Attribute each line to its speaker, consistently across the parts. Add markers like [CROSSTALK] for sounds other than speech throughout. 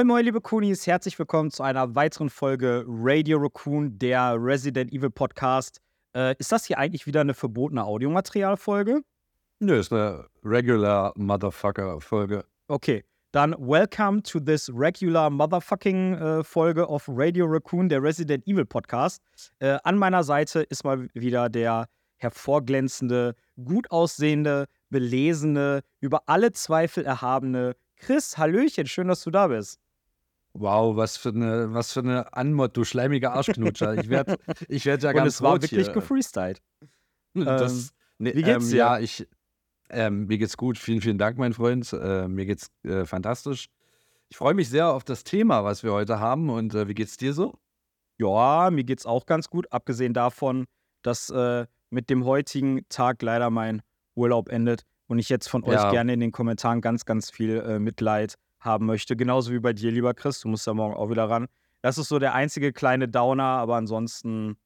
Speaker 1: Moin Moin liebe Kunis, herzlich willkommen zu einer weiteren Folge Radio Raccoon, der Resident Evil Podcast. Äh, ist das hier eigentlich wieder eine verbotene Audiomaterialfolge?
Speaker 2: Nö, ist eine regular Motherfucker-Folge.
Speaker 1: Okay, dann welcome to this regular motherfucking äh, Folge of Radio Raccoon, der Resident Evil Podcast. Äh, an meiner Seite ist mal wieder der hervorglänzende, gut aussehende, belesene, über alle Zweifel erhabene Chris. Hallöchen, schön, dass du da bist.
Speaker 2: Wow, was für eine, was für eine Anmod, du schleimiger Arschknutscher. Ich werde ich werd ja [LAUGHS]
Speaker 1: Und
Speaker 2: ganz
Speaker 1: es war wirklich
Speaker 2: hier.
Speaker 1: gefreestylt.
Speaker 2: Das, nee,
Speaker 1: wie geht's
Speaker 2: ähm,
Speaker 1: dir?
Speaker 2: Ja, ich, ähm, mir geht's gut. Vielen, vielen Dank, mein Freund. Äh, mir geht's äh, fantastisch. Ich freue mich sehr auf das Thema, was wir heute haben. Und äh, wie geht's dir so?
Speaker 1: Ja, mir geht's auch ganz gut, abgesehen davon, dass äh, mit dem heutigen Tag leider mein Urlaub endet und ich jetzt von euch
Speaker 2: Ja.
Speaker 1: gerne in den Kommentaren ganz, ganz viel äh, Mitleid haben möchte. Genauso wie bei dir, lieber Chris. Du musst ja morgen auch wieder ran. Das ist so der einzige kleine Downer, aber ansonsten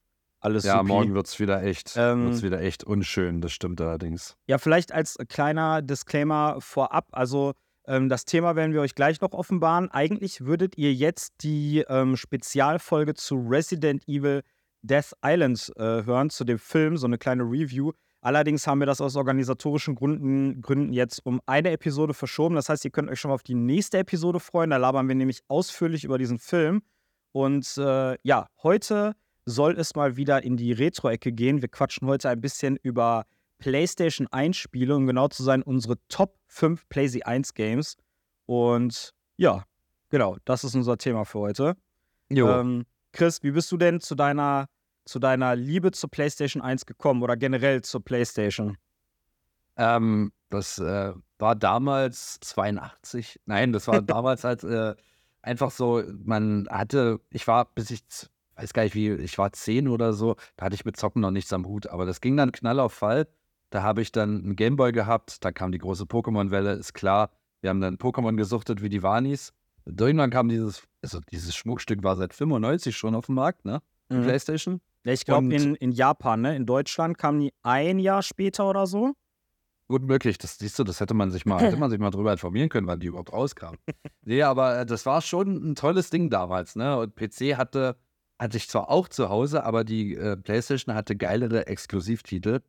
Speaker 1: alles
Speaker 2: Ja,
Speaker 1: supi.
Speaker 2: morgen wird's wieder echt,
Speaker 1: Ähm,
Speaker 2: wird's wieder echt unschön. Das stimmt allerdings.
Speaker 1: Ja, vielleicht als kleiner Disclaimer vorab. Also, ähm, das Thema werden wir euch gleich noch offenbaren. Eigentlich würdet ihr jetzt die ähm, Spezialfolge zu Resident Evil Death Island äh, hören, zu dem Film, so eine kleine Review. Allerdings haben wir das aus organisatorischen Gründen, Gründen jetzt um eine Episode verschoben. Das heißt, ihr könnt euch schon mal auf die nächste Episode freuen. Da labern wir nämlich ausführlich über diesen Film. Und äh, ja, heute soll es mal wieder in die Retro-Ecke gehen. Wir quatschen heute ein bisschen über PlayStation 1 Spiele, um genau zu sein, unsere Top 5 PlayStation 1 Games. Und ja, genau, das ist unser Thema für heute.
Speaker 2: Jo.
Speaker 1: Ähm, Chris, wie bist du denn zu deiner, zu deiner Liebe zur PlayStation 1 gekommen oder generell zur PlayStation?
Speaker 2: Ähm, das äh, war damals 82. Nein, das war [LAUGHS] damals halt äh, einfach so, man hatte, ich war, bis ich, weiß gar nicht wie, ich war 10 oder so, da hatte ich mit Zocken noch nichts am Hut. Aber das ging dann knall auf Fall. Da habe ich dann einen Gameboy gehabt, da kam die große Pokémon-Welle, ist klar. Wir haben dann Pokémon gesuchtet wie die Wanis. Irgendwann kam dieses, also dieses Schmuckstück war seit 95 schon auf dem Markt, ne?
Speaker 1: Mhm.
Speaker 2: Playstation.
Speaker 1: Ich glaube in, in Japan, ne? In Deutschland kam die ein Jahr später oder so.
Speaker 2: Gut möglich, das siehst du, das hätte man sich mal, [LAUGHS] hätte man sich mal drüber informieren können, wann die überhaupt rauskam. nee, aber äh, das war schon ein tolles Ding damals, ne? Und PC hatte, hatte ich zwar auch zu Hause, aber die äh, PlayStation hatte geilere Exklusivtitel.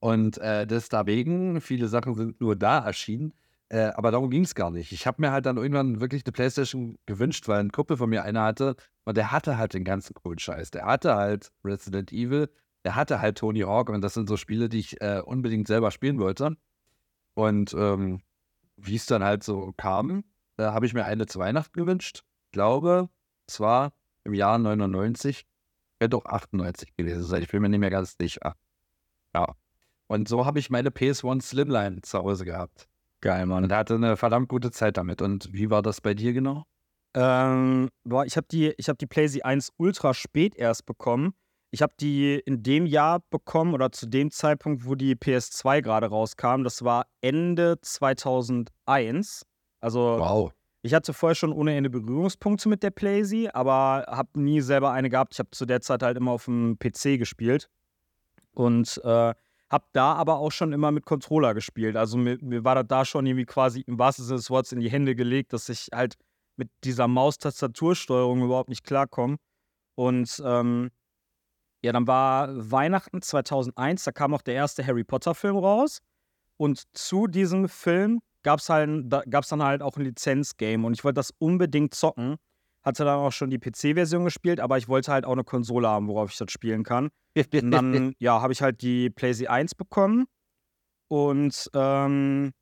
Speaker 2: Und äh, deswegen, viele Sachen sind nur da erschienen. Äh, aber darum ging es gar nicht. Ich habe mir halt dann irgendwann wirklich eine PlayStation gewünscht, weil ein Kumpel von mir eine hatte und der hatte halt den ganzen coolen Scheiß. Der hatte halt Resident Evil, der hatte halt Tony Hawk und das sind so Spiele, die ich äh, unbedingt selber spielen wollte. Und ähm, wie es dann halt so kam, äh, habe ich mir eine zu Weihnachten gewünscht. Ich glaube, es war im Jahr 99, könnte auch 98 gewesen sein. Ich bin mir nicht mehr ganz sicher. Ja. Und so habe ich meine PS1 Slimline zu Hause gehabt.
Speaker 1: Geil, Mann.
Speaker 2: Und hatte eine verdammt gute Zeit damit. Und wie war das bei dir genau?
Speaker 1: Ähm, boah, ich habe die, ich hab die PlayStation 1 ultra spät erst bekommen. Ich habe die in dem Jahr bekommen oder zu dem Zeitpunkt, wo die PS2 gerade rauskam. Das war Ende 2001. Also
Speaker 2: Wow.
Speaker 1: ich hatte vorher schon ohne Ende Berührungspunkte mit der PlayStation, aber habe nie selber eine gehabt. Ich habe zu der Zeit halt immer auf dem PC gespielt und äh, habe da aber auch schon immer mit Controller gespielt. Also mir, mir war das da schon irgendwie quasi im wahrsten Sinne des Wortes in die Hände gelegt, dass ich halt mit dieser Maustastatursteuerung überhaupt nicht klarkomme. Und ähm, ja, dann war Weihnachten 2001, da kam auch der erste Harry Potter-Film raus. Und zu diesem Film gab es halt, da gab's dann halt auch ein Lizenzgame. Und ich wollte das unbedingt zocken. Hatte dann auch schon die PC-Version gespielt, aber ich wollte halt auch eine Konsole haben, worauf ich das spielen kann. Und dann, [LAUGHS] ja, habe ich halt die PlayStation 1 bekommen. Und ähm,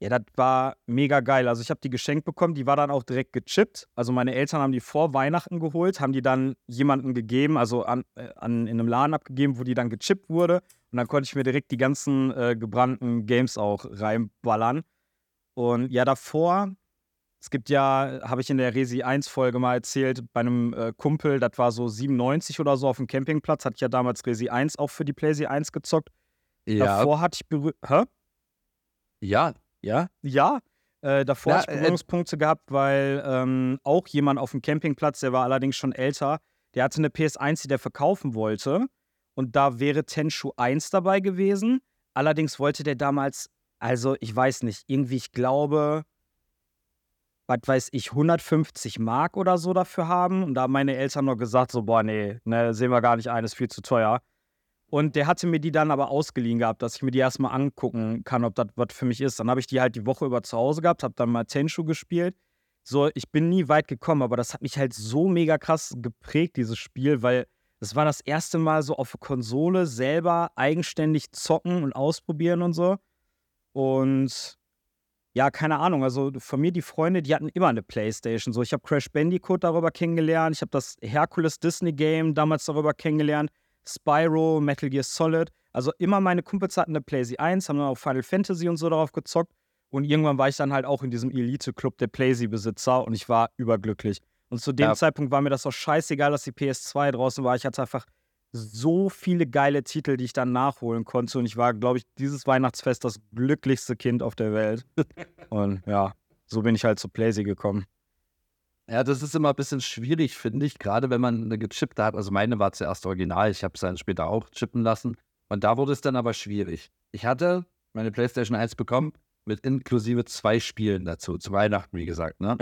Speaker 1: Ja, das war mega geil. Also ich habe die geschenkt bekommen, die war dann auch direkt gechippt. Also meine Eltern haben die vor Weihnachten geholt, haben die dann jemandem gegeben, also an, äh, an, in einem Laden abgegeben, wo die dann gechippt wurde. Und dann konnte ich mir direkt die ganzen äh, gebrannten Games auch reinballern. Und ja, davor, es gibt ja, habe ich in der Resi 1 Folge mal erzählt, bei einem äh, Kumpel, das war so 97 oder so auf dem Campingplatz, hatte ich ja damals Resi 1 auch für die PlayStation 1 gezockt.
Speaker 2: Ja,
Speaker 1: Davor hatte ich berührt. Hä?
Speaker 2: ja, ja.
Speaker 1: Ja, äh, davor hatte ich
Speaker 2: äh,
Speaker 1: Berührungspunkte gehabt, weil ähm, auch jemand auf dem Campingplatz, der war allerdings schon älter, der hatte eine PS1, die der verkaufen wollte. Und da wäre Tenshu 1 dabei gewesen. Allerdings wollte der damals, also ich weiß nicht, irgendwie, ich glaube, was weiß ich, 150 Mark oder so dafür haben. Und da haben meine Eltern noch gesagt, so, boah, nee, ne, sehen wir gar nicht ein, ist viel zu teuer. Und der hatte mir die dann aber ausgeliehen gehabt, dass ich mir die erstmal angucken kann, ob das was für mich ist. Dann habe ich die halt die Woche über zu Hause gehabt, habe dann mal Tenshu gespielt. So, ich bin nie weit gekommen, aber das hat mich halt so mega krass geprägt, dieses Spiel, weil das war das erste Mal so auf der Konsole selber eigenständig zocken und ausprobieren und so. Und ja, keine Ahnung, also von mir die Freunde, die hatten immer eine Playstation. So, ich habe Crash Bandicoot darüber kennengelernt, ich habe das Hercules Disney Game damals darüber kennengelernt, Spyro, Metal Gear Solid. Also immer meine Kumpels hatten eine PlayStation 1, haben dann auch Final Fantasy und so darauf gezockt. Und irgendwann war ich dann halt auch in diesem Elite-Club der PlayStation-Besitzer und ich war überglücklich. Und zu dem
Speaker 2: Ja.
Speaker 1: Zeitpunkt war mir das auch scheißegal, dass die PS2 draußen war. Ich hatte einfach so viele geile Titel, die ich dann nachholen konnte. Und ich war, glaube ich, dieses Weihnachtsfest das glücklichste Kind auf der Welt. [LAUGHS] und ja, so bin ich halt zu PlayStation gekommen.
Speaker 2: Ja, das ist immer ein bisschen schwierig, finde ich, gerade wenn man eine gechippte hat. Also meine war zuerst original, ich habe es dann später auch chippen lassen. Und da wurde es dann aber schwierig. Ich hatte meine PlayStation 1 bekommen mit inklusive zwei Spielen dazu, zu Weihnachten, wie gesagt. Ne?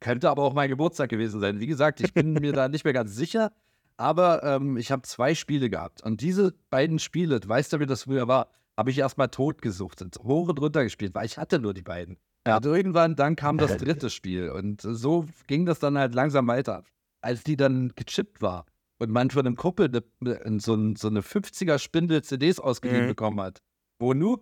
Speaker 2: Könnte aber auch mein Geburtstag gewesen sein. Wie gesagt, ich bin mir da nicht mehr ganz sicher, aber ähm, ich habe zwei Spiele gehabt. Und diese beiden Spiele, du weißt ja, wie das früher war, habe ich erstmal tot gesuchtet, hoch und runter gespielt, weil ich hatte nur die beiden.
Speaker 1: Ja.
Speaker 2: Und irgendwann dann kam das [LAUGHS] dritte Spiel und so ging das dann halt langsam weiter. Als die dann gechippt war und man von einem Kumpel ne, ne, so, ein, so eine 50er Spindel CDs ausgeliehen
Speaker 1: Mhm.
Speaker 2: bekommen hat, wo nur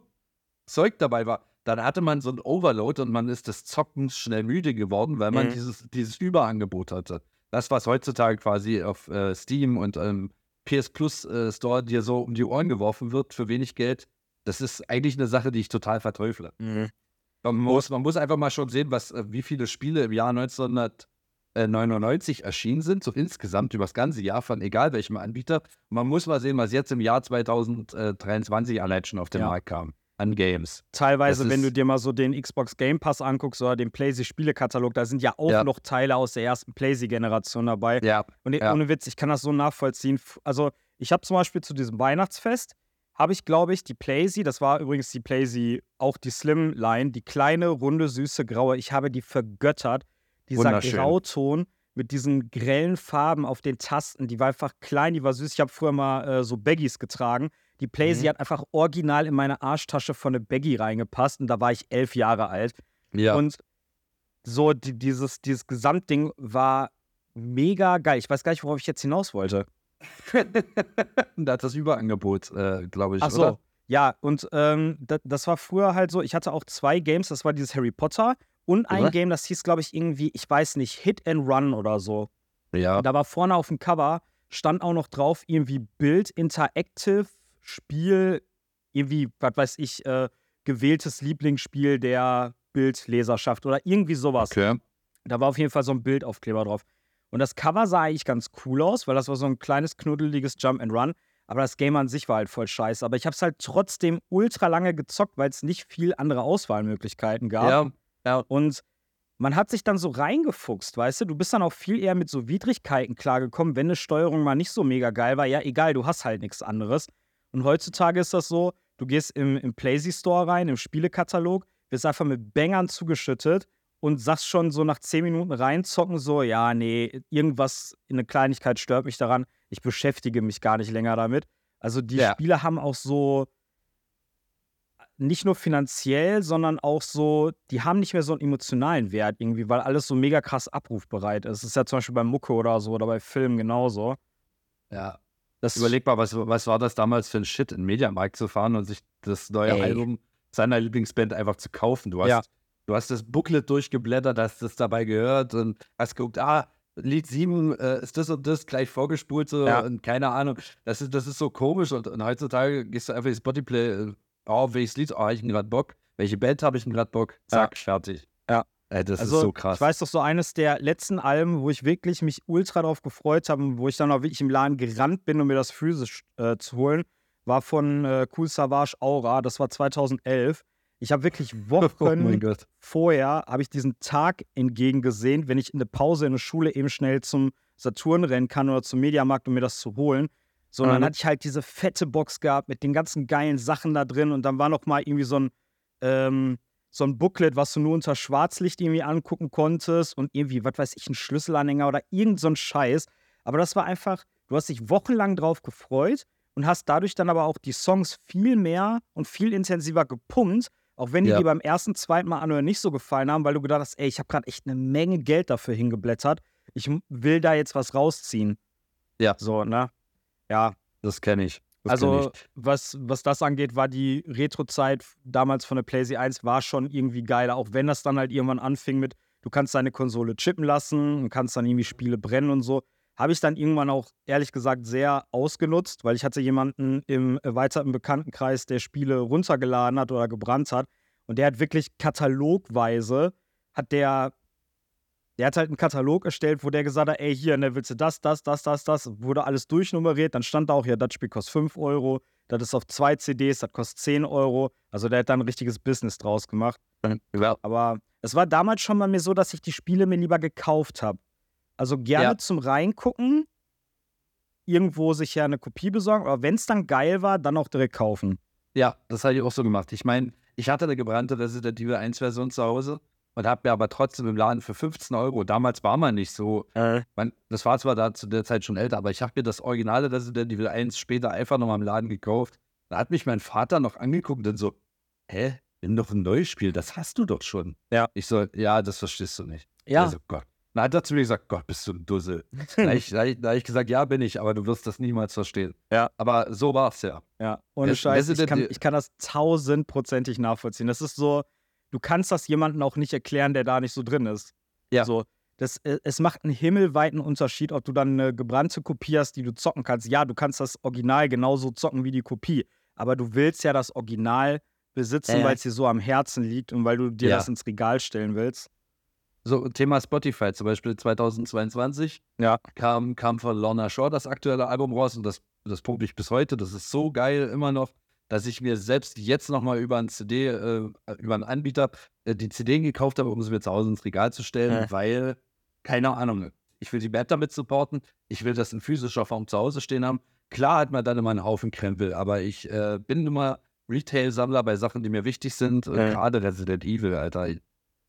Speaker 2: Zeug dabei war, dann hatte man so ein Overload und man ist des Zockens schnell müde geworden, weil man
Speaker 1: Mhm.
Speaker 2: dieses, dieses Überangebot hatte. Das, was heutzutage quasi auf äh, Steam und ähm, PS Plus äh, Store dir so um die Ohren geworfen wird für wenig Geld, das ist eigentlich eine Sache, die ich total verteufle. Man muss, man muss einfach mal schon sehen, was, äh, wie viele Spiele im Jahr 1999 erschienen sind, so insgesamt über das ganze Jahr von egal welchem Anbieter. Man muss mal sehen, was jetzt im Jahr 2023 allein schon auf den
Speaker 1: Ja.
Speaker 2: Markt kam an Games.
Speaker 1: Teilweise,
Speaker 2: Das
Speaker 1: wenn du dir mal so den Xbox Game Pass anguckst oder den PlayStation Spielekatalog, da sind ja auch
Speaker 2: Ja.
Speaker 1: noch Teile aus der ersten PlayStation-Generation dabei.
Speaker 2: Ja,
Speaker 1: Und
Speaker 2: ja.
Speaker 1: ohne Witz, ich kann das so nachvollziehen. Also, ich habe zum Beispiel zu diesem Weihnachtsfest, habe ich, glaube ich, die Playsee, das war übrigens die Playsee, auch die Slimline, die kleine, runde, süße, graue, ich habe die vergöttert. Dieser. Grauton mit diesen grellen Farben auf den Tasten, die war einfach klein, die war süß. Ich habe früher mal äh, so Baggies getragen. Die Playsee
Speaker 2: Mhm.
Speaker 1: hat einfach original in meine Arschtasche von eine Baggy reingepasst und da war ich elf Jahre alt.
Speaker 2: ja.
Speaker 1: Und so die, dieses, dieses Gesamtding war mega geil. Ich weiß gar nicht, worauf ich jetzt hinaus wollte. [LAUGHS]
Speaker 2: da hat das Überangebot, äh, glaube ich,
Speaker 1: Ach so.
Speaker 2: oder?
Speaker 1: Ja, und ähm, das, das war früher halt so, ich hatte auch zwei Games, das war dieses Harry Potter und ein
Speaker 2: Mhm.
Speaker 1: Game, das hieß, glaube ich, irgendwie, ich weiß nicht, Hit and Run oder so.
Speaker 2: Ja.
Speaker 1: Da war vorne auf dem Cover, stand auch noch drauf, irgendwie Bild, Interactive, Spiel, irgendwie, was weiß ich, äh, gewähltes Lieblingsspiel der Bildleserschaft oder irgendwie sowas.
Speaker 2: Okay.
Speaker 1: Da war auf jeden Fall so ein Bildaufkleber drauf. Und das Cover sah eigentlich ganz cool aus, weil das war so ein kleines, knuddeliges Jump and Run. Aber das Game an sich war halt voll scheiße. Aber ich habe es halt trotzdem ultra lange gezockt, weil es nicht viel andere Auswahlmöglichkeiten gab.
Speaker 2: Ja. Ja.
Speaker 1: Und man hat sich dann so reingefuchst, weißt du? Du bist dann auch viel eher mit so Widrigkeiten klargekommen, wenn eine Steuerung mal nicht so mega geil war. Ja, egal, du hast halt nichts anderes. Und heutzutage ist das so, du gehst im, im PlayStation Store rein, im Spielekatalog, wirst einfach mit Bangern zugeschüttet und sagst schon so nach 10 Minuten reinzocken, so, ja, nee, irgendwas, eine Kleinigkeit stört mich daran. Ich beschäftige mich gar nicht länger damit. Also die
Speaker 2: Ja.
Speaker 1: Spiele haben auch so nicht nur finanziell, sondern auch so, die haben nicht mehr so einen emotionalen Wert irgendwie, weil alles so mega krass abrufbereit ist. Das ist ja zum Beispiel bei Mucke oder so oder bei Filmen genauso.
Speaker 2: ja.
Speaker 1: Das
Speaker 2: Überleg mal, was, was war das damals für ein Shit, in den Mediamarkt zu fahren und sich das neue
Speaker 1: Ey.
Speaker 2: Album seiner Lieblingsband einfach zu kaufen. Du hast,
Speaker 1: Ja.
Speaker 2: Du hast das Booklet durchgeblättert, hast das dabei gehört und hast geguckt, ah, Lied 7 äh, ist das und das gleich vorgespult so
Speaker 1: Ja.
Speaker 2: und keine Ahnung. Das ist, das ist so komisch und, und heutzutage gehst du einfach in Spotify, äh, oh, welches Lied, oh, hab ich denn gerade Bock? Welche Band habe ich denn gerade Bock? Zack, fertig.
Speaker 1: Ja.
Speaker 2: Ey, das
Speaker 1: also,
Speaker 2: ist so krass.
Speaker 1: Ich weiß doch, so eines der letzten Alben, wo ich wirklich mich ultra drauf gefreut habe, und wo ich dann auch wirklich im Laden gerannt bin, um mir das physisch äh, zu holen, war von äh, Cool Savage Aura. Das war 2011. Ich habe wirklich [LAUGHS]
Speaker 2: oh
Speaker 1: Wochen
Speaker 2: Gott.
Speaker 1: vorher, habe ich diesen Tag entgegengesehen, wenn ich in der Pause in der Schule eben schnell zum Saturn rennen kann oder zum Mediamarkt, um mir das zu holen. So, und dann
Speaker 2: Mhm.
Speaker 1: hatte ich halt diese fette Box gehabt mit den ganzen geilen Sachen da drin und dann war noch mal irgendwie so ein, ähm, so ein Booklet, was du nur unter Schwarzlicht irgendwie angucken konntest und irgendwie, was weiß ich, ein Schlüsselanhänger oder irgend so ein Scheiß. Aber das war einfach, du hast dich wochenlang drauf gefreut und hast dadurch dann aber auch die Songs viel mehr und viel intensiver gepumpt, auch wenn die
Speaker 2: Ja.
Speaker 1: dir beim ersten, zweiten Mal anhören nicht so gefallen haben, weil du gedacht hast, ey, ich habe gerade echt eine Menge Geld dafür hingeblättert. Ich will da jetzt was rausziehen.
Speaker 2: Ja.
Speaker 1: So, ne? Ja,
Speaker 2: Das kenne ich. Das kenn
Speaker 1: also,
Speaker 2: ich.
Speaker 1: was, was das angeht, war die Retro-Zeit damals von der PlayStation 1 war schon irgendwie geiler, auch wenn das dann halt irgendwann anfing mit, du kannst deine Konsole chippen lassen und kannst dann irgendwie Spiele brennen und so. Habe ich dann irgendwann auch ehrlich gesagt sehr ausgenutzt, weil ich hatte jemanden im erweiterten Bekanntenkreis, der Spiele runtergeladen hat oder gebrannt hat. Und der hat wirklich katalogweise, hat der, der hat halt einen Katalog erstellt, wo der gesagt hat, ey, hier, ne, willst du das, das, das, das, das, wurde alles durchnummeriert, dann stand da auch, ja, das Spiel kostet 5 Euro, das ist auf zwei CDs, das kostet 10 Euro. Also der hat da ein richtiges Business draus gemacht.
Speaker 2: Ja.
Speaker 1: Aber es war damals schon bei mir so, dass ich die Spiele mir lieber gekauft habe. Also gerne
Speaker 2: Ja.
Speaker 1: zum Reingucken, irgendwo sich ja eine Kopie besorgen, aber wenn es dann geil war, dann auch direkt kaufen.
Speaker 2: Ja, das habe ich auch so gemacht. Ich meine, ich hatte eine gebrannte Resident Evil 1 Version zu Hause und habe mir aber trotzdem im Laden für 15 Euro, damals war man nicht so, man, das war zwar da zu der Zeit schon älter, aber ich habe mir das originale Resident Evil 1 später einfach nochmal im Laden gekauft. Da hat mich mein Vater noch angeguckt und so, hä, nimm doch ein neues Spiel, das hast du doch schon.
Speaker 1: Ja.
Speaker 2: Ich so, ja, das verstehst du nicht.
Speaker 1: Ja.
Speaker 2: Also Gott. Dann hat er zu mir gesagt, Gott, bist du ein Dussel. da habe ich, hab ich, gesagt, ja, bin ich, aber du wirst das niemals verstehen.
Speaker 1: Ja.
Speaker 2: Aber so war es ja.
Speaker 1: Ja, ohne
Speaker 2: Res-
Speaker 1: Scheiß. Ich kann, ich kann das tausendprozentig nachvollziehen. Das ist so, du kannst das jemandem auch nicht erklären, der da nicht so drin ist.
Speaker 2: Ja.
Speaker 1: So, das, äh, es macht einen himmelweiten Unterschied, ob du dann eine gebrannte Kopie hast, die du zocken kannst. Ja, du kannst das Original genauso zocken wie die Kopie. Aber du willst ja das Original besitzen,
Speaker 2: ja.
Speaker 1: weil es dir so am Herzen liegt und weil du dir
Speaker 2: Ja.
Speaker 1: das ins Regal stellen willst.
Speaker 2: So, Thema Spotify, zum Beispiel 2022
Speaker 1: Ja.
Speaker 2: kam, kam von Lorna Shore das aktuelle Album raus und das, das pumpe ich bis heute. Das ist so geil immer noch, dass ich mir selbst jetzt nochmal über einen CD, äh, über einen Anbieter äh, die CD gekauft habe, um sie mir zu Hause ins Regal zu stellen,
Speaker 1: Ja.
Speaker 2: weil, keine Ahnung, ich will die Band damit supporten, ich will das in physischer Form zu Hause stehen haben. Klar hat man dann immer einen Haufen Krempel, aber ich äh, bin immer Retail-Sammler bei Sachen, die mir wichtig sind.
Speaker 1: Ja.
Speaker 2: Gerade Resident Evil, Alter.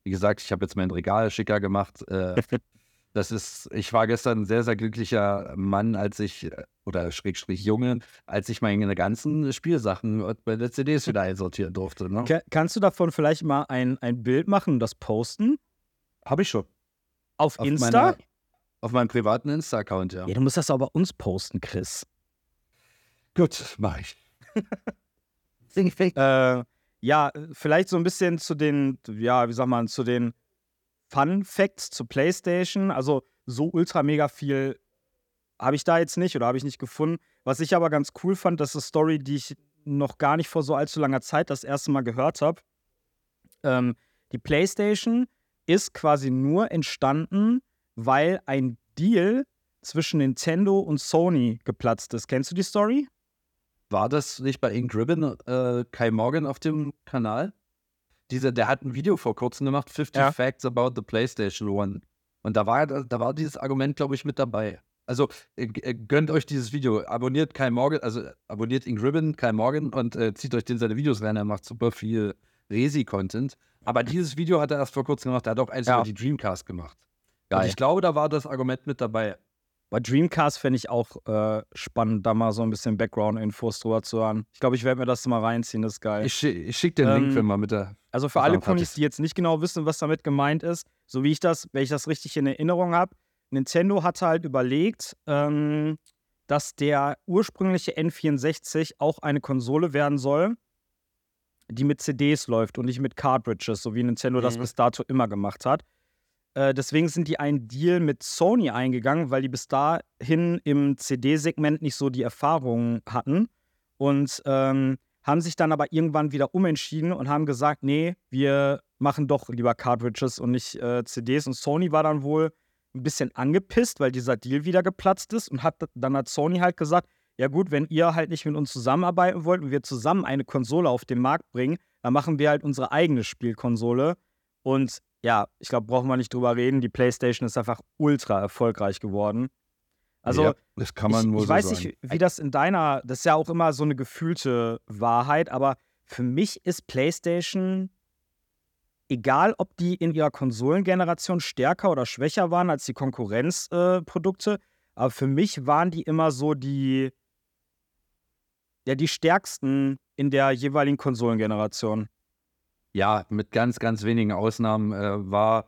Speaker 2: Wie gesagt, ich habe jetzt mein Regal schicker gemacht. Äh, [LAUGHS] das ist, ich war gestern ein sehr, sehr glücklicher Mann, als ich, äh, oder Schrägstrich Junge, als ich meine ganzen Spielsachen und meine CDs wieder einsortieren durfte. Ne?
Speaker 1: Ka- kannst du davon vielleicht mal ein, ein Bild machen und das posten?
Speaker 2: Habe ich schon.
Speaker 1: Auf,
Speaker 2: Auf,
Speaker 1: Insta?
Speaker 2: meiner, auf meinem privaten Insta-Account, ja.
Speaker 1: Ja, du musst das aber bei uns posten, Chris.
Speaker 2: Gut, mache ich. [LAUGHS]
Speaker 1: Äh, ja, vielleicht so ein bisschen zu den, ja, wie sagt man, zu den Fun Facts zur PlayStation. Also so ultra mega viel habe ich da jetzt nicht oder habe ich nicht gefunden. Was ich aber ganz cool fand, das ist eine Story, die ich noch gar nicht vor so allzu langer Zeit das erste Mal gehört habe. Ähm, die PlayStation ist quasi nur entstanden, weil ein Deal zwischen Nintendo und Sony geplatzt ist. Kennst du die Story?
Speaker 2: War das nicht bei Ink Ribbon äh, Kai Morgan auf dem Kanal? Dieser, der hat ein Video vor kurzem gemacht, 50
Speaker 1: Ja.
Speaker 2: Facts about the PlayStation One. Und da war, da war dieses Argument, glaube ich, mit dabei. Also äh, äh, gönnt euch dieses Video, abonniert Kai Morgan, also abonniert Ink Ribbon, Kai Morgan und äh, zieht euch den seine Videos rein. Er macht super viel Resi-Content. Aber dieses Video hat er erst vor kurzem gemacht. Er hat auch eins
Speaker 1: Ja.
Speaker 2: über die Dreamcast gemacht. Und
Speaker 1: Geil.
Speaker 2: ich glaube, da war das Argument mit dabei.
Speaker 1: Bei Dreamcast fände ich auch äh, spannend, da mal so ein bisschen Background-Infos drüber zu hören. Ich glaube, ich werde mir das mal reinziehen, das ist geil.
Speaker 2: Ich, ich schicke den Link,
Speaker 1: Ähm,
Speaker 2: wenn wir mit der.
Speaker 1: also für
Speaker 2: das
Speaker 1: alle
Speaker 2: mal
Speaker 1: Kunis, die jetzt nicht genau wissen, was damit gemeint ist, so wie ich das, wenn ich das richtig in Erinnerung habe, Nintendo hatte halt überlegt, ähm, dass der ursprüngliche N64 auch eine Konsole werden soll. die mit CDs läuft und nicht mit Cartridges, so wie Nintendo das
Speaker 3: Mhm.
Speaker 1: bis dato immer gemacht hat. Äh, deswegen sind die einen Deal mit Sony eingegangen, weil die bis dahin im CD-Segment nicht so die Erfahrungen hatten und ähm, haben sich dann aber irgendwann wieder umentschieden und haben gesagt, nee, wir machen doch lieber Cartridges und nicht äh, CDs. Und Sony war dann wohl ein bisschen angepisst, weil dieser Deal wieder geplatzt ist und hat dann hat Sony halt gesagt, ja gut, wenn ihr halt nicht mit uns zusammenarbeiten wollt und wir zusammen eine Konsole auf den Markt bringen, dann machen wir halt unsere eigene Spielkonsole. Und ja, ich glaube, brauchen wir nicht drüber reden, die PlayStation ist einfach ultra erfolgreich geworden. Also
Speaker 2: ja, das kann man
Speaker 1: ich,
Speaker 2: wohl
Speaker 1: ich
Speaker 2: so
Speaker 1: weiß
Speaker 2: sagen.
Speaker 1: nicht, wie das in deiner, das ist ja auch immer so eine gefühlte Wahrheit, aber für mich ist PlayStation, egal ob die in ihrer Konsolengeneration stärker oder schwächer waren als die Konkurrenzprodukte, äh, aber für mich waren die immer so die, ja, die stärksten in der jeweiligen Konsolengeneration.
Speaker 2: Ja, mit ganz, ganz wenigen Ausnahmen äh, war,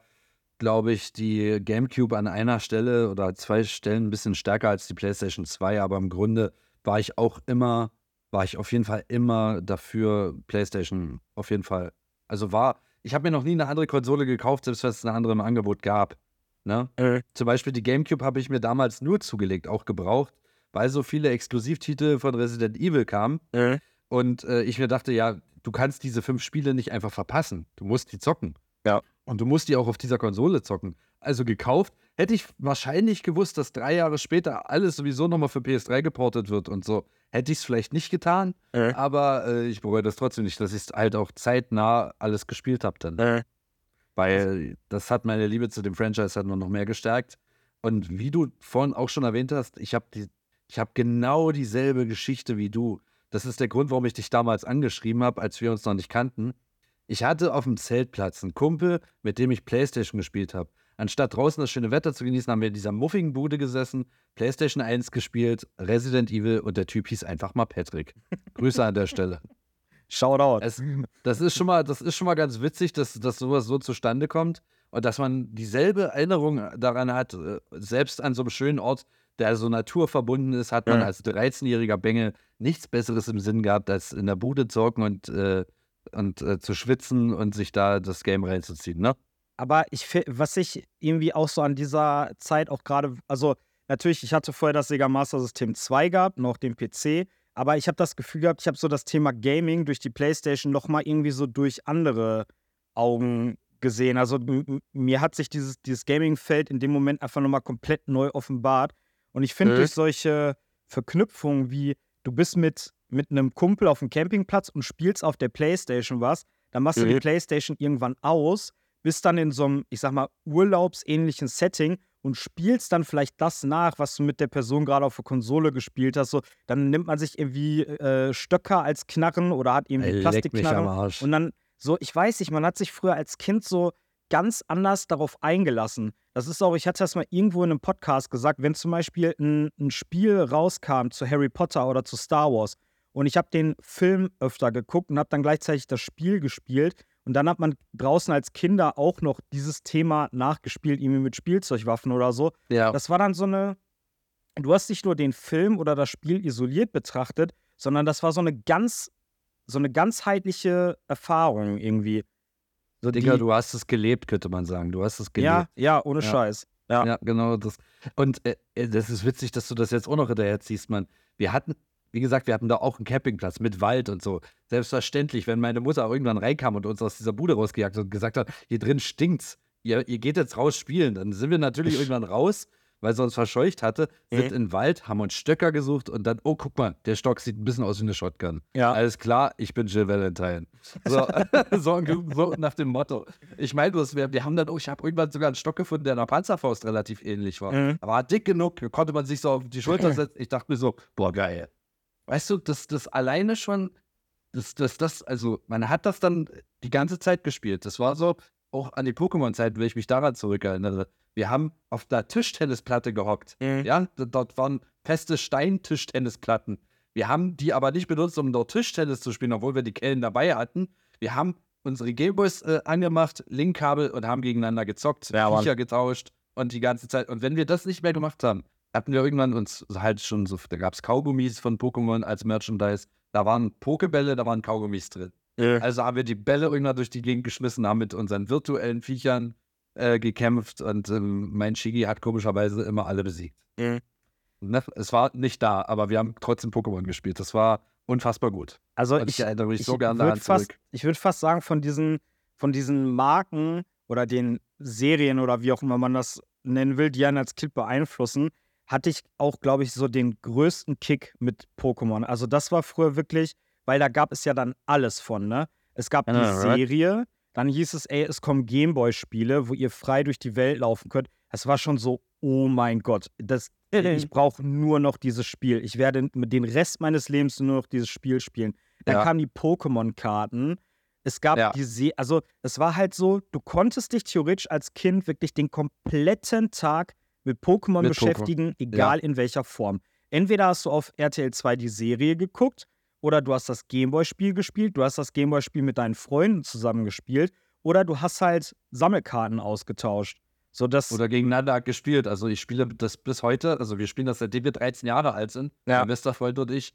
Speaker 2: glaube ich, die GameCube an einer Stelle oder zwei Stellen ein bisschen stärker als die PlayStation 2, aber im Grunde war ich auch immer, war ich auf jeden Fall immer dafür, PlayStation auf jeden Fall. Also war, ich habe mir noch nie eine andere Konsole gekauft, selbst wenn es eine andere im Angebot gab. Ne?
Speaker 3: Äh.
Speaker 2: Zum Beispiel die GameCube habe ich mir damals nur zugelegt, auch gebraucht, weil so viele Exklusivtitel von Resident Evil kamen.
Speaker 3: Äh.
Speaker 2: Und äh, ich mir dachte, ja, du kannst diese fünf Spiele nicht einfach verpassen. Du musst die zocken.
Speaker 3: Ja.
Speaker 2: Und du musst die auch auf dieser Konsole zocken. Also gekauft. Hätte ich wahrscheinlich gewusst, dass drei Jahre später alles sowieso nochmal für PS3 geportet wird und so. Hätte ich es vielleicht nicht getan,
Speaker 3: Äh.
Speaker 2: aber äh, ich bereue das trotzdem nicht, dass ich es halt auch zeitnah alles gespielt habe dann.
Speaker 3: Äh.
Speaker 2: Weil das hat meine Liebe zu dem Franchise halt nur noch mehr gestärkt. Und wie du vorhin auch schon erwähnt hast, ich habe die, ich habe genau dieselbe Geschichte wie du. Das ist der Grund, warum ich dich damals angeschrieben habe, als wir uns noch nicht kannten. Ich hatte auf dem Zeltplatz einen Kumpel, mit dem ich Playstation gespielt habe. Anstatt draußen das schöne Wetter zu genießen, haben wir in dieser muffigen Bude gesessen, Playstation 1 gespielt, Resident Evil und der Typ hieß einfach mal Patrick. Grüße an der [LAUGHS] Stelle.
Speaker 1: Shoutout.
Speaker 2: Es, das, ist schon mal, das ist schon mal ganz witzig, dass, dass sowas so zustande kommt und dass man dieselbe Erinnerung daran hat, äh, selbst an so einem schönen Ort, der so naturverbunden ist, hat man
Speaker 3: Ja.
Speaker 2: als 13-jähriger Bengel nichts Besseres im Sinn gehabt, als in der Bude zocken und, äh, und äh, zu schwitzen und sich da das Game reinzuziehen, ne?
Speaker 1: Aber ich was ich irgendwie auch so an dieser Zeit auch gerade, also natürlich, ich hatte vorher das Sega Master System 2 gehabt, noch den PC, aber ich habe das Gefühl gehabt, ich habe so das Thema Gaming durch die PlayStation nochmal irgendwie so durch andere Augen gesehen. Also mir hat sich dieses, dieses Gaming-Feld in dem Moment einfach nochmal komplett neu offenbart. Und ich finde,
Speaker 3: Mhm.
Speaker 1: durch solche Verknüpfungen wie du bist mit, mit einem Kumpel auf dem Campingplatz und spielst auf der PlayStation was, dann machst du die
Speaker 3: Mhm.
Speaker 1: PlayStation irgendwann aus, bist dann in so einem, ich sag mal, urlaubsähnlichen Setting und spielst dann vielleicht das nach, was du mit der Person gerade auf der Konsole gespielt hast. So, dann nimmt man sich irgendwie äh, Stöcker als Knarren oder hat irgendwie Plastikknarren. Und dann so, ich weiß nicht, man hat sich früher als Kind so ganz anders darauf eingelassen. Das ist auch, ich hatte das mal irgendwo in einem Podcast gesagt, wenn zum Beispiel ein, ein Spiel rauskam zu Harry Potter oder zu Star Wars und ich habe den Film öfter geguckt und habe dann gleichzeitig das Spiel gespielt und dann hat man draußen als Kinder auch noch dieses Thema nachgespielt, irgendwie mit Spielzeugwaffen oder so.
Speaker 2: Ja,
Speaker 1: Das war dann so eine, du hast nicht nur den Film oder das Spiel isoliert betrachtet, sondern das war so eine ganz, so eine ganzheitliche Erfahrung irgendwie. So
Speaker 2: Digga,
Speaker 1: die-
Speaker 2: du hast es gelebt, könnte man sagen. Du hast es gelebt.
Speaker 1: ja, ja, ohne
Speaker 2: Ja.
Speaker 1: Scheiß. Ja.
Speaker 2: Ja, genau. Das. Und äh, äh, das ist witzig, dass du das jetzt auch noch hinterher ziehst, Mann. Wir hatten, wie gesagt, wir hatten da auch einen Campingplatz mit Wald und so. Selbstverständlich, wenn meine Mutter auch irgendwann reinkam und uns aus dieser Bude rausgejagt hat und gesagt hat, hier drin stinkt's, ihr, ihr geht jetzt raus spielen, dann sind wir natürlich irgendwann raus, weil sie uns verscheucht hatte, sind
Speaker 3: Mhm.
Speaker 2: in den Wald, haben uns Stöcker gesucht und dann, oh, guck mal, der Stock sieht ein bisschen aus wie eine Shotgun.
Speaker 1: Ja.
Speaker 2: Alles klar, ich bin Jill Valentine. So, [LAUGHS] so, so nach dem Motto. Ich meine, wir, wir haben dann, oh, ich habe irgendwann sogar einen Stock gefunden, der einer Panzerfaust relativ ähnlich war.
Speaker 1: Mhm.
Speaker 2: Aber war dick genug, konnte man sich so auf die Schulter setzen. Ich dachte mir so, boah, geil. Weißt du, das, das alleine schon, das, das, das, also man hat das dann die ganze Zeit gespielt. Das war so, auch an die Pokémon-Zeit, wenn ich mich daran zurückerinnere. Wir haben auf der Tischtennisplatte gehockt.
Speaker 3: Mhm.
Speaker 2: Ja, dort waren feste Steintischtennisplatten. Wir haben die aber nicht benutzt, um dort Tischtennis zu spielen, obwohl wir die Kellen dabei hatten. Wir haben unsere Gameboys äh, angemacht, Linkkabel und haben gegeneinander gezockt,
Speaker 1: Ja.
Speaker 2: Viecher getauscht und die ganze Zeit. Und wenn wir das nicht mehr gemacht haben, hatten wir irgendwann uns halt schon so, da gab es Kaugummis von Pokémon als Merchandise. Da waren Pokebälle, da waren Kaugummis drin.
Speaker 1: Ja.
Speaker 2: Also haben wir die Bälle irgendwann durch die Gegend geschmissen, haben mit unseren virtuellen Viechern äh, gekämpft und ähm, mein Shigi hat komischerweise immer alle besiegt.
Speaker 1: Mhm.
Speaker 2: Ne? Es war nicht da, aber wir haben trotzdem Pokémon gespielt. Das war unfassbar gut.
Speaker 1: Also
Speaker 2: Und ich erinnere mich
Speaker 1: ich
Speaker 2: so gerne daran
Speaker 1: fast,
Speaker 2: zurück.
Speaker 1: Ich würde fast sagen, von diesen, von diesen Marken oder den Serien oder wie auch immer man das nennen will, die einen als Kind beeinflussen, hatte ich auch, glaube ich, so den größten Kick mit Pokémon. Also das war früher wirklich, weil da gab es ja dann alles von, ne? Es gab
Speaker 2: Ja,
Speaker 1: die. Serie, dann hieß es, ey, es kommen Gameboy-Spiele, wo ihr frei durch die Welt laufen könnt. Es war schon so, oh mein Gott, das, ich brauche nur noch dieses Spiel. Ich werde den Rest meines Lebens nur noch dieses Spiel spielen. Dann
Speaker 2: Ja.
Speaker 1: kamen die Pokémon-Karten. Es gab
Speaker 2: Ja.
Speaker 1: die Se also es war halt so, du konntest dich theoretisch als Kind wirklich den kompletten Tag mit Pokémon
Speaker 2: Mit Pokémon.
Speaker 1: beschäftigen, egal in welcher Form. Entweder hast du auf RTL 2 die Serie geguckt oder du hast das Gameboy-Spiel gespielt, du hast das Gameboy-Spiel mit deinen Freunden zusammen gespielt oder du hast halt Sammelkarten ausgetauscht. So dass
Speaker 2: Oder gegeneinander gespielt. Also ich spiele das bis heute, also wir spielen das seitdem wir 13 Jahre alt sind,
Speaker 1: Ja.
Speaker 2: mein bester Freund und ich.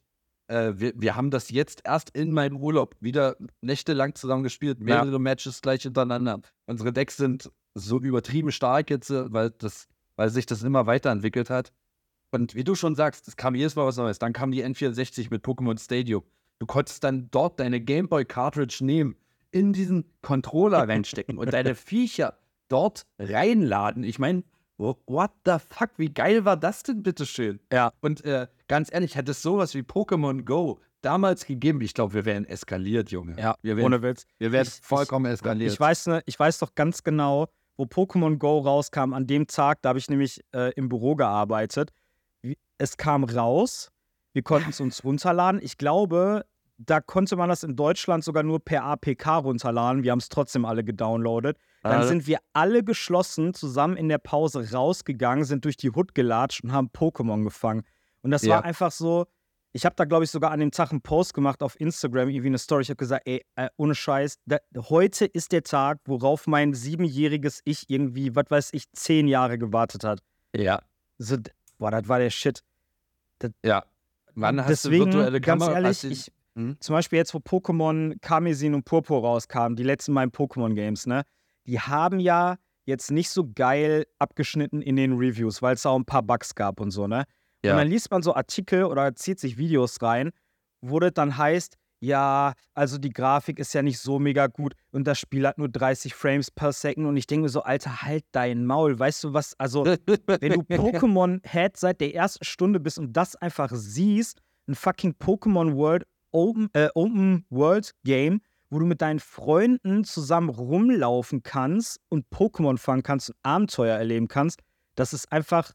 Speaker 2: Äh, wir, wir haben das jetzt erst in meinem Urlaub wieder nächtelang zusammen gespielt, mehrere Matches gleich hintereinander. Unsere Decks sind so übertrieben stark jetzt, äh, weil, das, weil sich das immer weiterentwickelt hat. Und wie du schon sagst, es kam jedes Mal was Neues. Dann kam die N64 mit Pokémon Stadium. Du konntest dann dort deine Gameboy Cartridge nehmen, in diesen Controller reinstecken und deine [LAUGHS] Viecher dort reinladen. Ich meine, what the fuck, wie geil war das denn bitteschön?
Speaker 1: Ja.
Speaker 2: Und äh, ganz ehrlich, hätte es sowas wie Pokémon Go damals gegeben, ich glaube, wir wären eskaliert, Junge.
Speaker 1: ja,
Speaker 2: wir wären,
Speaker 1: ohne Witz.
Speaker 2: wir wären
Speaker 1: Ich- ich-
Speaker 2: vollkommen eskaliert.
Speaker 1: Ich weiß, ne, ich weiß doch ganz genau, wo Pokémon Go rauskam. An dem Tag, da habe ich nämlich äh, im Büro gearbeitet. Es kam raus, wir konnten es uns runterladen. Ich glaube, da konnte man das in Deutschland sogar nur per APK runterladen. Wir haben es trotzdem alle gedownloadet. Dann
Speaker 2: Also-
Speaker 1: sind wir alle geschlossen zusammen in der Pause rausgegangen, sind durch die Hut gelatscht und haben Pokémon gefangen. Und das
Speaker 2: Ja.
Speaker 1: war einfach so. Ich habe da, glaube ich, sogar an dem Tag einen Post gemacht auf Instagram, irgendwie eine Story. Ich habe gesagt, ey, äh, ohne Scheiß, da, heute ist der Tag, worauf mein siebenjähriges Ich irgendwie, was weiß ich, zehn Jahre gewartet hat.
Speaker 2: ja,
Speaker 1: So, boah, das war der Shit.
Speaker 2: Ja. Wann hast
Speaker 1: Deswegen,
Speaker 2: du virtuelle
Speaker 1: ganz
Speaker 2: Kamera?
Speaker 1: ehrlich,
Speaker 2: Hast du-
Speaker 1: ich,
Speaker 2: Hm?
Speaker 1: zum Beispiel jetzt, wo Pokémon Karmesin und Purpur rauskamen, die letzten beiden Pokémon-Games, ne? Die haben ja jetzt nicht so geil abgeschnitten in den Reviews, weil es auch ein paar Bugs gab und so, ne?
Speaker 2: Ja.
Speaker 1: Und dann liest man so Artikel oder zieht sich Videos rein, wo das dann heißt, ja, also die Grafik ist ja nicht so mega gut und das Spiel hat nur 30 Frames per Second und ich denke mir so, Alter, halt dein Maul, weißt du was, also wenn du [LAUGHS] Pokémon-Head seit der ersten Stunde bist und das einfach siehst, ein fucking Pokémon World Open, äh, Open World Game, wo du mit deinen Freunden zusammen rumlaufen kannst und Pokémon fangen kannst und Abenteuer erleben kannst, das ist einfach,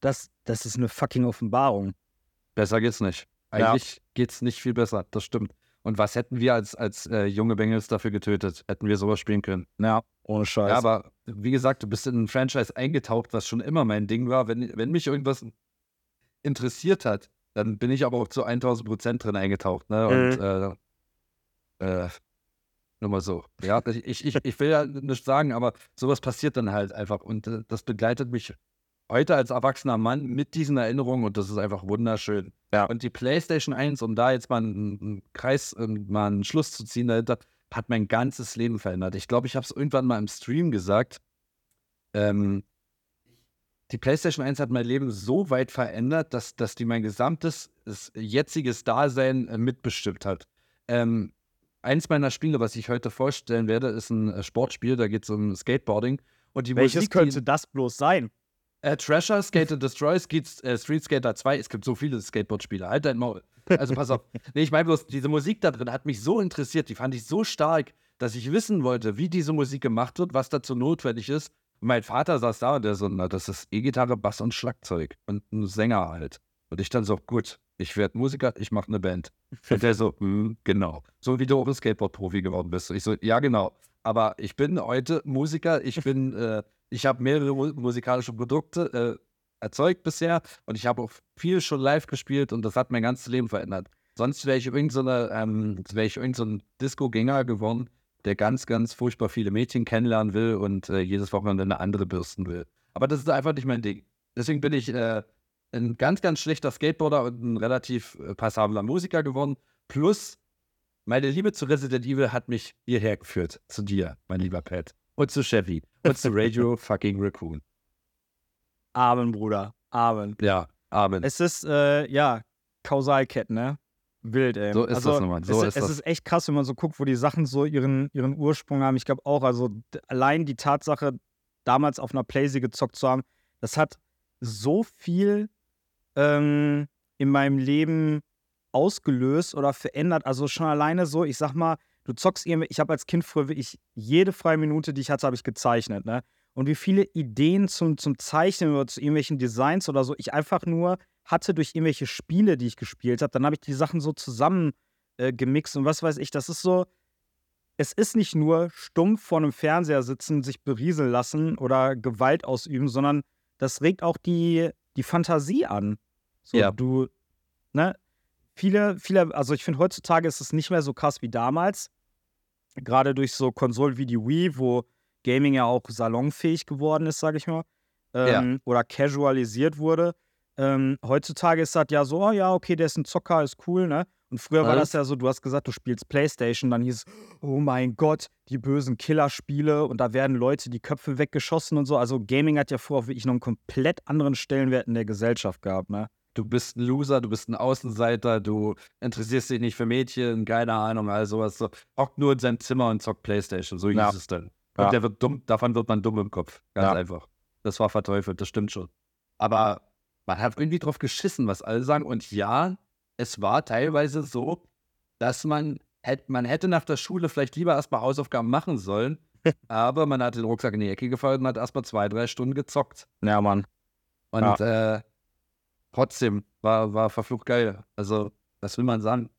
Speaker 1: das, das ist eine fucking Offenbarung.
Speaker 2: Besser geht's nicht.
Speaker 1: Ja.
Speaker 2: Eigentlich geht's nicht viel besser, das stimmt. Und was hätten wir als, als äh, junge Bengals dafür getötet? Hätten wir sowas spielen können?
Speaker 1: Ja, ohne Scheiß.
Speaker 2: Ja, aber wie gesagt, du bist in ein Franchise eingetaucht, was schon immer mein Ding war. Wenn, wenn mich irgendwas interessiert hat, dann bin ich aber auch zu 1000 Prozent drin eingetaucht. Ne? Und
Speaker 1: Mhm.
Speaker 2: äh, äh, nur mal so. Ja, ich, ich, ich will ja nicht sagen, aber sowas passiert dann halt einfach. Und äh, das begleitet mich heute als erwachsener Mann mit diesen Erinnerungen und das ist einfach wunderschön.
Speaker 1: Ja.
Speaker 2: Und die PlayStation 1, um da jetzt mal einen, einen Kreis, ähm, mal einen Schluss zu ziehen dahinter, hat mein ganzes Leben verändert. Ich glaube, ich habe es irgendwann mal im Stream gesagt. Ähm, die PlayStation 1 hat mein Leben so weit verändert, dass, dass die mein gesamtes jetziges Dasein äh, mitbestimmt hat. Ähm, eins meiner Spiele, was ich heute vorstellen werde, ist ein äh, Sportspiel, da geht es um Skateboarding. Und die
Speaker 1: Welches
Speaker 2: Musik,
Speaker 1: könnte das bloß sein?
Speaker 2: Äh, Treasure, Skate and Destroy, Skeet, äh, Street Skater 2. Es gibt so viele Skateboard-Spiele. Halt dein Maul. Also pass auf. [LAUGHS] Nee, ich meine bloß, diese Musik da drin hat mich so interessiert. Die fand ich so stark, dass ich wissen wollte, wie diese Musik gemacht wird, was dazu notwendig ist. Und mein Vater saß da und der so, na, das ist E-Gitarre, Bass und Schlagzeug. Und ein Sänger halt. Und ich dann so, gut, ich werde Musiker, ich mache eine Band. [LAUGHS] Und der so, hm, genau. So wie du auch ein Skateboard-Profi geworden bist. Ich so, ja, genau. Aber ich bin heute Musiker, ich bin, [LAUGHS] äh, ich habe mehrere mu musikalische Produkte äh, erzeugt bisher und ich habe auch viel schon live gespielt und das hat mein ganzes Leben verändert. Sonst wäre ich irgend so ähm, wäre ich irgend so ein Disco-Gänger geworden, der ganz, ganz furchtbar viele Mädchen kennenlernen will und äh, jedes Wochenende eine andere bürsten will. Aber das ist einfach nicht mein Ding. Deswegen bin ich äh, ein ganz, ganz schlechter Skateboarder und ein relativ äh, passabler Musiker geworden. Plus, meine Liebe zu Resident Evil hat mich hierher geführt. Zu dir, mein lieber Pat. Und zu Chevy. Und zu Radio [LAUGHS] fucking Raccoon.
Speaker 1: Amen, Bruder. Amen.
Speaker 2: Ja, Amen.
Speaker 1: Es ist, äh, ja, Kausalketten, ne? Wild, ey.
Speaker 2: So ist
Speaker 1: also,
Speaker 2: das nochmal. So
Speaker 1: es,
Speaker 2: ist
Speaker 1: es ist echt krass, wenn man so guckt, wo die Sachen so ihren, ihren Ursprung haben. Ich glaube auch, also allein die Tatsache, damals auf einer Playsee gezockt zu haben, das hat so viel ähm, in meinem Leben ausgelöst oder verändert. Also schon alleine so, ich sag mal, du zockst irgendwie, ich habe als Kind früher wirklich jede freie Minute, die ich hatte, habe ich gezeichnet, ne? Und wie viele Ideen zum, zum Zeichnen oder zu irgendwelchen Designs oder so ich einfach nur hatte durch irgendwelche Spiele, die ich gespielt habe. Dann habe ich die Sachen so zusammen äh, gemixt und was weiß ich. Das ist so, es ist nicht nur stumpf vor einem Fernseher sitzen, sich berieseln lassen oder Gewalt ausüben, sondern das regt auch die, die Fantasie an. So,
Speaker 2: Ja.
Speaker 1: du, ne? Viele, viele, also ich finde heutzutage ist es nicht mehr so krass wie damals. Gerade durch so Konsolen wie die Wii, wo Gaming ja auch salonfähig geworden ist, sage ich mal. Ähm, Oder casualisiert wurde. Ähm, heutzutage ist das ja so, oh ja, okay, der ist ein Zocker, ist cool, ne? Und früher war
Speaker 2: Mhm.
Speaker 1: das ja so, du hast gesagt, du spielst Playstation, dann hieß es, oh mein Gott, die bösen Killerspiele und da werden Leute die Köpfe weggeschossen und so. Also Gaming hat ja vorher wirklich noch einen komplett anderen Stellenwert in der Gesellschaft gehabt, ne?
Speaker 2: Du bist ein Loser, du bist ein Außenseiter, du interessierst dich nicht für Mädchen, keine Ahnung, all sowas. So, hockt nur in seinem Zimmer und zockt Playstation. So hieß
Speaker 1: Ja.
Speaker 2: es dann.
Speaker 1: Ja.
Speaker 2: Und der wird dumm, davon wird man dumm im Kopf. Ganz
Speaker 1: Ja.
Speaker 2: einfach. Das war verteufelt, das stimmt schon. Aber man hat irgendwie drauf geschissen, was alle sagen. Und ja, es war teilweise so, dass man, hätt, man hätte nach der Schule vielleicht lieber erstmal Hausaufgaben machen sollen, [LAUGHS] aber man hat den Rucksack in die Ecke gefallen und hat erstmal zwei, drei Stunden gezockt.
Speaker 1: Ja, Mann.
Speaker 2: Und äh, trotzdem war, war verflucht geil. Also, was will man sagen?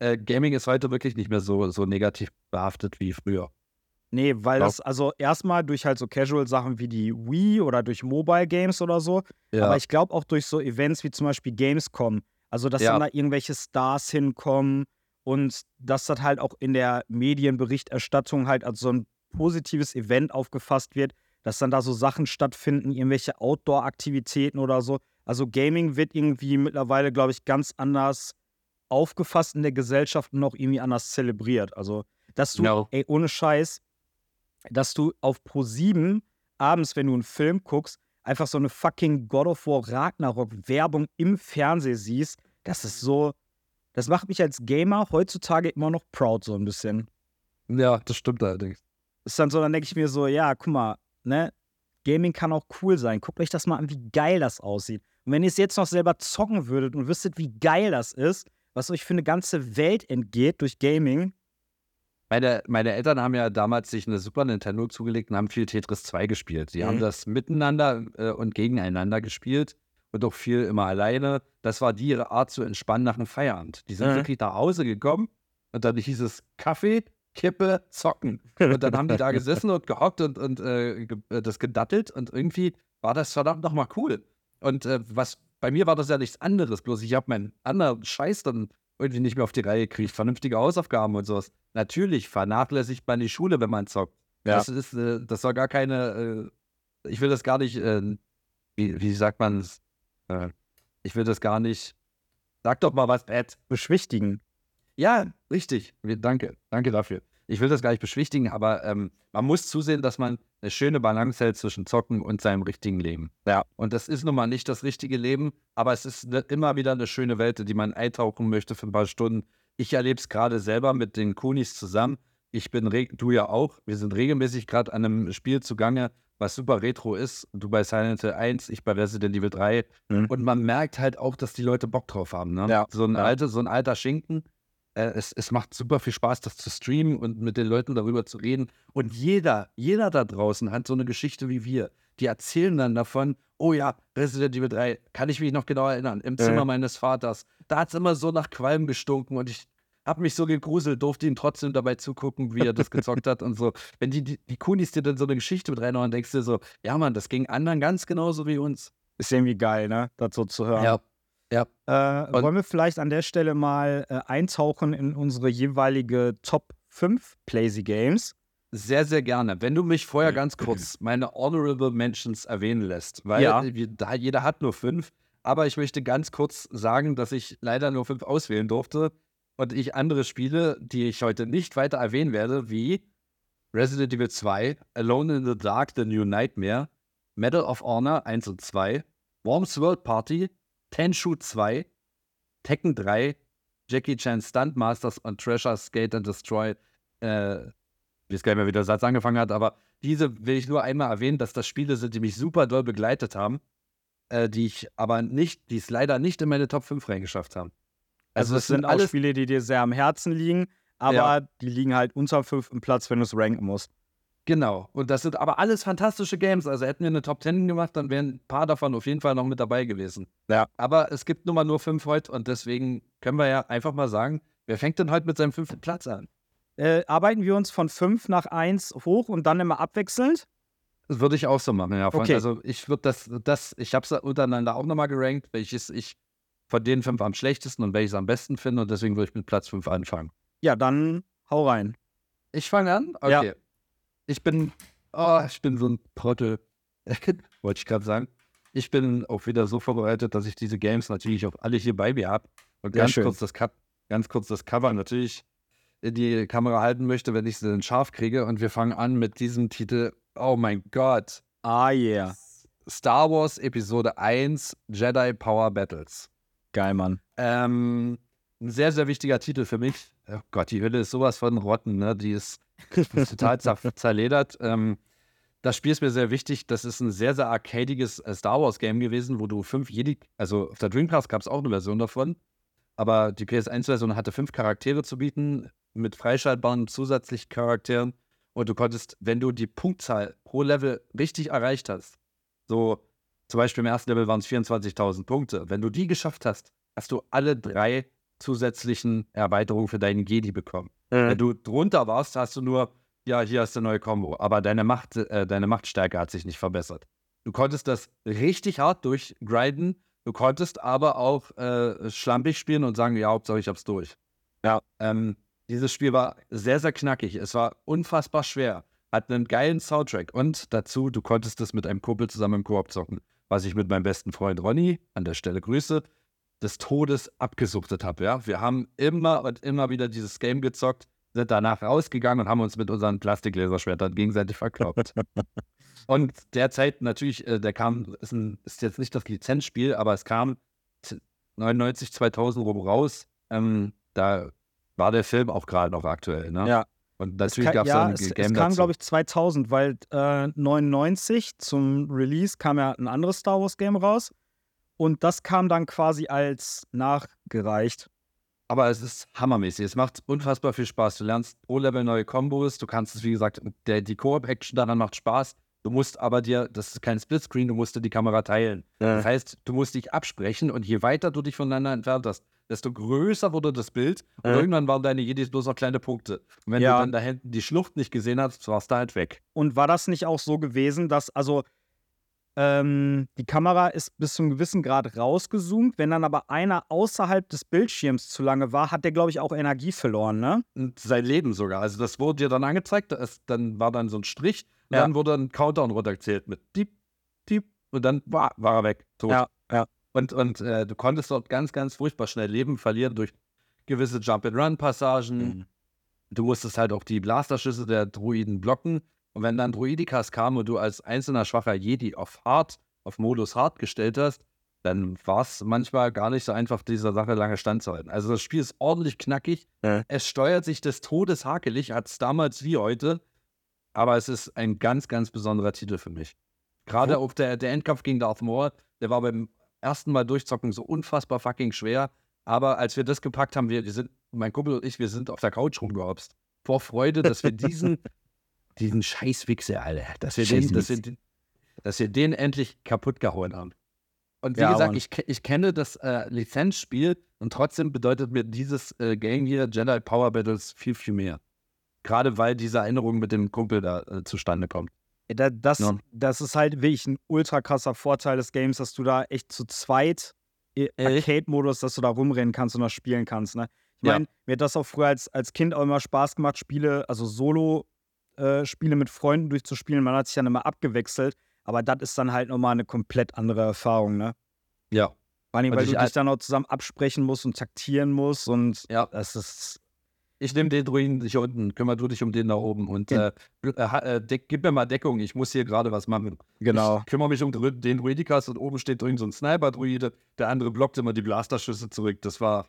Speaker 2: Äh, Gaming ist heute wirklich nicht mehr so, so negativ behaftet wie früher.
Speaker 1: Nee, weil
Speaker 2: Glaub-
Speaker 1: das, also erstmal durch halt so Casual-Sachen wie die Wii oder durch Mobile Games oder so, aber ich glaube auch durch so Events wie zum Beispiel Gamescom. Also, dass
Speaker 2: Ja.
Speaker 1: dann da irgendwelche Stars hinkommen und dass das halt auch in der Medienberichterstattung halt als so ein positives Event aufgefasst wird, dass dann da so Sachen stattfinden, irgendwelche Outdoor-Aktivitäten oder so. Also, Gaming wird irgendwie mittlerweile, glaube ich, ganz anders aufgefasst in der Gesellschaft und auch irgendwie anders zelebriert. Also, dass du,
Speaker 2: Genau.
Speaker 1: ey, ohne Scheiß, dass du auf Pro 7 abends, wenn du einen Film guckst, einfach so eine fucking God of War Ragnarok Werbung im Fernsehen siehst, das ist so, das macht mich als Gamer heutzutage immer noch proud so ein bisschen.
Speaker 2: Ja, das stimmt allerdings.
Speaker 1: Ist dann so, dann denke ich mir so, ja, guck mal, ne, Gaming kann auch cool sein. Guckt euch das mal an, wie geil das aussieht. Und wenn ihr es jetzt noch selber zocken würdet und wüsstet, wie geil das ist, was euch für eine ganze Welt entgeht durch Gaming,
Speaker 2: Meine, meine Eltern haben ja damals sich eine Super Nintendo zugelegt und haben viel Tetris 2 gespielt. Sie haben
Speaker 1: Mhm.
Speaker 2: das miteinander äh, und gegeneinander gespielt und auch viel immer alleine. Das war die ihre Art zu entspannen nach einem Feierabend. Die sind
Speaker 1: Mhm.
Speaker 2: wirklich nach Hause gekommen und dann hieß es Kaffee, Kippe, Zocken. Und dann haben die da [LAUGHS] gesessen und gehockt und, und äh, äh, das gedattelt und irgendwie war das verdammt nochmal cool. Und äh, was bei mir war das ja nichts anderes, bloß ich habe meinen anderen Scheiß dann irgendwie nicht mehr auf die Reihe gekriegt, vernünftige Hausaufgaben und sowas. Natürlich vernachlässigt man die Schule, wenn man zockt.
Speaker 1: Ja.
Speaker 2: Das ist, äh, das soll gar keine, äh, ich will das gar nicht, äh, wie, wie sagt man es? Äh, ich will das gar nicht, sag doch mal was, Pat.
Speaker 1: beschwichtigen.
Speaker 2: Ja, richtig. Danke. Danke dafür. Ich will das gar nicht beschwichtigen, aber ähm, man muss zusehen, dass man eine schöne Balance hält zwischen Zocken und seinem richtigen Leben.
Speaker 1: Ja.
Speaker 2: Und das ist nun mal nicht das richtige Leben, aber es ist ne, immer wieder eine schöne Welt, in die man eintauchen möchte für ein paar Stunden. Ich erlebe es gerade selber mit den Kunis zusammen. Ich bin, du ja auch. Wir sind regelmäßig gerade an einem Spiel zugange, was super retro ist. Du bei Silent Hill 1, ich bei Resident Evil 3.
Speaker 1: Mhm.
Speaker 2: Und man merkt halt auch, dass die Leute Bock drauf haben. Ne?
Speaker 1: Ja,
Speaker 2: So, ein
Speaker 1: ja.
Speaker 2: alte, so ein alter Schinken. Äh, es, es macht super viel Spaß, das zu streamen und mit den Leuten darüber zu reden. Und jeder, jeder da draußen hat so eine Geschichte wie wir. Die erzählen dann davon, oh ja, Resident Evil 3, kann ich mich noch genau erinnern, im. Zimmer meines Vaters. Da hat es immer so nach Qualm gestunken und ich habe mich so gegruselt, durfte ihm trotzdem dabei zugucken, wie er das gezockt hat und so. Wenn die, die, die Kunis dir dann so eine Geschichte mit reinhauen, denkst du dir so, ja Mann, das ging anderen ganz genauso wie uns.
Speaker 1: Ist irgendwie geil, ne? Das so zu hören.
Speaker 2: Ja.
Speaker 1: Äh,
Speaker 2: Und-
Speaker 1: wollen wir vielleicht an der Stelle mal äh, eintauchen in unsere jeweilige Top 5 Playsy Games?
Speaker 2: Sehr, sehr gerne. Wenn du mich vorher ganz kurz [CLEARS THROAT] meine Honorable Mentions erwähnen lässt, weil
Speaker 1: Ja.
Speaker 2: jeder hat nur fünf, aber ich möchte ganz kurz sagen, dass ich leider nur fünf auswählen durfte. und ich andere Spiele, die ich heute nicht weiter erwähnen werde, wie Resident Evil 2, Alone in the Dark, The New Nightmare, Medal of Honor 1 und 2, Worms World Party, Tenshu 2, Tekken 3, Jackie Chan Stunt Masters und Treasure Skate and Destroy. Äh, ich weiß gar nicht mehr, wie der Satz angefangen hat, aber diese will ich nur einmal erwähnen, dass das Spiele sind, die mich super doll begleitet haben, äh, die ich aber nicht, die es leider nicht in meine Top 5 reingeschafft haben.
Speaker 1: Also, das sind auch Spiele, die dir sehr am Herzen liegen, aber
Speaker 2: Ja.
Speaker 1: die liegen halt unter fünften Platz, wenn du es ranken musst.
Speaker 2: Genau. Und das sind aber alles fantastische Games. Also hätten wir eine Top 10 gemacht, dann wären ein paar davon auf jeden Fall noch mit dabei gewesen.
Speaker 1: Ja.
Speaker 2: Aber es gibt nun mal nur fünf heute und deswegen können wir ja einfach mal sagen, wer fängt denn heute mit seinem fünften Platz an?
Speaker 1: Äh, arbeiten wir uns von fünf nach eins hoch und dann immer abwechselnd?
Speaker 2: Das würde ich auch so machen, ja.
Speaker 1: Okay.
Speaker 2: Also ich würde das, das, ich habe es untereinander auch nochmal gerankt, welches ich von den fünf am schlechtesten und welches am besten finde und deswegen würde ich mit Platz fünf anfangen.
Speaker 1: Ja, dann hau rein.
Speaker 2: Ich fange an?
Speaker 1: Ja.
Speaker 2: Ich bin, oh, ich bin so ein Trottel. [LAUGHS] Wollte ich gerade sagen. Ich bin auch wieder so vorbereitet, dass ich diese Games natürlich auch alle hier bei mir habe. Und ganz kurz, das ganz kurz das Cover natürlich in die Kamera halten möchte, wenn ich sie dann scharf kriege. Und wir fangen an mit diesem Titel. Oh mein Gott.
Speaker 1: Ah, yeah.
Speaker 2: Star Wars Episode 1 Jedi Power Battles.
Speaker 1: Geil, Mann.
Speaker 2: Ähm, ein sehr, sehr wichtiger Titel für mich. Oh Gott, die Hülle ist sowas von Rotten, ne? Die ist, ist total zer- zerledert. Ähm, das Spiel ist mir sehr wichtig. Das ist ein sehr, sehr arcadiges äh, Star Wars Game gewesen, wo du fünf Jedi, also auf der Dreamcast gab es auch eine Version davon, aber die PS1-Version hatte fünf Charaktere zu bieten, mit freischaltbaren zusätzlichen Charakteren. Und du konntest, wenn du die Punktzahl pro Level richtig erreicht hast, so zum Beispiel im ersten Level waren es 24.000 Punkte, wenn du die geschafft hast, hast du alle drei zusätzlichen Erweiterungen für deinen Jedi bekommen. Wenn du drunter warst, hast du nur, ja, hier hast du eine neue Combo, aber deine, Macht, äh, deine Machtstärke hat sich nicht verbessert. Du konntest das richtig hart durchgrinden, du konntest aber auch äh, schlampig spielen und sagen, ja, Hauptsache ich hab's durch.
Speaker 1: Ja.
Speaker 2: Ähm, dieses Spiel war sehr, sehr knackig. Es war unfassbar schwer. Hat einen geilen Soundtrack und dazu, du konntest es mit einem Kumpel zusammen im Koop zocken. Was ich mit meinem besten Freund Ronny, an der Stelle Grüße, des Todes abgesuchtet habe. Ja? Wir haben immer und immer wieder dieses Game gezockt, sind danach rausgegangen und haben uns mit unseren Plastiklaserschwertern gegenseitig verkloppt. [LAUGHS] und derzeit natürlich, äh, der kam, ist, ein, ist jetzt nicht das Lizenzspiel, aber es kam 99, 2000 rum raus. Ähm, da war der Film auch gerade noch aktuell. Ne?
Speaker 1: Ja.
Speaker 2: Und natürlich gab es
Speaker 1: ja,
Speaker 2: ein
Speaker 1: es,
Speaker 2: Game
Speaker 1: es kam, glaube ich, 2000, weil äh, 99 zum Release kam ja ein anderes Star Wars Game raus. Und das kam dann quasi als nachgereicht.
Speaker 2: Aber es ist hammermäßig. Es macht unfassbar viel Spaß. Du lernst pro Level neue Kombos. Du kannst es, wie gesagt, der, die Koop-Action daran macht Spaß. Du musst aber dir, das ist kein Splitscreen, du musst dir die Kamera teilen. Das heißt, du musst dich absprechen und je weiter du dich voneinander entfernt hast, desto größer wurde das Bild. Und
Speaker 1: Mhm.
Speaker 2: irgendwann waren deine Jedis bloß noch kleine Punkte. Und wenn
Speaker 1: Ja.
Speaker 2: du dann da hinten die Schlucht nicht gesehen hast, warst du halt weg.
Speaker 1: Und war das nicht auch so gewesen, dass, also, ähm, die Kamera ist bis zu einem gewissen Grad rausgezoomt. Wenn dann aber einer außerhalb des Bildschirms zu lange war, hat der, glaube ich, auch Energie verloren, ne?
Speaker 2: Und sein Leben sogar. Also das wurde dir dann angezeigt, das, dann war dann so ein Strich und
Speaker 1: Ja.
Speaker 2: dann wurde ein Countdown runtergezählt mit Diep, Diep und dann war, war er weg, tot.
Speaker 1: ja.
Speaker 2: Und, und äh, du konntest dort ganz, ganz furchtbar schnell Leben verlieren durch gewisse Jump-and-Run-Passagen.
Speaker 1: Mhm.
Speaker 2: Du musstest halt auch die Blasterschüsse der Druiden blocken. Und wenn dann Druidikas kamen und du als einzelner schwacher Jedi auf Hard, auf Modus Hard gestellt hast, dann war es manchmal gar nicht so einfach, dieser Sache lange standzuhalten. Also das Spiel ist ordentlich knackig.
Speaker 1: Ja.
Speaker 2: Es steuert sich des Todes hakelig, hat es damals wie heute. Aber es ist ein ganz, ganz besonderer Titel für mich. Gerade auf der, der Endkampf gegen Darth Maul, der war beim ersten Mal durchzocken so unfassbar fucking schwer. Aber als wir das gepackt haben, wir, wir sind, mein Kumpel und ich, wir sind auf der Couch rumgehopst. Vor Freude, dass wir diesen, [LAUGHS] diesen Scheißwichser, Alter, dass wir, den, dass, wir, den- dass wir den endlich kaputt gehauen haben. Und wie
Speaker 1: Ja,
Speaker 2: gesagt, ich, ich kenne das äh, Lizenzspiel und trotzdem bedeutet mir dieses äh, Game hier, Jedi Power Battles, viel, viel mehr. Gerade weil diese Erinnerung mit dem Kumpel da äh, zustande kommt.
Speaker 1: Da, das,
Speaker 2: Ja.
Speaker 1: das ist halt wirklich ein ultra krasser Vorteil des Games, dass du da echt zu zweit
Speaker 2: Äh.
Speaker 1: Arcade-Modus, dass du da rumrennen kannst und das spielen kannst. Ne? Ich
Speaker 2: Ja.
Speaker 1: meine, mir hat das auch früher als, als Kind auch immer Spaß gemacht, Spiele, also Solo-Spiele mit Freunden durchzuspielen. Man hat sich dann immer abgewechselt, aber das ist dann halt nochmal eine komplett andere Erfahrung. Ne?
Speaker 2: Ja.
Speaker 1: Vor allem,
Speaker 2: Und
Speaker 1: weil
Speaker 2: ich
Speaker 1: du dich dann auch zusammen absprechen musst und taktieren musst und
Speaker 2: Ja.
Speaker 1: das ist.
Speaker 2: Ich nehme den Druiden hier unten, kümmer du dich um den da oben und
Speaker 1: Ja.
Speaker 2: äh, äh, äh, deck, gib mir mal Deckung, ich muss hier gerade was machen.
Speaker 1: Genau.
Speaker 2: Ich kümmere mich um den Druidikas und oben steht drin so ein Sniper-Druide, der andere blockt immer die Blasterschüsse zurück. Das war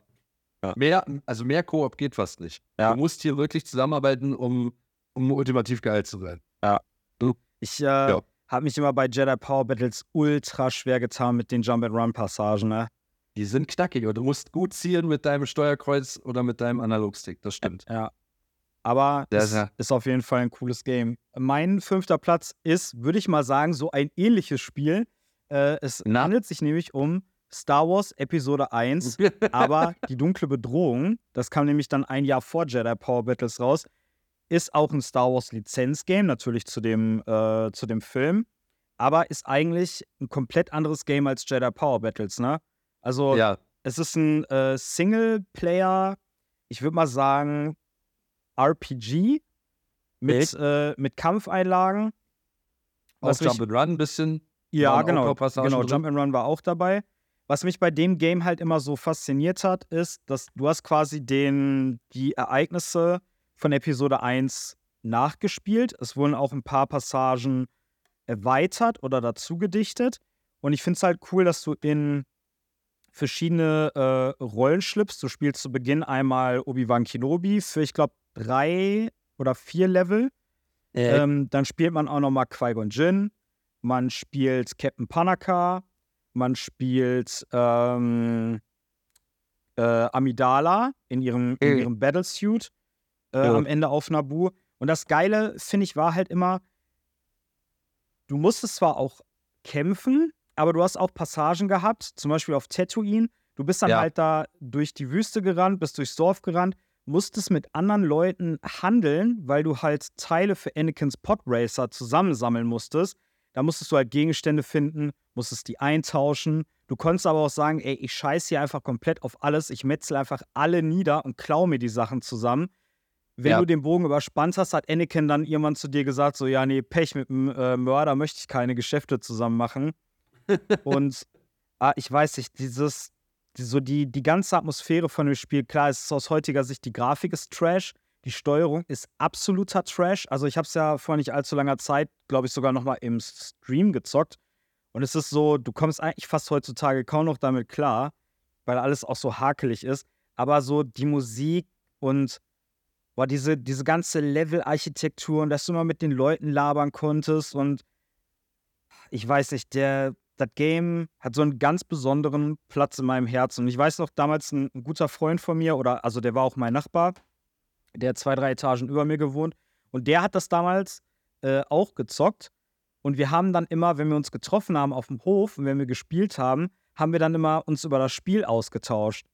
Speaker 1: Ja.
Speaker 2: mehr, also mehr Koop geht fast nicht.
Speaker 1: Ja.
Speaker 2: Du musst hier wirklich zusammenarbeiten, um, um ultimativ geil zu sein.
Speaker 1: Ich äh, habe mich immer bei Jedi Power Battles ultra schwer getan mit den Jump-and-Run-Passagen, ne?
Speaker 2: Die sind knackig und du musst gut zielen mit deinem Steuerkreuz oder mit deinem Analogstick, das stimmt.
Speaker 1: Ja. Aber es
Speaker 2: sehr.
Speaker 1: ist auf jeden Fall ein cooles Game. Mein fünfter Platz ist, würde ich mal sagen, so ein ähnliches Spiel. Äh, es
Speaker 2: Na?
Speaker 1: handelt sich nämlich um Star Wars Episode 1, [LAUGHS] aber die dunkle Bedrohung, das kam nämlich dann ein Jahr vor Jedi Power Battles raus, ist auch ein Star Wars Lizenzgame, natürlich zu dem, äh, zu dem Film, aber ist eigentlich ein komplett anderes Game als Jedi Power Battles, ne? Also
Speaker 2: ja,
Speaker 1: es ist ein äh, Singleplayer, ich würde mal sagen, RPG mit, äh, mit Kampfeinlagen.
Speaker 2: auch Jump and Run ein bisschen.
Speaker 1: Ja, genau. Genau. Jump and Run war auch dabei. Was mich bei dem Game halt immer so fasziniert hat, ist, dass du hast quasi den, die Ereignisse von Episode 1 nachgespielt. Es wurden auch ein paar Passagen erweitert oder dazu gedichtet. Und ich finde es halt cool, dass du in verschiedene äh, Rollen schlüpfst. Du spielst zu Beginn einmal Obi-Wan Kenobi für, ich glaube, drei oder vier Level. Ähm, dann spielt man auch noch mal Qui-Gon Jinn. Man spielt Captain Panaka. Man spielt ähm, äh, Amidala in ihrem, in
Speaker 2: Mhm.
Speaker 1: ihrem Battlesuit äh,
Speaker 2: Ja.
Speaker 1: am Ende auf Naboo. Und das Geile, finde ich, war halt immer, du musstest zwar auch kämpfen, aber du hast auch Passagen gehabt, zum Beispiel auf Tatooine. Du bist dann
Speaker 2: Ja.
Speaker 1: halt da durch die Wüste gerannt, bist durchs Dorf gerannt, musstest mit anderen Leuten handeln, weil du halt Teile für Anakins Podracer zusammensammeln musstest. Da musstest du halt Gegenstände finden, musstest die eintauschen. Du konntest aber auch sagen, ey, ich scheiße hier einfach komplett auf alles. Ich metzel einfach alle nieder und klau mir die Sachen zusammen. Wenn
Speaker 2: Ja.
Speaker 1: du den Bogen überspannt hast, hat Anakin dann irgendwann zu dir gesagt, so, ja, nee, Pech mit dem äh, Mörder möchte ich keine Geschäfte zusammen machen. [LAUGHS] und ah, ich weiß nicht, dieses, die, so die, die ganze Atmosphäre von dem Spiel, klar, es ist aus heutiger Sicht, die Grafik ist Trash, die Steuerung ist absoluter Trash. Also ich habe es ja vor nicht allzu langer Zeit, glaube ich, sogar noch mal im Stream gezockt. Und es ist so, du kommst eigentlich fast heutzutage kaum noch damit klar, weil alles auch so hakelig ist. Aber so die Musik und boah, diese, diese ganze Level-Architektur und dass du mal mit den Leuten labern konntest und ich weiß nicht, der, das Game hat so einen ganz besonderen Platz in meinem Herzen. Und ich weiß noch, damals ein, ein guter Freund von mir, oder also der war auch mein Nachbar, der hat zwei, drei Etagen über mir gewohnt. Und der hat das damals äh, auch gezockt. Und wir haben dann immer, wenn wir uns getroffen haben auf dem Hof und wenn wir gespielt haben, haben wir dann immer uns über das Spiel ausgetauscht.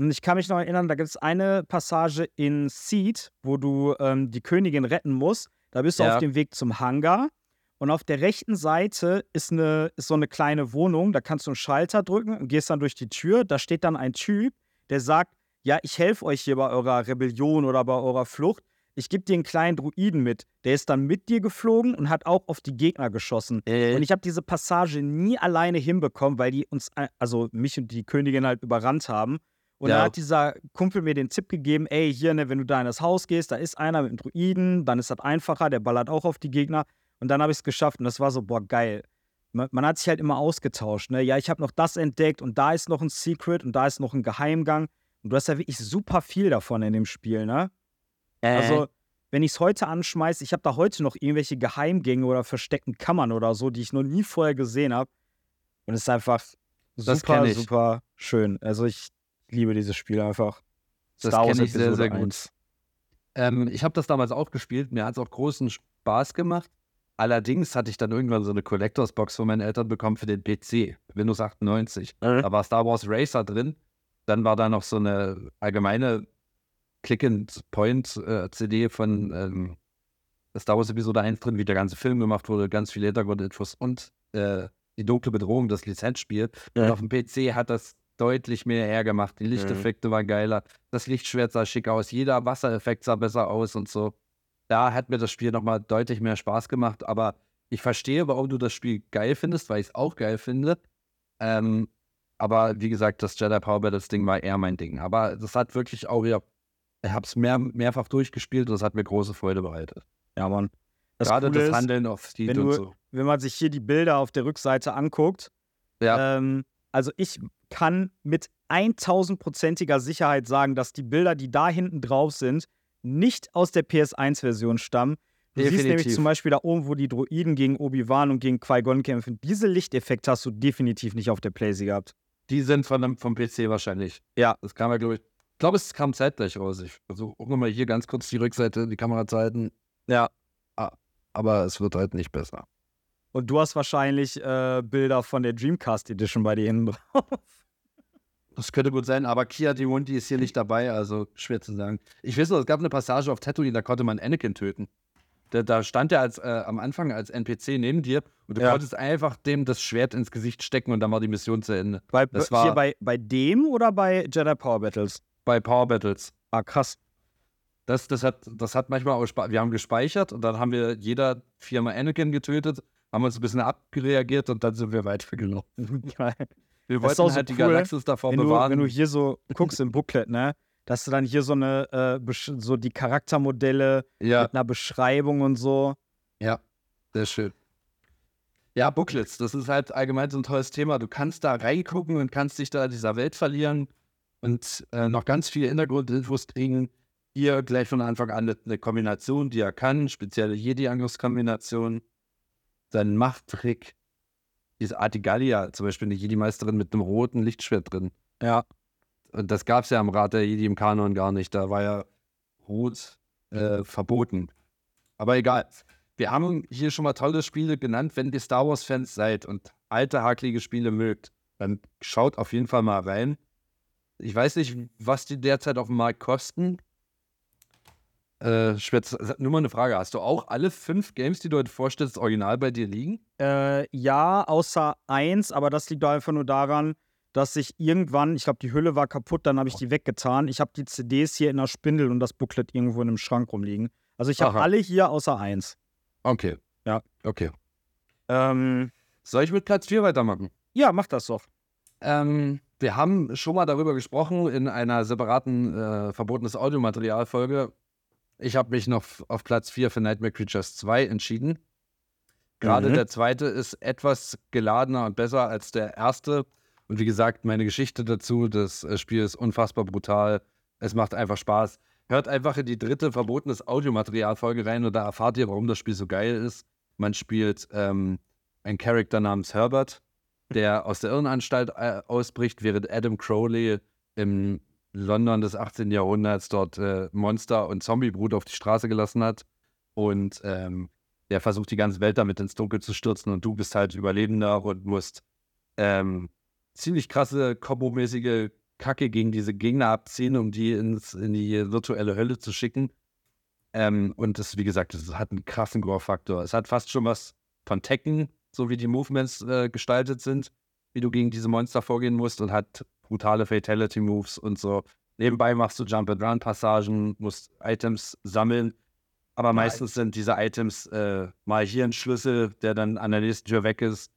Speaker 1: Und ich kann mich noch erinnern, da gibt es eine Passage in Seed, wo du ähm, die Königin retten musst. Da bist du
Speaker 2: Ja.
Speaker 1: auf dem Weg zum Hangar. Und auf der rechten Seite ist, eine, ist so eine kleine Wohnung. Da kannst du einen Schalter drücken und gehst dann durch die Tür. Da steht dann ein Typ, der sagt: Ja, ich helfe euch hier bei eurer Rebellion oder bei eurer Flucht. Ich gebe dir einen kleinen Druiden mit. Der ist dann mit dir geflogen und hat auch auf die Gegner geschossen.
Speaker 2: Äh,
Speaker 1: Und ich habe diese Passage nie alleine hinbekommen, weil die uns, äh, also mich und die Königin halt überrannt haben. Und
Speaker 2: Ja.
Speaker 1: dann hat dieser Kumpel mir den Tipp gegeben, ey, hier, ne, wenn du da in das Haus gehst, da ist einer mit einem Druiden, dann ist das einfacher, der ballert auch auf die Gegner. Und dann habe ich es geschafft und das war so, boah, geil. Man, man hat sich halt immer ausgetauscht, ne? Ja, ich habe noch das entdeckt und da ist noch ein Secret und da ist noch ein Geheimgang. Und du hast ja wirklich super viel davon in dem Spiel, ne? Also, wenn ich es heute anschmeiße, ich habe da heute noch irgendwelche Geheimgänge oder versteckten Kammern oder so, die ich noch nie vorher gesehen habe. Und es ist einfach
Speaker 2: Das
Speaker 1: super, super schön. Also ich liebe dieses Spiel einfach.
Speaker 2: Das
Speaker 1: Star Wars
Speaker 2: kenn ich sehr, sehr gut.
Speaker 1: 1.
Speaker 2: Ähm, ich habe das damals auch gespielt. Mir hat es auch großen Spaß gemacht. Allerdings hatte ich dann irgendwann so eine Collectors Box von meinen Eltern bekommen für den PC, Windows 98.
Speaker 1: Mhm.
Speaker 2: Da war Star Wars Racer drin. Dann war da noch so eine allgemeine Click-and-Point-CD von ähm, Star Wars Episode 1 drin, wie der ganze Film gemacht wurde, ganz viele Hintergrundinfos und äh, die dunkle Bedrohung, das Lizenzspiel. Und
Speaker 1: Ja.
Speaker 2: auf dem PC hat das deutlich mehr hergemacht. Die Lichteffekte waren geiler, das Lichtschwert sah schick aus, jeder Wassereffekt sah besser aus und so. Da hat mir das Spiel nochmal deutlich mehr Spaß gemacht, aber ich verstehe, warum du das Spiel geil findest, weil ich es auch geil finde. Ähm, aber wie gesagt, das Jedi Power Battles Ding war eher mein Ding. Aber das hat wirklich auch wieder, ich habe es mehr, mehrfach durchgespielt und es hat mir große Freude bereitet.
Speaker 1: Ja, Mann. Das
Speaker 2: Gerade
Speaker 1: Coole
Speaker 2: das
Speaker 1: ist,
Speaker 2: Handeln auf Steed und so.
Speaker 1: wenn man sich hier die Bilder auf der Rückseite anguckt,
Speaker 2: Ja.
Speaker 1: ähm, also ich kann mit 1000%iger Sicherheit sagen, dass die Bilder, die da hinten drauf sind, nicht aus der PS1-Version stammen. Du siehst nämlich
Speaker 2: Definitiv.
Speaker 1: zum Beispiel da oben, wo die Droiden gegen Obi-Wan und gegen Qui-Gon kämpfen. Diese Lichteffekte hast du definitiv nicht auf der Playsee gehabt.
Speaker 2: Die sind von vom PC wahrscheinlich.
Speaker 1: Ja.
Speaker 2: Das kam ja, glaube ich. Ich glaube, es kam zeitgleich raus. Ich versuche auch nochmal hier ganz kurz die Rückseite, die Kamera zu halten.
Speaker 1: Ja.
Speaker 2: Ah, aber es wird halt nicht besser.
Speaker 1: Und du hast wahrscheinlich äh, Bilder von der Dreamcast Edition bei dir hinten drauf.
Speaker 2: Das könnte gut sein, aber Kia Dimonti ist hier nicht dabei, also schwer zu sagen. Ich weiß noch, es gab eine Passage auf Tatooine, da konnte man Anakin töten. Da, da stand er als, äh, am Anfang als NPC neben dir und du
Speaker 1: Ja.
Speaker 2: konntest einfach dem das Schwert ins Gesicht stecken und dann war die Mission zu Ende.
Speaker 1: Bei,
Speaker 2: Das
Speaker 1: hier
Speaker 2: war-
Speaker 1: bei, bei dem oder bei Jedi Power Battles?
Speaker 2: Bei Power Battles.
Speaker 1: Ah, krass.
Speaker 2: Das, das, hat, das hat manchmal auch Spaß. Wir haben gespeichert und dann haben wir jeder viermal Anakin getötet, haben uns ein bisschen abreagiert und dann sind wir weitergelaufen. [LAUGHS]
Speaker 1: Geil.
Speaker 2: Wir wollten
Speaker 1: auch so
Speaker 2: halt die
Speaker 1: cool,
Speaker 2: Galaxis davor
Speaker 1: wenn du,
Speaker 2: bewahren.
Speaker 1: wenn du hier so guckst im Booklet, ne, dass du dann hier so eine, äh, so die Charaktermodelle
Speaker 2: ja,
Speaker 1: mit einer Beschreibung und so.
Speaker 2: ja, sehr schön. Ja, Booklets, das ist halt allgemein so ein tolles Thema. Du kannst da reingucken und kannst dich da dieser Welt verlieren und äh, noch ganz viele Hintergrundinfos kriegen. Hier gleich von Anfang an eine Kombination, die er kann, spezielle Jedi-Angriffskombination, sein Machttrick, diese Artigalia, zum Beispiel eine Jedi-Meisterin mit einem roten Lichtschwert drin.
Speaker 1: Ja.
Speaker 2: Und das gab es ja am Rat der Jedi im Kanon gar nicht. Da war ja Rot äh, verboten. Aber egal. Wir haben hier schon mal tolle Spiele genannt. Wenn ihr Star Wars-Fans seid und alte, hakelige Spiele mögt, dann schaut auf jeden Fall mal rein. Ich weiß nicht, was die derzeit auf dem Markt kosten. Äh, schwer zu- nur mal eine Frage. Hast du auch alle fünf Games, die du heute vorstellst, original bei dir liegen?
Speaker 1: Äh, ja, außer eins, aber das liegt einfach nur daran, dass ich irgendwann, ich glaube, die Hülle war kaputt, dann habe ich die weggetan. Ich habe die CDs hier in der Spindel und das Booklet irgendwo in einem Schrank rumliegen. Also ich habe alle hier außer eins.
Speaker 2: Okay.
Speaker 1: Ja.
Speaker 2: Okay.
Speaker 1: Ähm,
Speaker 2: Soll ich mit Platz 4 weitermachen?
Speaker 1: ja, mach das doch.
Speaker 2: Ähm, wir haben schon mal darüber gesprochen in einer separaten äh, verbotenes Audiomaterial-Folge. Ich habe mich noch auf Platz 4 für Nightmare Creatures 2 entschieden. Gerade
Speaker 1: Mhm.
Speaker 2: der zweite ist etwas geladener und besser als der erste. Und wie gesagt, meine Geschichte dazu, das äh, Spiel ist unfassbar brutal. Es macht einfach Spaß. Hört einfach in die dritte verbotenes Audiomaterial-Folge rein und da erfahrt ihr, warum das Spiel so geil ist. Man spielt ähm, einen Charakter namens Herbert, der aus der Irrenanstalt äh, ausbricht, während Adam Crowley im London des 18. Jahrhunderts dort äh, Monster und Zombie-Brut auf die Straße gelassen hat. Und ähm, der versucht, die ganze Welt damit ins Dunkel zu stürzen. Und du bist halt Überlebender und musst ähm, ziemlich krasse, kombomäßige Kacke gegen diese Gegner abziehen, um die ins, in die virtuelle Hölle zu schicken. Ähm, und das, wie gesagt, das hat einen krassen Gore-Faktor. Es hat fast schon was von Tekken, so wie die Movements äh, gestaltet sind, wie du gegen diese Monster vorgehen musst und hat brutale Fatality-Moves und so. Nebenbei machst du Jump-and-Run-Passagen, musst Items sammeln, aber meistens sind diese Items äh, mal hier ein Schlüssel, der dann an der nächsten Tür weg ist,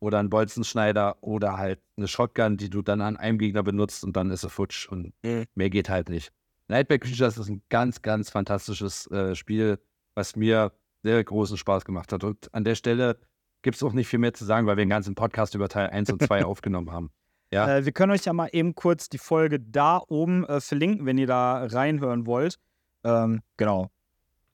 Speaker 2: oder ein Bolzenschneider oder halt eine Shotgun, die du dann an einem Gegner benutzt und dann ist er futsch und
Speaker 1: Mhm.
Speaker 2: mehr geht halt nicht. Nightmare Creatures ist ein ganz, ganz fantastisches äh, Spiel, was mir sehr großen Spaß gemacht hat. Und an der Stelle gibt es auch nicht viel mehr zu sagen, weil wir einen ganzen Podcast über Teil 1 und 2 [LAUGHS] aufgenommen haben. Ja.
Speaker 1: Äh, wir können euch ja mal eben kurz die Folge da oben äh, verlinken, wenn ihr da reinhören wollt. Ähm, genau.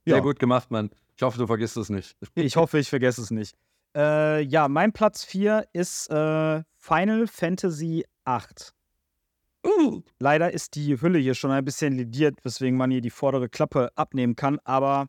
Speaker 2: Sehr
Speaker 1: Ja.
Speaker 2: gut gemacht, Mann. Ich hoffe, du vergisst es nicht. [LAUGHS]
Speaker 1: Ich hoffe, ich vergesse es nicht. Äh, ja, mein Platz 4 ist äh, Final Fantasy VIII. Leider ist die Hülle hier schon ein bisschen lediert, weswegen man hier die vordere Klappe abnehmen kann. Aber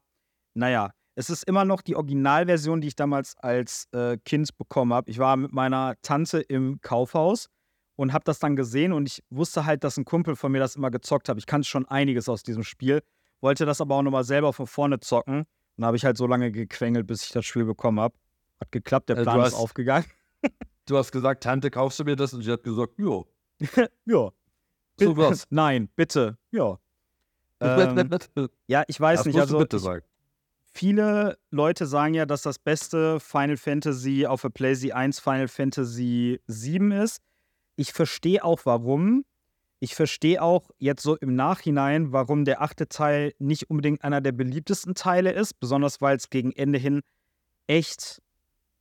Speaker 1: naja, es ist immer noch die Originalversion, die ich damals als äh, Kind bekommen habe. Ich war mit meiner Tante im Kaufhaus und habe das dann gesehen und ich wusste halt, dass ein Kumpel von mir das immer gezockt hat. Ich kannte schon einiges aus diesem Spiel, wollte das aber auch nochmal selber von vorne zocken. Und habe ich halt so lange gequengelt, bis ich das Spiel bekommen habe. Hat geklappt, der
Speaker 2: Äh,
Speaker 1: Plan ist
Speaker 2: hast-
Speaker 1: aufgegangen. [LAUGHS]
Speaker 2: Du hast gesagt, Tante, kaufst du mir das? Und sie hat gesagt, jo.
Speaker 1: ja.
Speaker 2: So was. [LAUGHS]
Speaker 1: Nein, bitte. Ja. Ähm, ja, ich weiß
Speaker 2: das
Speaker 1: nicht. Also,
Speaker 2: bitte
Speaker 1: ich,
Speaker 2: sagen.
Speaker 1: viele Leute sagen ja, dass das beste Final Fantasy auf der PlayStation 1 Final Fantasy 7 ist. Ich verstehe auch warum. Ich verstehe auch jetzt so im Nachhinein, warum der achte Teil nicht unbedingt einer der beliebtesten Teile ist, besonders weil es gegen Ende hin echt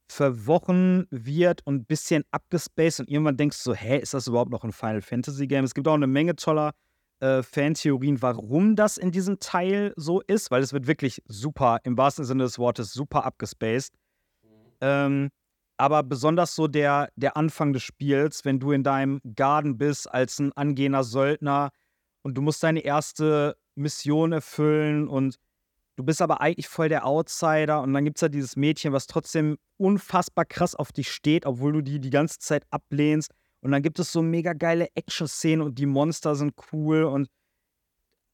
Speaker 1: verworren wird und ein bisschen abgespaced und irgendwann denkst du so, hä, ist das überhaupt noch ein Final Fantasy Game? Es gibt auch eine Menge toller äh, Fantheorien, warum das in diesem Teil so ist, weil es wird wirklich super, im wahrsten Sinne des Wortes, super abgespaced. Ähm, aber besonders so der, der Anfang des Spiels, wenn du in deinem Garten bist als ein angehender Söldner und du musst deine erste Mission erfüllen und du bist aber eigentlich voll der Outsider und dann gibt es ja dieses Mädchen, was trotzdem unfassbar krass auf dich steht, obwohl du die die ganze Zeit ablehnst. Und dann gibt es so mega geile Action-Szenen und die Monster sind cool und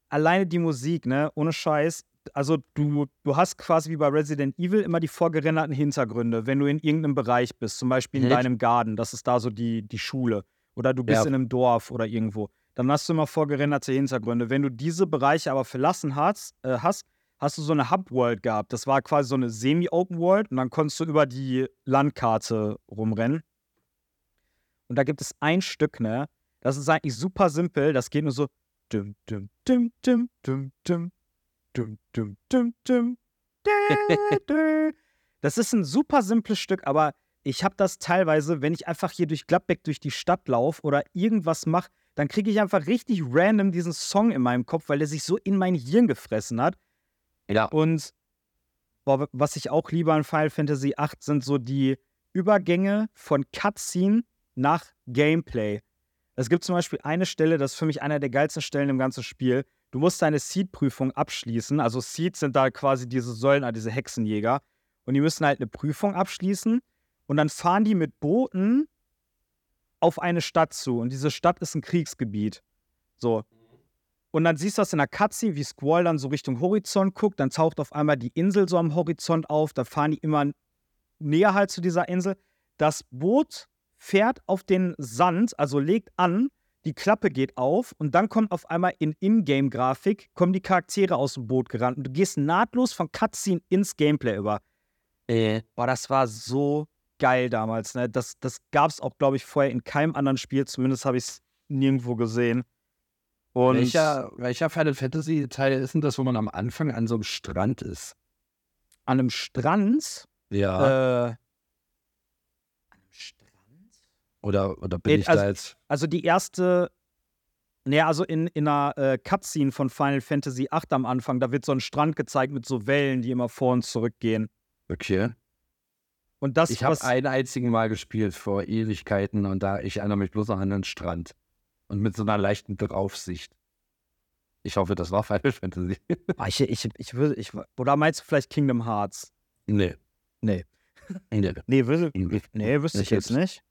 Speaker 1: alleine die Musik, ne, ohne Scheiß, also du, du hast quasi wie bei Resident Evil immer die vorgerenderten Hintergründe, wenn du in irgendeinem Bereich bist, zum Beispiel in
Speaker 2: Mhm.
Speaker 1: deinem Garten, das ist da so die, die Schule. Oder du bist
Speaker 2: Ja.
Speaker 1: in einem Dorf oder irgendwo. Dann hast du immer vorgerenderte Hintergründe. Wenn du diese Bereiche aber verlassen hast, äh, hast, hast du so eine Hub-World gehabt. Das war quasi so eine Semi-Open World und dann konntest du über die Landkarte rumrennen. Und da gibt es ein Stück, ne? Das ist eigentlich super simpel. Das geht nur so. Dum, dum, dum, dum, dum, dum, dum, dum, dum, dum. [LAUGHS] Das ist ein super simples Stück, aber ich habe das teilweise, wenn ich einfach hier durch Gladbeck durch die Stadt laufe oder irgendwas mache, dann kriege ich einfach richtig random diesen Song in meinem Kopf, weil der sich so in mein Hirn gefressen hat.
Speaker 2: Ja.
Speaker 1: Und boah, was ich auch liebe an Final Fantasy VIII sind so die Übergänge von Cutscene nach Gameplay. Es gibt zum Beispiel eine Stelle, das ist für mich einer der geilsten Stellen im ganzen Spiel. Du musst deine Seed-Prüfung abschließen. Also Seeds sind da quasi diese Söldner, diese Hexenjäger. Und die müssen halt eine Prüfung abschließen. Und dann fahren die mit Booten auf eine Stadt zu. Und diese Stadt ist ein Kriegsgebiet. So. Und dann siehst du das in der Cutscene, wie Squall dann so Richtung Horizont guckt. Dann taucht auf einmal die Insel so am Horizont auf. Da fahren die immer näher halt zu dieser Insel. Das Boot fährt auf den Sand, also legt an, die Klappe geht auf und dann kommt auf einmal in Ingame-Grafik, kommen die Charaktere aus dem Boot gerannt und du gehst nahtlos von Cutscene ins Gameplay über.
Speaker 2: Äh,
Speaker 1: Boah, das war so geil damals. Ne? Das, das gab es auch, glaube ich, vorher in keinem anderen Spiel. Zumindest habe ich es nirgendwo gesehen. Und
Speaker 2: welcher, welcher Final Fantasy Teil ist denn das, wo man am Anfang an so einem Strand ist?
Speaker 1: an einem Strand.
Speaker 2: Ja.
Speaker 1: Äh?
Speaker 2: Oder, oder bin
Speaker 1: äh,
Speaker 2: ich
Speaker 1: also-
Speaker 2: da jetzt?
Speaker 1: Also die erste, naja, also in, in einer äh, Cutscene von Final Fantasy VIII am Anfang, da wird so ein Strand gezeigt mit so Wellen, die immer vor und zurück gehen.
Speaker 2: Okay.
Speaker 1: Und das,
Speaker 2: Ich habe ein einzigen Mal gespielt vor Ewigkeiten und da ich erinnere mich bloß noch an den Strand. Und mit so einer leichten Draufsicht. Ich hoffe, das war [LAUGHS] Final Fantasy.
Speaker 1: Ah, ich, ich, ich würde, ich, oder meinst du vielleicht Kingdom Hearts?
Speaker 2: nee.
Speaker 1: Nee.
Speaker 2: Nee.
Speaker 1: Nee, wüsste, nee, wüsste ich
Speaker 2: jetzt.
Speaker 1: nicht.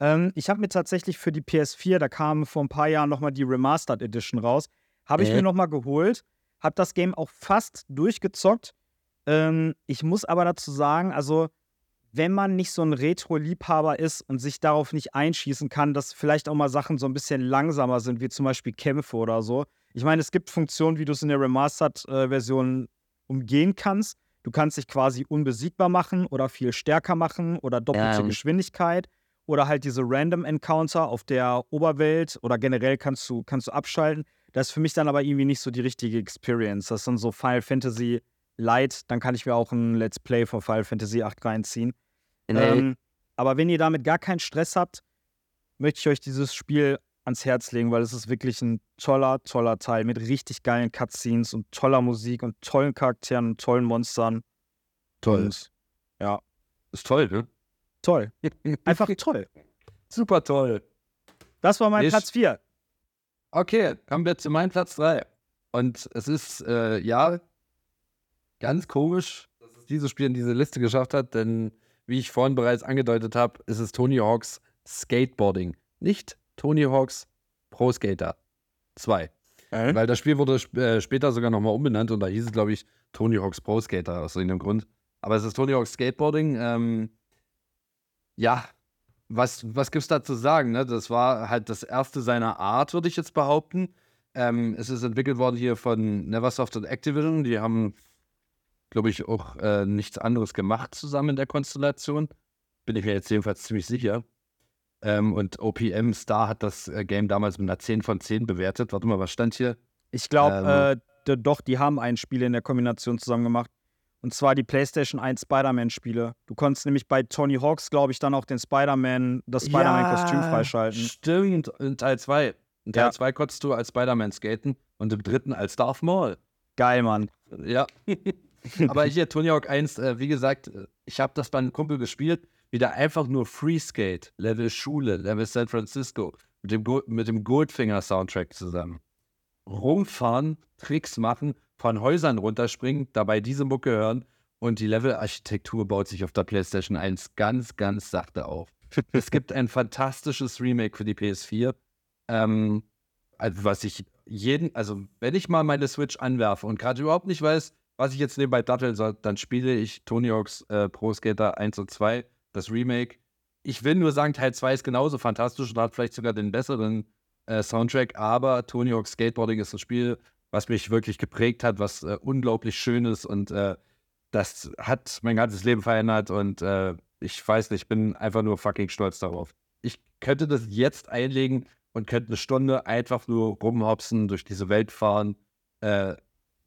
Speaker 1: Ähm, ich habe mir tatsächlich für die PS4, da kam vor ein paar Jahren nochmal die Remastered Edition raus, habe ich
Speaker 2: Äh?
Speaker 1: mir nochmal geholt, habe das Game auch fast durchgezockt. Ähm, ich muss aber dazu sagen, also wenn man nicht so ein Retro-Liebhaber ist und sich darauf nicht einschießen kann, dass vielleicht auch mal Sachen so ein bisschen langsamer sind, wie zum Beispiel Kämpfe oder so. Ich meine, es gibt Funktionen, wie du es in der Remastered-Version umgehen kannst. Du kannst dich quasi unbesiegbar machen oder viel stärker machen oder doppelte
Speaker 2: Ähm.
Speaker 1: Geschwindigkeit oder halt diese Random Encounter auf der Oberwelt oder generell kannst du, kannst du abschalten. Das ist für mich dann aber irgendwie nicht so die richtige Experience. Das ist dann so Final Fantasy Light, dann kann ich mir auch ein Let's Play von Final Fantasy 8 reinziehen. Ähm, aber wenn ihr damit gar keinen Stress habt, möchte ich euch dieses Spiel ans Herz legen, weil es ist wirklich ein toller, toller Teil mit richtig geilen Cutscenes und toller Musik und tollen Charakteren und tollen Monstern.
Speaker 2: toll.
Speaker 1: Und ja,
Speaker 2: Ist toll, ne?
Speaker 1: Toll. Einfach toll.
Speaker 2: Super toll.
Speaker 1: Das war mein
Speaker 2: Nicht-
Speaker 1: Platz 4.
Speaker 2: Okay, kommen wir zu meinem Platz 3. Und es ist, äh, ja, ganz komisch, dass es dieses Spiel in diese Liste geschafft hat, denn wie ich vorhin bereits angedeutet habe, ist es Tony Hawks Skateboarding. Nicht Tony Hawks Pro Skater 2. Weil das Spiel wurde sp äh, später sogar nochmal umbenannt und da hieß es, glaube ich, Tony Hawks Pro Skater aus irgendeinem Grund. Aber es ist Tony Hawks Skateboarding. Ähm, ja, was, was gibt es da zu sagen? Ne? Das war halt das erste seiner Art, würde ich jetzt behaupten. Ähm, es ist entwickelt worden hier von Neversoft und Activision. Die haben, glaube ich, auch äh, nichts anderes gemacht zusammen in der Konstellation. Bin ich mir jetzt jedenfalls ziemlich sicher. Ähm, und OPM Star hat das äh, Game damals mit einer 10 von 10 bewertet. Warte mal, was stand hier?
Speaker 1: Ich glaube,
Speaker 2: Ähm.
Speaker 1: äh, doch, die haben ein Spiel in der Kombination zusammen gemacht. Und zwar die PlayStation 1 Spider-Man-Spiele. Du konntest nämlich bei Tony Hawks, glaube ich, dann auch den Spider-Man, das Spider-Man-Kostüm freischalten.
Speaker 2: Stimmt, in Teil 2. In Teil
Speaker 1: Ja.
Speaker 2: 2 konntest du als Spider-Man skaten und im dritten als Darth Maul.
Speaker 1: Geil, Mann.
Speaker 2: Ja. [LAUGHS] Aber hier, Tony Hawk 1, äh, wie gesagt, äh, ich habe das bei einem Kumpel gespielt. Wieder einfach nur Free Skate, Level Schule, Level San Francisco, mit dem, Go mit dem Goldfinger-Soundtrack zusammen. Rumfahren, Tricks machen, von Häusern runterspringen, dabei diese Mucke hören und die Level-Architektur baut sich auf der PlayStation 1 ganz, ganz sachte auf. es gibt ein fantastisches Remake für die PS4, ähm, also was ich jeden, also wenn ich mal meine Switch anwerfe und gerade überhaupt nicht weiß, was ich jetzt nebenbei datteln soll, dann spiele ich Tony Hawk's äh, Pro Skater 1 und 2, das Remake. Ich will nur sagen, Teil 2 ist genauso fantastisch und hat vielleicht sogar den besseren äh, Soundtrack, aber Tony Hawk's Skateboarding ist ein Spiel, was mich wirklich geprägt hat, was äh, unglaublich schön ist und äh, das hat mein ganzes Leben verändert und äh, ich weiß nicht, ich bin einfach nur fucking stolz darauf. Ich könnte das jetzt einlegen und könnte eine Stunde einfach nur rumhopsen, durch diese Welt fahren. Äh,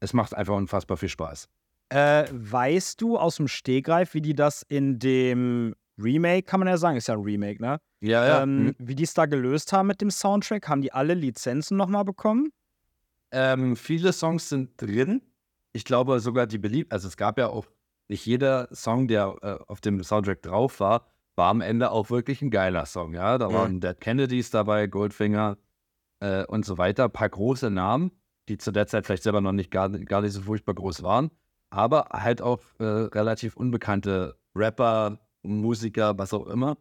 Speaker 2: es macht einfach unfassbar viel Spaß.
Speaker 1: Äh, weißt du aus dem Stegreif, wie die das in dem Remake, kann man ja sagen, ist ja ein Remake, ne?
Speaker 2: Ja,
Speaker 1: ähm, Wie die es da gelöst haben mit dem Soundtrack? Haben die alle Lizenzen nochmal bekommen?
Speaker 2: Ähm, viele Songs sind drin. Ich glaube sogar die beliebt, also es gab ja auch nicht jeder Song, der äh, auf dem Soundtrack drauf war, war am Ende auch wirklich ein geiler Song. Ja, da
Speaker 1: Mhm.
Speaker 2: waren Dead Kennedys dabei, Goldfinger äh, und so weiter. Ein paar große Namen, die zu der Zeit vielleicht selber noch nicht gar, gar nicht so furchtbar groß waren, aber halt auch äh, relativ unbekannte Rapper, Musiker, was auch immer.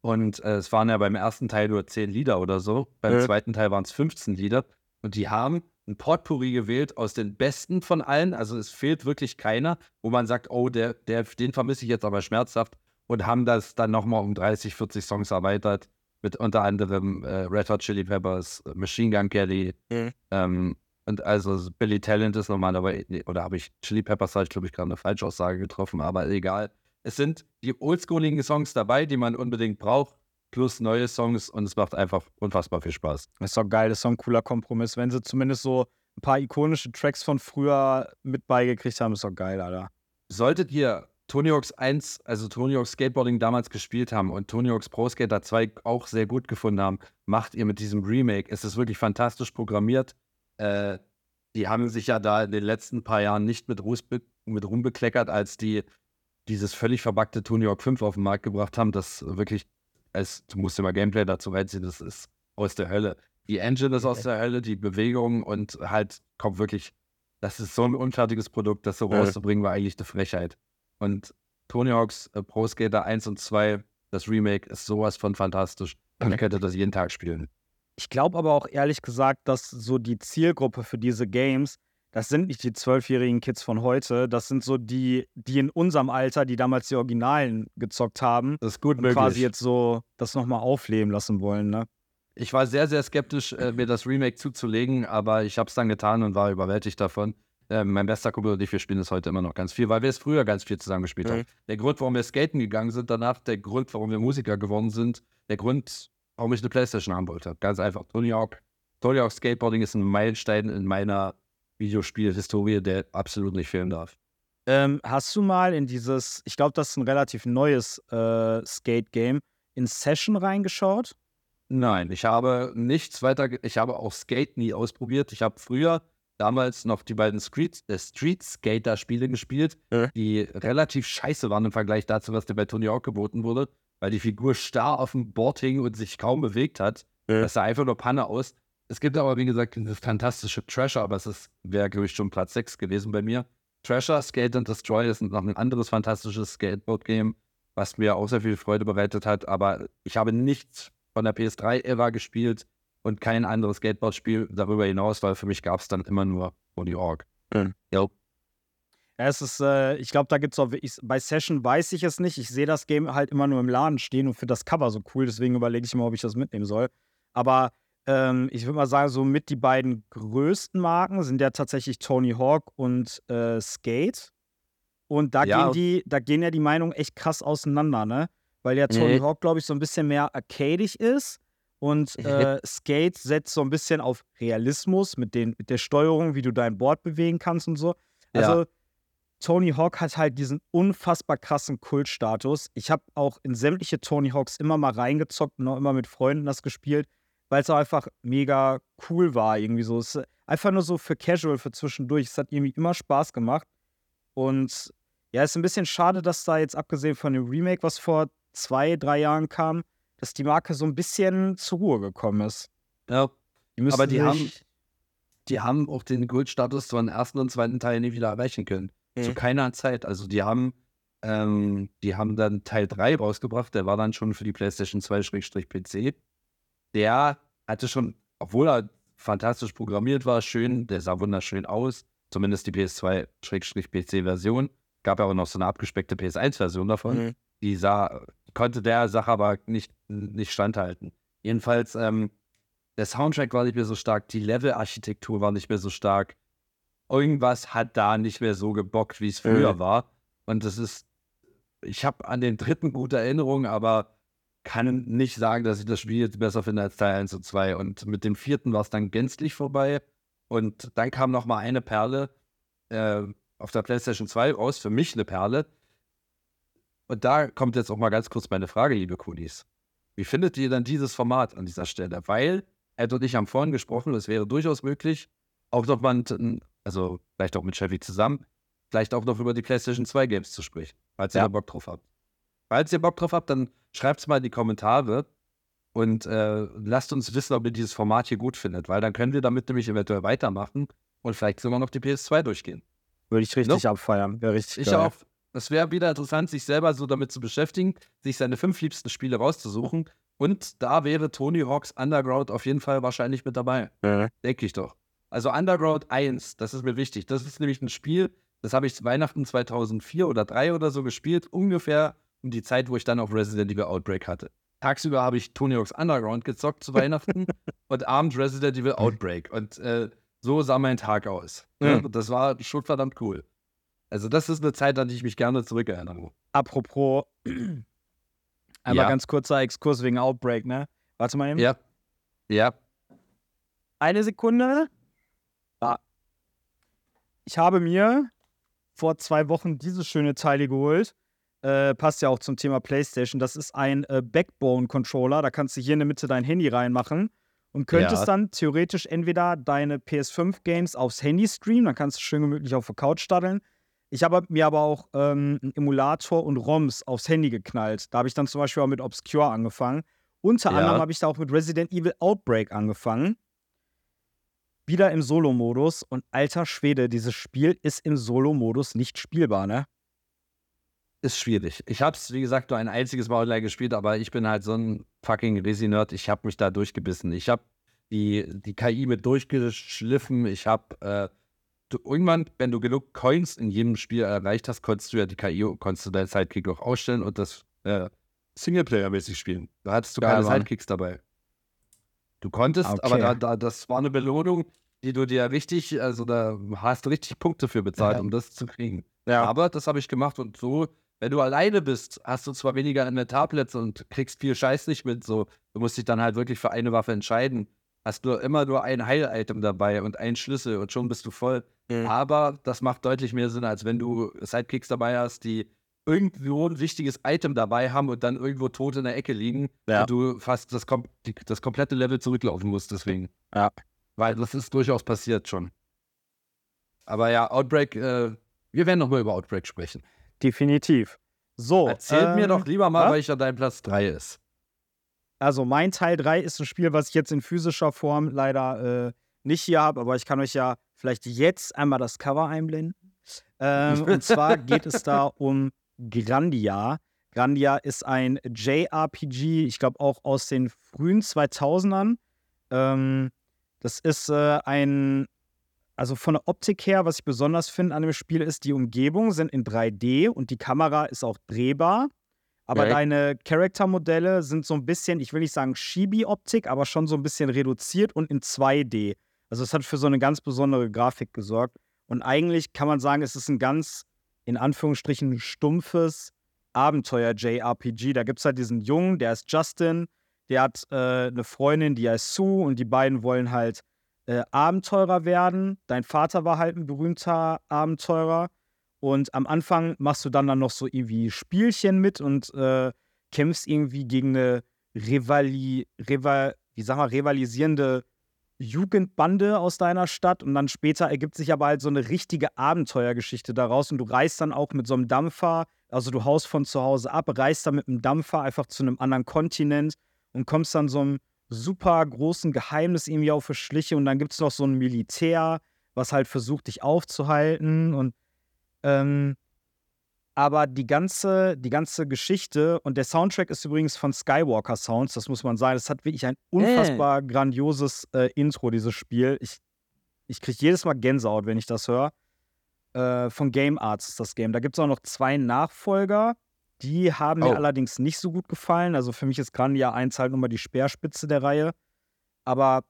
Speaker 2: Und äh, es waren ja beim ersten Teil nur 10 Lieder oder so. Beim
Speaker 1: Ja.
Speaker 2: zweiten Teil waren es 15 Lieder. Und die haben ein Potpourri gewählt aus den besten von allen. Also es fehlt wirklich keiner, wo man sagt, oh, der, der, den vermisse ich jetzt aber schmerzhaft. Und haben das dann nochmal um 30, 40 Songs erweitert. Mit unter anderem äh, Red Hot Chili Peppers, Machine Gun Kelly.
Speaker 1: Mhm.
Speaker 2: Ähm, und also Billy Talent ist nochmal dabei. Oder habe ich Chili Peppers, habe ich glaube ich gerade eine Falschaussage getroffen, aber egal. Es sind die oldschooligen Songs dabei, die man unbedingt braucht, plus neue Songs und es macht einfach unfassbar viel Spaß.
Speaker 1: Das ist doch geil, das ist doch ein cooler Kompromiss. Wenn sie zumindest so ein paar ikonische Tracks von früher mit beigekriegt haben, ist doch geil, Alter.
Speaker 2: Solltet ihr Tony Hawk's 1, also Tony Hawk's Skateboarding damals gespielt haben und Tony Hawk's Pro Skater 2 auch sehr gut gefunden haben, macht ihr mit diesem Remake. Es ist wirklich fantastisch programmiert. Äh, die haben sich ja da in den letzten paar Jahren nicht mit, Ruß mit Ruhm bekleckert, als die dieses völlig verbackte Tony Hawk 5 auf den Markt gebracht haben, das wirklich, als, du musst mal Gameplay dazu reinziehen, das ist aus der Hölle. Die Engine ist aus der Hölle, die Bewegung und halt kommt wirklich, das ist so ein unfertiges Produkt, das so
Speaker 1: Ja.
Speaker 2: rauszubringen, war eigentlich eine Frechheit. Und Tony Hawk's äh, Pro Skater 1 und 2, das Remake, ist sowas von fantastisch. Man könnte das jeden Tag spielen.
Speaker 1: Ich glaube aber auch ehrlich gesagt, dass so die Zielgruppe für diese Games, das sind nicht die zwölfjährigen Kids von heute, das sind so die, die in unserem Alter, die damals die Originalen gezockt haben
Speaker 2: Das ist gut
Speaker 1: und
Speaker 2: möglich.
Speaker 1: quasi jetzt so das nochmal aufleben lassen wollen, ne?
Speaker 2: Ich war sehr, sehr skeptisch, äh, mir das Remake zuzulegen, aber ich habe es dann getan und war überwältigt davon. Äh, mein bester Kumpel und ich, wir spielen es heute immer noch ganz viel, weil wir es früher ganz viel zusammen gespielt
Speaker 1: Mhm.
Speaker 2: haben. Der Grund, warum wir skaten gegangen sind danach, der Grund, warum wir Musiker geworden sind, der Grund, warum ich eine Playstation haben wollte. Ganz einfach. Tony Hawk. Tony Hawk Skateboarding ist ein Meilenstein in meiner Videospielhistorie, der absolut nicht fehlen darf.
Speaker 1: Ähm, hast du mal in dieses, ich glaube, das ist ein relativ neues äh, Skate-Game, in Session reingeschaut?
Speaker 2: Nein, ich habe nichts weiter, ich habe auch Skate nie ausprobiert. Ich habe früher damals noch die beiden Street, äh, Street Skater Spiele gespielt,
Speaker 1: Ja.
Speaker 2: die relativ scheiße waren im Vergleich dazu, was dir bei Tony Hawk geboten wurde, weil die Figur starr auf dem Board hing und sich kaum bewegt hat.
Speaker 1: Ja.
Speaker 2: Das sah einfach nur Panne aus. Es gibt aber, wie gesagt, dieses fantastische Treasure, aber es ist, wäre, glaube ich, schon Platz 6 gewesen bei mir. Treasure, Skate and Destroy ist noch ein anderes fantastisches Skateboard-Game, was mir auch sehr viel Freude bereitet hat, aber ich habe nichts von der PS3-Ära gespielt und kein anderes Skateboard-Spiel darüber hinaus, weil für mich gab es dann immer nur Tony Hawk.
Speaker 1: Ja, es ist, äh, ich glaube, da gibt es auch, ich, bei Session weiß ich es nicht. Ich sehe das Game halt immer nur im Laden stehen und finde das Cover so cool, deswegen überlege ich immer, ob ich das mitnehmen soll. Aber ähm, ich würde mal sagen, so mit die beiden größten Marken sind ja tatsächlich Tony Hawk und äh, Skate. Und da,
Speaker 2: Ja.
Speaker 1: gehen die, da gehen ja die Meinungen echt krass auseinander, ne? weil ja Tony
Speaker 2: Nee.
Speaker 1: Hawk, glaube ich, so ein bisschen mehr arcadig ist. Und äh, Skate setzt so ein bisschen auf Realismus mit, den, mit der Steuerung, wie du dein Board bewegen kannst und so. Also
Speaker 2: Ja.
Speaker 1: Tony Hawk hat halt diesen unfassbar krassen Kultstatus. Ich habe auch in sämtliche Tony Hawks immer mal reingezockt und auch immer mit Freunden das gespielt, weil es auch einfach mega cool war irgendwie so. Es ist einfach nur so für Casual, für zwischendurch. Es hat irgendwie immer Spaß gemacht. Und ja, es ist ein bisschen schade, dass da jetzt abgesehen von dem Remake, was vor zwei, drei Jahren kam, dass die Marke so ein bisschen zur Ruhe gekommen ist.
Speaker 2: Ja,
Speaker 1: Die
Speaker 2: aber die haben, die haben auch den Goldstatus von ersten und zweiten Teil nie wieder erreichen können. Zu
Speaker 1: Mhm.
Speaker 2: keiner Zeit. Also die haben, ähm, die haben dann Teil 3 rausgebracht, der war dann schon für die PlayStation 2-PC. Der hatte schon, obwohl er fantastisch programmiert war, schön, der sah wunderschön aus, zumindest die PS2-PC-Version. Gab ja auch noch so eine abgespeckte PS1-Version davon.
Speaker 1: Mhm.
Speaker 2: Die sah, konnte der Sache aber nicht, nicht standhalten. Jedenfalls, ähm, der Soundtrack war nicht mehr so stark, die Level-Architektur war nicht mehr so stark. Irgendwas hat da nicht mehr so gebockt, wie es früher
Speaker 1: Mhm.
Speaker 2: war. Und das ist, ich habe an den dritten gute Erinnerungen, aber kann nicht sagen, dass ich das Spiel jetzt besser finde als Teil 1 und 2. Und mit dem vierten war es dann gänzlich vorbei. Und dann kam noch mal eine Perle äh, auf der PlayStation 2 raus, für mich eine Perle. Und da kommt jetzt auch mal ganz kurz meine Frage, liebe Kunis. Wie findet ihr dann dieses Format an dieser Stelle? Weil, Ed und ich haben vorhin gesprochen, es wäre durchaus möglich, auch noch mal, also vielleicht auch mit Chevy zusammen, vielleicht auch noch über die PlayStation 2 Games zu sprechen, falls ihr
Speaker 1: Ja.
Speaker 2: da Bock drauf habt. Falls ihr Bock drauf habt, dann schreibt es mal in die Kommentare und äh, lasst uns wissen, ob ihr dieses Format hier gut findet, weil dann können wir damit nämlich eventuell weitermachen und vielleicht sogar noch die PS2 durchgehen.
Speaker 1: Würde ich richtig abfeiern. Wäre richtig
Speaker 2: Ich
Speaker 1: geil.
Speaker 2: auch. Es wäre wieder interessant, sich selber so damit zu beschäftigen, sich seine fünf liebsten Spiele rauszusuchen. Und da wäre Tony Hawks Underground auf jeden Fall wahrscheinlich mit dabei.
Speaker 1: Mhm.
Speaker 2: Denke ich doch. Also Underground 1, das ist mir wichtig. Das ist nämlich ein Spiel, das habe ich Weihnachten 2004 oder 3 oder so gespielt, ungefähr um die Zeit, wo ich dann auf Resident Evil Outbreak hatte. Tagsüber habe ich Tony Hawks Underground gezockt zu [LAUGHS] Weihnachten und abends Resident Evil Outbreak. Und äh, so sah mein Tag aus. Ja. Das war schon verdammt cool. Also das ist eine Zeit, an die ich mich gerne zurückerinnere.
Speaker 1: Apropos, [CLEARS THROAT] einmal
Speaker 2: Ja.
Speaker 1: ganz kurzer Exkurs wegen Outbreak, ne? Warte mal eben.
Speaker 2: Ja. Ja.
Speaker 1: Eine Sekunde. Ah. Ich habe mir vor zwei Wochen dieses schöne Teil hier geholt. Äh, passt ja auch zum Thema PlayStation. Das ist ein äh, Backbone-Controller. Da kannst du hier in der Mitte dein Handy reinmachen und könntest
Speaker 2: Ja.
Speaker 1: dann theoretisch entweder deine PS5-Games aufs Handy streamen, dann kannst du schön gemütlich auf der Couch daddeln. Ich habe mir aber auch ähm, einen Emulator und ROMs aufs Handy geknallt. Da habe ich dann zum Beispiel auch mit Obscure angefangen. Unter
Speaker 2: Ja.
Speaker 1: anderem habe ich da auch mit Resident Evil Outbreak angefangen. Wieder im Solo-Modus. Und alter Schwede, dieses Spiel ist im Solo-Modus nicht spielbar, ne?
Speaker 2: Ist schwierig. Ich habe es, wie gesagt, nur ein einziges Mal online gespielt, aber ich bin halt so ein fucking Resi-Nerd. Ich habe mich da durchgebissen. Ich habe die, die KI mit durchgeschliffen. Ich habe äh, du, irgendwann, wenn du genug Coins in jedem Spiel erreicht hast, konntest du ja die KI, konntest du deinen Sidekick auch ausstellen und das äh, Singleplayer-mäßig spielen. Da hattest du
Speaker 1: Geil,
Speaker 2: keine
Speaker 1: Mann.
Speaker 2: Sidekicks dabei. Du konntest,
Speaker 1: Okay.
Speaker 2: aber da, da, das war eine Belohnung, die du dir richtig, also da hast du richtig Punkte für bezahlt,
Speaker 1: Ja.
Speaker 2: um das zu kriegen.
Speaker 1: Ja.
Speaker 2: Aber das habe ich gemacht und so, wenn du alleine bist, hast du zwar weniger Inventarplätze und kriegst viel Scheiß nicht mit, so, du musst dich dann halt wirklich für eine Waffe entscheiden. Hast nur immer nur ein Heil-Item dabei und einen Schlüssel und schon bist du voll.
Speaker 1: Mhm.
Speaker 2: Aber das macht deutlich mehr Sinn, als wenn du Sidekicks dabei hast, die irgendwo ein wichtiges Item dabei haben und dann irgendwo tot in der Ecke liegen
Speaker 1: Ja.
Speaker 2: und du fast das, kom das komplette Level zurücklaufen musst deswegen.
Speaker 1: Ja.
Speaker 2: Weil das ist durchaus passiert schon. Aber ja, Outbreak, äh, wir werden nochmal über Outbreak sprechen.
Speaker 1: Definitiv. So.
Speaker 2: Erzähl mir
Speaker 1: ähm,
Speaker 2: doch lieber mal,
Speaker 1: was?
Speaker 2: welcher dein Platz 3 ist.
Speaker 1: Also mein Teil 3 ist ein Spiel, was ich jetzt in physischer Form leider äh, nicht hier habe, aber ich kann euch ja vielleicht jetzt einmal das Cover einblenden. Ähm, [LAUGHS] und zwar geht es da um Grandia. Grandia ist ein JRPG, ich glaube auch aus den frühen 2000ern. Ähm, das ist äh, ein, also von der Optik her, was ich besonders finde an dem Spiel ist, die Umgebungen sind in 3D und die Kamera ist auch drehbar. Aber
Speaker 2: Okay.
Speaker 1: deine Charaktermodelle sind so ein bisschen, ich will nicht sagen Chibi-Optik, aber schon so ein bisschen reduziert und in 2D. Also es hat für so eine ganz besondere Grafik gesorgt. Und eigentlich kann man sagen, es ist ein ganz, in Anführungsstrichen, stumpfes Abenteuer-JRPG. Da gibt es halt diesen Jungen, der ist Justin, der hat äh, eine Freundin, die heißt Sue und die beiden wollen halt äh, Abenteurer werden. Dein Vater war halt ein berühmter Abenteurer. Und am Anfang machst du dann, dann noch so irgendwie Spielchen mit und äh, kämpfst irgendwie gegen eine Rivali, Rival, wie sag mal, rivalisierende Jugendbande aus deiner Stadt. Und dann später ergibt sich aber halt so eine richtige Abenteuergeschichte daraus. Und du reist dann auch mit so einem Dampfer, also du haust von zu Hause ab, reist dann mit einem Dampfer einfach zu einem anderen Kontinent und kommst dann so einem super großen Geheimnis irgendwie auf die Schliche. Und dann gibt es noch so ein Militär, was halt versucht, dich aufzuhalten. Und ähm, aber die ganze, die ganze Geschichte und der Soundtrack ist übrigens von Skywalker Sounds, das muss man sagen. Es hat wirklich ein unfassbar äh. grandioses äh, Intro, dieses Spiel. Ich, ich kriege jedes Mal Gänsehaut, wenn ich das höre. Äh, von Game Arts ist das Game. Da gibt es auch noch zwei Nachfolger. Die haben oh. mir allerdings nicht so gut gefallen. Also für mich ist Grandia 1 halt nochmal die Speerspitze der Reihe. Aber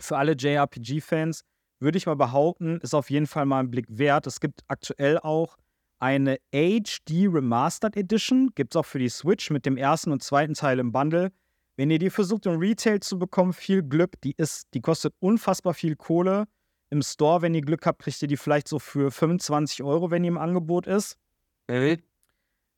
Speaker 1: für alle JRPG-Fans, würde ich mal behaupten, ist auf jeden Fall mal ein Blick wert. Es gibt aktuell auch eine HD Remastered Edition, gibt es auch für die Switch mit dem ersten und zweiten Teil im Bundle. Wenn ihr die versucht im Retail zu bekommen, viel Glück. Die, ist, die kostet unfassbar viel Kohle. Im Store, wenn ihr Glück habt, kriegt ihr die vielleicht so für 25 Euro, wenn die im Angebot ist.
Speaker 2: Baby.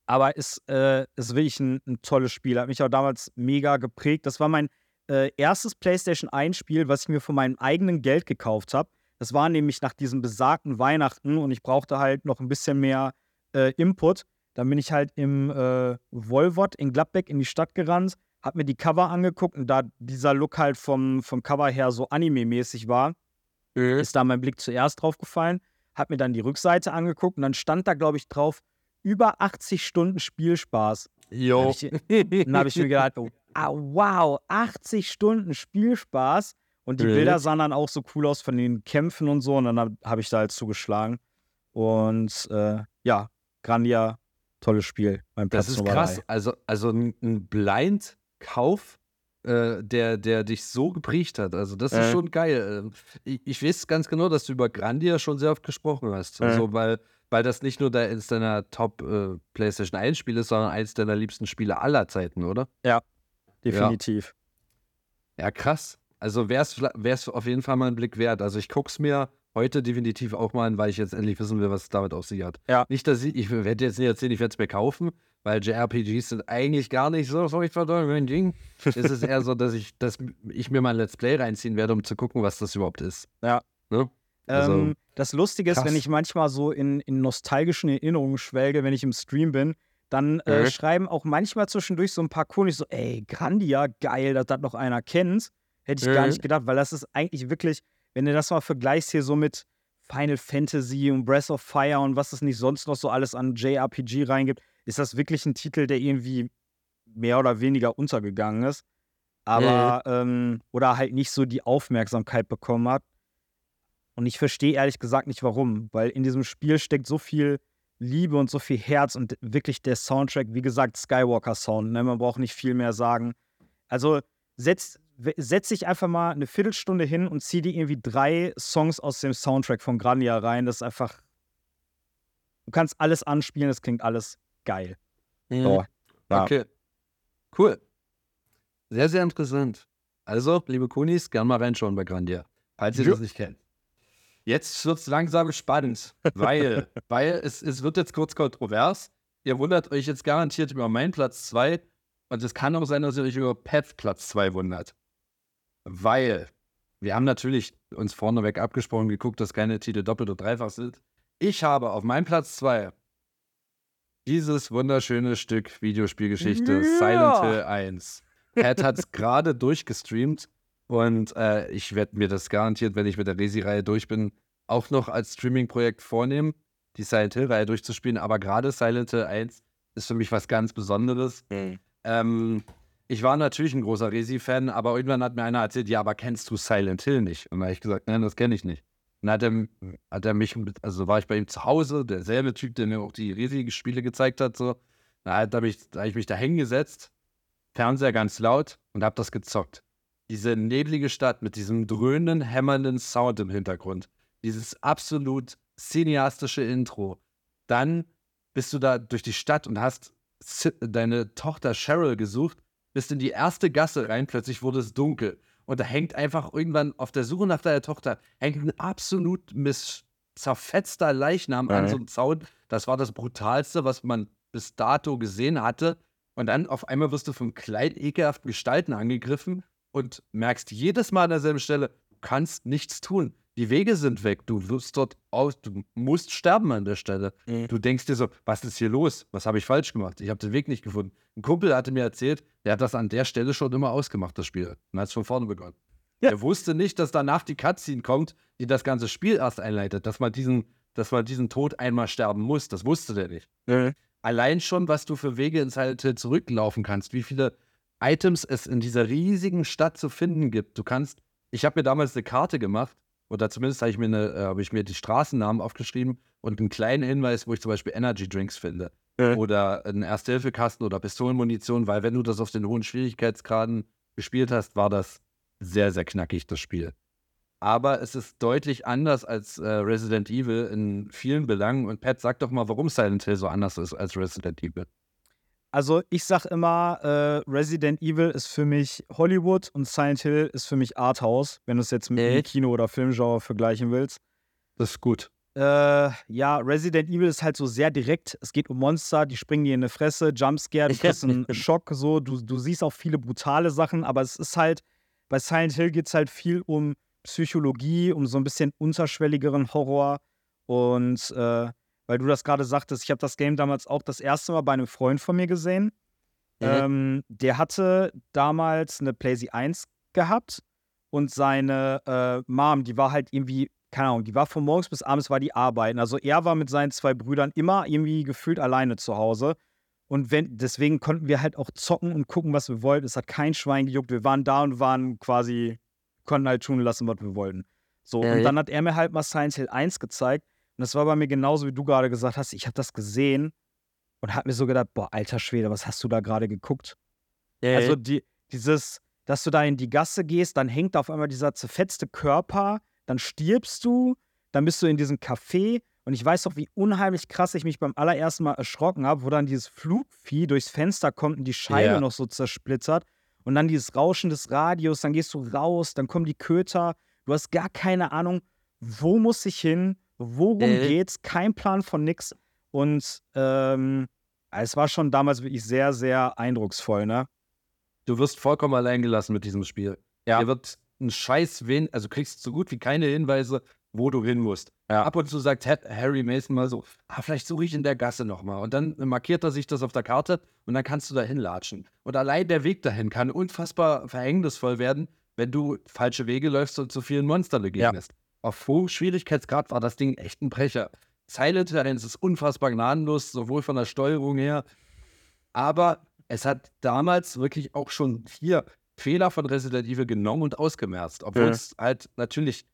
Speaker 1: Aber ist, äh, ist wirklich ein, ein tolles Spiel. Hat mich auch damals mega geprägt. Das war mein äh, erstes PlayStation 1 Spiel, was ich mir von meinem eigenen Geld gekauft habe. Das war nämlich nach diesem besagten Weihnachten und ich brauchte halt noch ein bisschen mehr äh, Input. Dann bin ich halt im äh, Volvot in Gladbeck in die Stadt gerannt, hab mir die Cover angeguckt und da dieser Look halt vom, vom Cover her so anime-mäßig war, mhm. ist da mein Blick zuerst drauf gefallen. Hab mir dann die Rückseite angeguckt und dann stand da, glaube ich, drauf, über 80 Stunden Spielspaß.
Speaker 2: Jo.
Speaker 1: Dann habe ich mir gedacht, oh, ah, wow, 80 Stunden Spielspaß. Und die Bilder sahen dann auch so cool aus von den Kämpfen und so. Und dann habe ich da halt zugeschlagen. Und äh, ja, Grandia, tolles Spiel.
Speaker 2: Mein Platz das ist krass. Also, also ein Blind-Kauf, äh, der, der dich so geprägt hat. Also, das ist äh. schon geil. Ähm, ich, ich, weiß ganz genau, dass du über Grandia schon sehr oft gesprochen hast. Äh. Also, weil, weil das nicht nur da eins deiner Top äh, PlayStation 1 Spiele ist, sondern eins deiner liebsten Spiele aller Zeiten, oder?
Speaker 1: Ja, definitiv.
Speaker 2: Ja, ja krass. Also wäre es auf jeden Fall mal ein Blick wert. Also ich gucke es mir heute definitiv auch mal an, weil ich jetzt endlich wissen will, was es damit auf sich hat.
Speaker 1: Ja.
Speaker 2: Nicht, dass ich, ich werde jetzt nicht erzählen, ich werde es mir kaufen, weil JRPGs sind eigentlich gar nicht so furchtbar doll mein Ding. [LAUGHS] es ist eher so, dass ich, dass ich mir mal ein Let's Play reinziehen werde, um zu gucken, was das überhaupt ist.
Speaker 1: Ja.
Speaker 2: Ne?
Speaker 1: Also, ähm, das Lustige ist, krass. wenn ich manchmal so in, in nostalgischen Erinnerungen schwelge, wenn ich im Stream bin, dann äh, mhm. schreiben auch manchmal zwischendurch so ein paar Kunden so, ey, Grandia, geil, dass das noch einer kennt. Hätte ich mhm. gar nicht gedacht, weil das ist eigentlich wirklich, wenn du das mal vergleichst hier so mit Final Fantasy und Breath of Fire und was es nicht sonst noch so alles an JRPG reingibt, ist das wirklich ein Titel, der irgendwie mehr oder weniger untergegangen ist. Aber, mhm. ähm, oder halt nicht so die Aufmerksamkeit bekommen hat. Und ich verstehe ehrlich gesagt nicht warum, weil in diesem Spiel steckt so viel Liebe und so viel Herz und wirklich der Soundtrack, wie gesagt, Skywalker Sound, ne? man braucht nicht viel mehr sagen. Also setzt, setz dich einfach mal eine Viertelstunde hin und zieh dir irgendwie drei Songs aus dem Soundtrack von Grania rein. Das ist einfach. Du kannst alles anspielen, das klingt alles geil.
Speaker 2: Mhm. So, ja. Okay. Cool. Sehr, sehr interessant. Also, liebe Kunis, gern mal reinschauen bei Grandia, falls ihr jo. das nicht kennt. Jetzt wird es langsam spannend, weil, [LAUGHS] weil es, es wird jetzt kurz kontrovers. Ihr wundert euch jetzt garantiert über meinen Platz 2 und es kann auch sein, dass ihr euch über Pets Platz 2 wundert. Weil wir haben natürlich uns vorneweg abgesprochen, geguckt, dass keine Titel doppelt oder dreifach sind. Ich habe auf meinem Platz 2 dieses wunderschöne Stück Videospielgeschichte ja. Silent Hill 1. Pat hat es [LAUGHS] gerade durchgestreamt und äh, ich werde mir das garantiert, wenn ich mit der Resi-Reihe durch bin, auch noch als Streaming-Projekt vornehmen, die Silent Hill-Reihe durchzuspielen. Aber gerade Silent Hill 1 ist für mich was ganz Besonderes. Mhm. Ähm, ich war natürlich ein großer Resi-Fan, aber irgendwann hat mir einer erzählt, ja, aber kennst du Silent Hill nicht? Und da habe ich gesagt, nein, das kenne ich nicht. Und dann hat er, hat er mich, also war ich bei ihm zu Hause, derselbe Typ, der mir auch die Resi-Spiele gezeigt hat, so. Da habe ich, hab ich mich da hingesetzt, Fernseher ganz laut und habe das gezockt. Diese neblige Stadt mit diesem dröhnenden, hämmernden Sound im Hintergrund. Dieses absolut cineastische Intro. Dann bist du da durch die Stadt und hast deine Tochter Cheryl gesucht, bist in die erste Gasse rein, plötzlich wurde es dunkel. Und da hängt einfach irgendwann auf der Suche nach deiner Tochter, hängt ein absolut miss zerfetzter Leichnam an
Speaker 1: Mhm.
Speaker 2: so einem Zaun. Das war das Brutalste, was man bis dato gesehen hatte. Und dann auf einmal wirst du von kleinen, ekelhaften Gestalten angegriffen und merkst jedes Mal an derselben Stelle, du kannst nichts tun. Die Wege sind weg. Du wirst dort aus, du musst sterben an der Stelle.
Speaker 1: Mhm.
Speaker 2: Du denkst dir so, was ist hier los? Was habe ich falsch gemacht? Ich habe den Weg nicht gefunden. Ein Kumpel hatte mir erzählt, der hat das an der Stelle schon immer ausgemacht, das Spiel. Und hat es von vorne begonnen.
Speaker 1: Ja.
Speaker 2: Er wusste nicht, dass danach die Cutscene kommt, die das ganze Spiel erst einleitet, dass man diesen, dass man diesen Tod einmal sterben muss. Das wusste der nicht allein schon, was du für Wege ins Hill zurücklaufen kannst, wie viele Items es in dieser riesigen Stadt zu finden gibt. Du kannst, ich habe mir damals eine Karte gemacht, oder zumindest habe ich, mir eine, äh, habe ich mir die Straßennamen aufgeschrieben und einen kleinen Hinweis, wo ich zum Beispiel Energy Drinks finde.
Speaker 1: Ja.
Speaker 2: Oder einen Erste-Hilfe-Kasten oder Pistolenmunition, weil wenn du das auf den hohen Schwierigkeitsgraden gespielt hast, war das sehr, sehr knackig, das Spiel. Aber es ist deutlich anders als äh, Resident Evil in vielen Belangen. Und Pat, sag doch mal, warum Silent Hill so anders ist als Resident Evil.
Speaker 1: Also ich sag immer, äh, Resident Evil ist für mich Hollywood und Silent Hill ist für mich Arthouse, wenn du es jetzt mit dem
Speaker 2: Echt?
Speaker 1: Kino- oder Filmgenre vergleichen willst.
Speaker 2: Das ist gut.
Speaker 1: Äh, ja, Resident Evil ist halt so sehr direkt. Es geht um Monster, die springen dir in die Fresse, Jumpscare, du kriegst einen [LAUGHS] Schock, so. Du, du siehst auch viele brutale Sachen, aber es ist halt, bei Silent Hill geht es halt viel um Psychologie, um so ein bisschen unterschwelligeren Horror. Und äh, weil du das gerade sagtest, ich habe das Game damals auch das erste Mal bei einem Freund von mir gesehen. Ähm, der hatte damals eine PlayStation 1 gehabt und seine äh, Mom, die war halt irgendwie, keine Ahnung, die war von morgens bis abends war die arbeiten. Also er war mit seinen zwei Brüdern immer irgendwie gefühlt alleine zu Hause. Und wenn, deswegen konnten wir halt auch zocken und gucken, was wir wollten. Es hat kein Schwein gejuckt. Wir waren da und waren quasi, konnten halt tun lassen, was wir wollten. So,
Speaker 2: Ja,
Speaker 1: und
Speaker 2: ja.
Speaker 1: dann hat er mir halt mal Science Hill 1 gezeigt. Und das war bei mir genauso, wie du gerade gesagt hast. Ich habe das gesehen und habe mir so gedacht, boah, alter Schwede, was hast du da gerade geguckt? Also die, dieses, dass du da in die Gasse gehst, dann hängt da auf einmal dieser zerfetzte Körper, dann stirbst du, dann bist du in diesem Café und ich weiß auch, wie unheimlich krass ich mich beim allerersten Mal erschrocken habe, wo dann dieses Flugvieh durchs Fenster kommt und die Scheibe
Speaker 2: Ja.
Speaker 1: noch so zersplittert und dann dieses Rauschen des Radios, dann gehst du raus, dann kommen die Köter, du hast gar keine Ahnung, wo muss ich hin, worum
Speaker 2: Äh.
Speaker 1: geht's, kein Plan von nix und ähm, es war schon damals wirklich sehr, sehr eindrucksvoll, ne?
Speaker 2: Du wirst vollkommen allein gelassen mit diesem Spiel.
Speaker 1: Ja.
Speaker 2: Dir wird ein Scheiß wen, also kriegst so gut wie keine Hinweise, wo du hin musst.
Speaker 1: Ja.
Speaker 2: Ab und zu sagt Ha- Harry Mason mal so, ah, vielleicht suche ich in der Gasse nochmal. Und dann markiert er sich das auf der Karte und dann kannst du da hinlatschen. Und allein der Weg dahin kann unfassbar verhängnisvoll werden, wenn du falsche Wege läufst und zu vielen Monstern begegnest. Auf hohem Schwierigkeitsgrad war das Ding echt ein Brecher. Silent Hill 1 ist unfassbar gnadenlos, sowohl von der Steuerung her, aber es hat damals wirklich auch schon hier Fehler von Resident Evil genommen und ausgemerzt. Obwohl
Speaker 1: Ja.
Speaker 2: es halt natürlich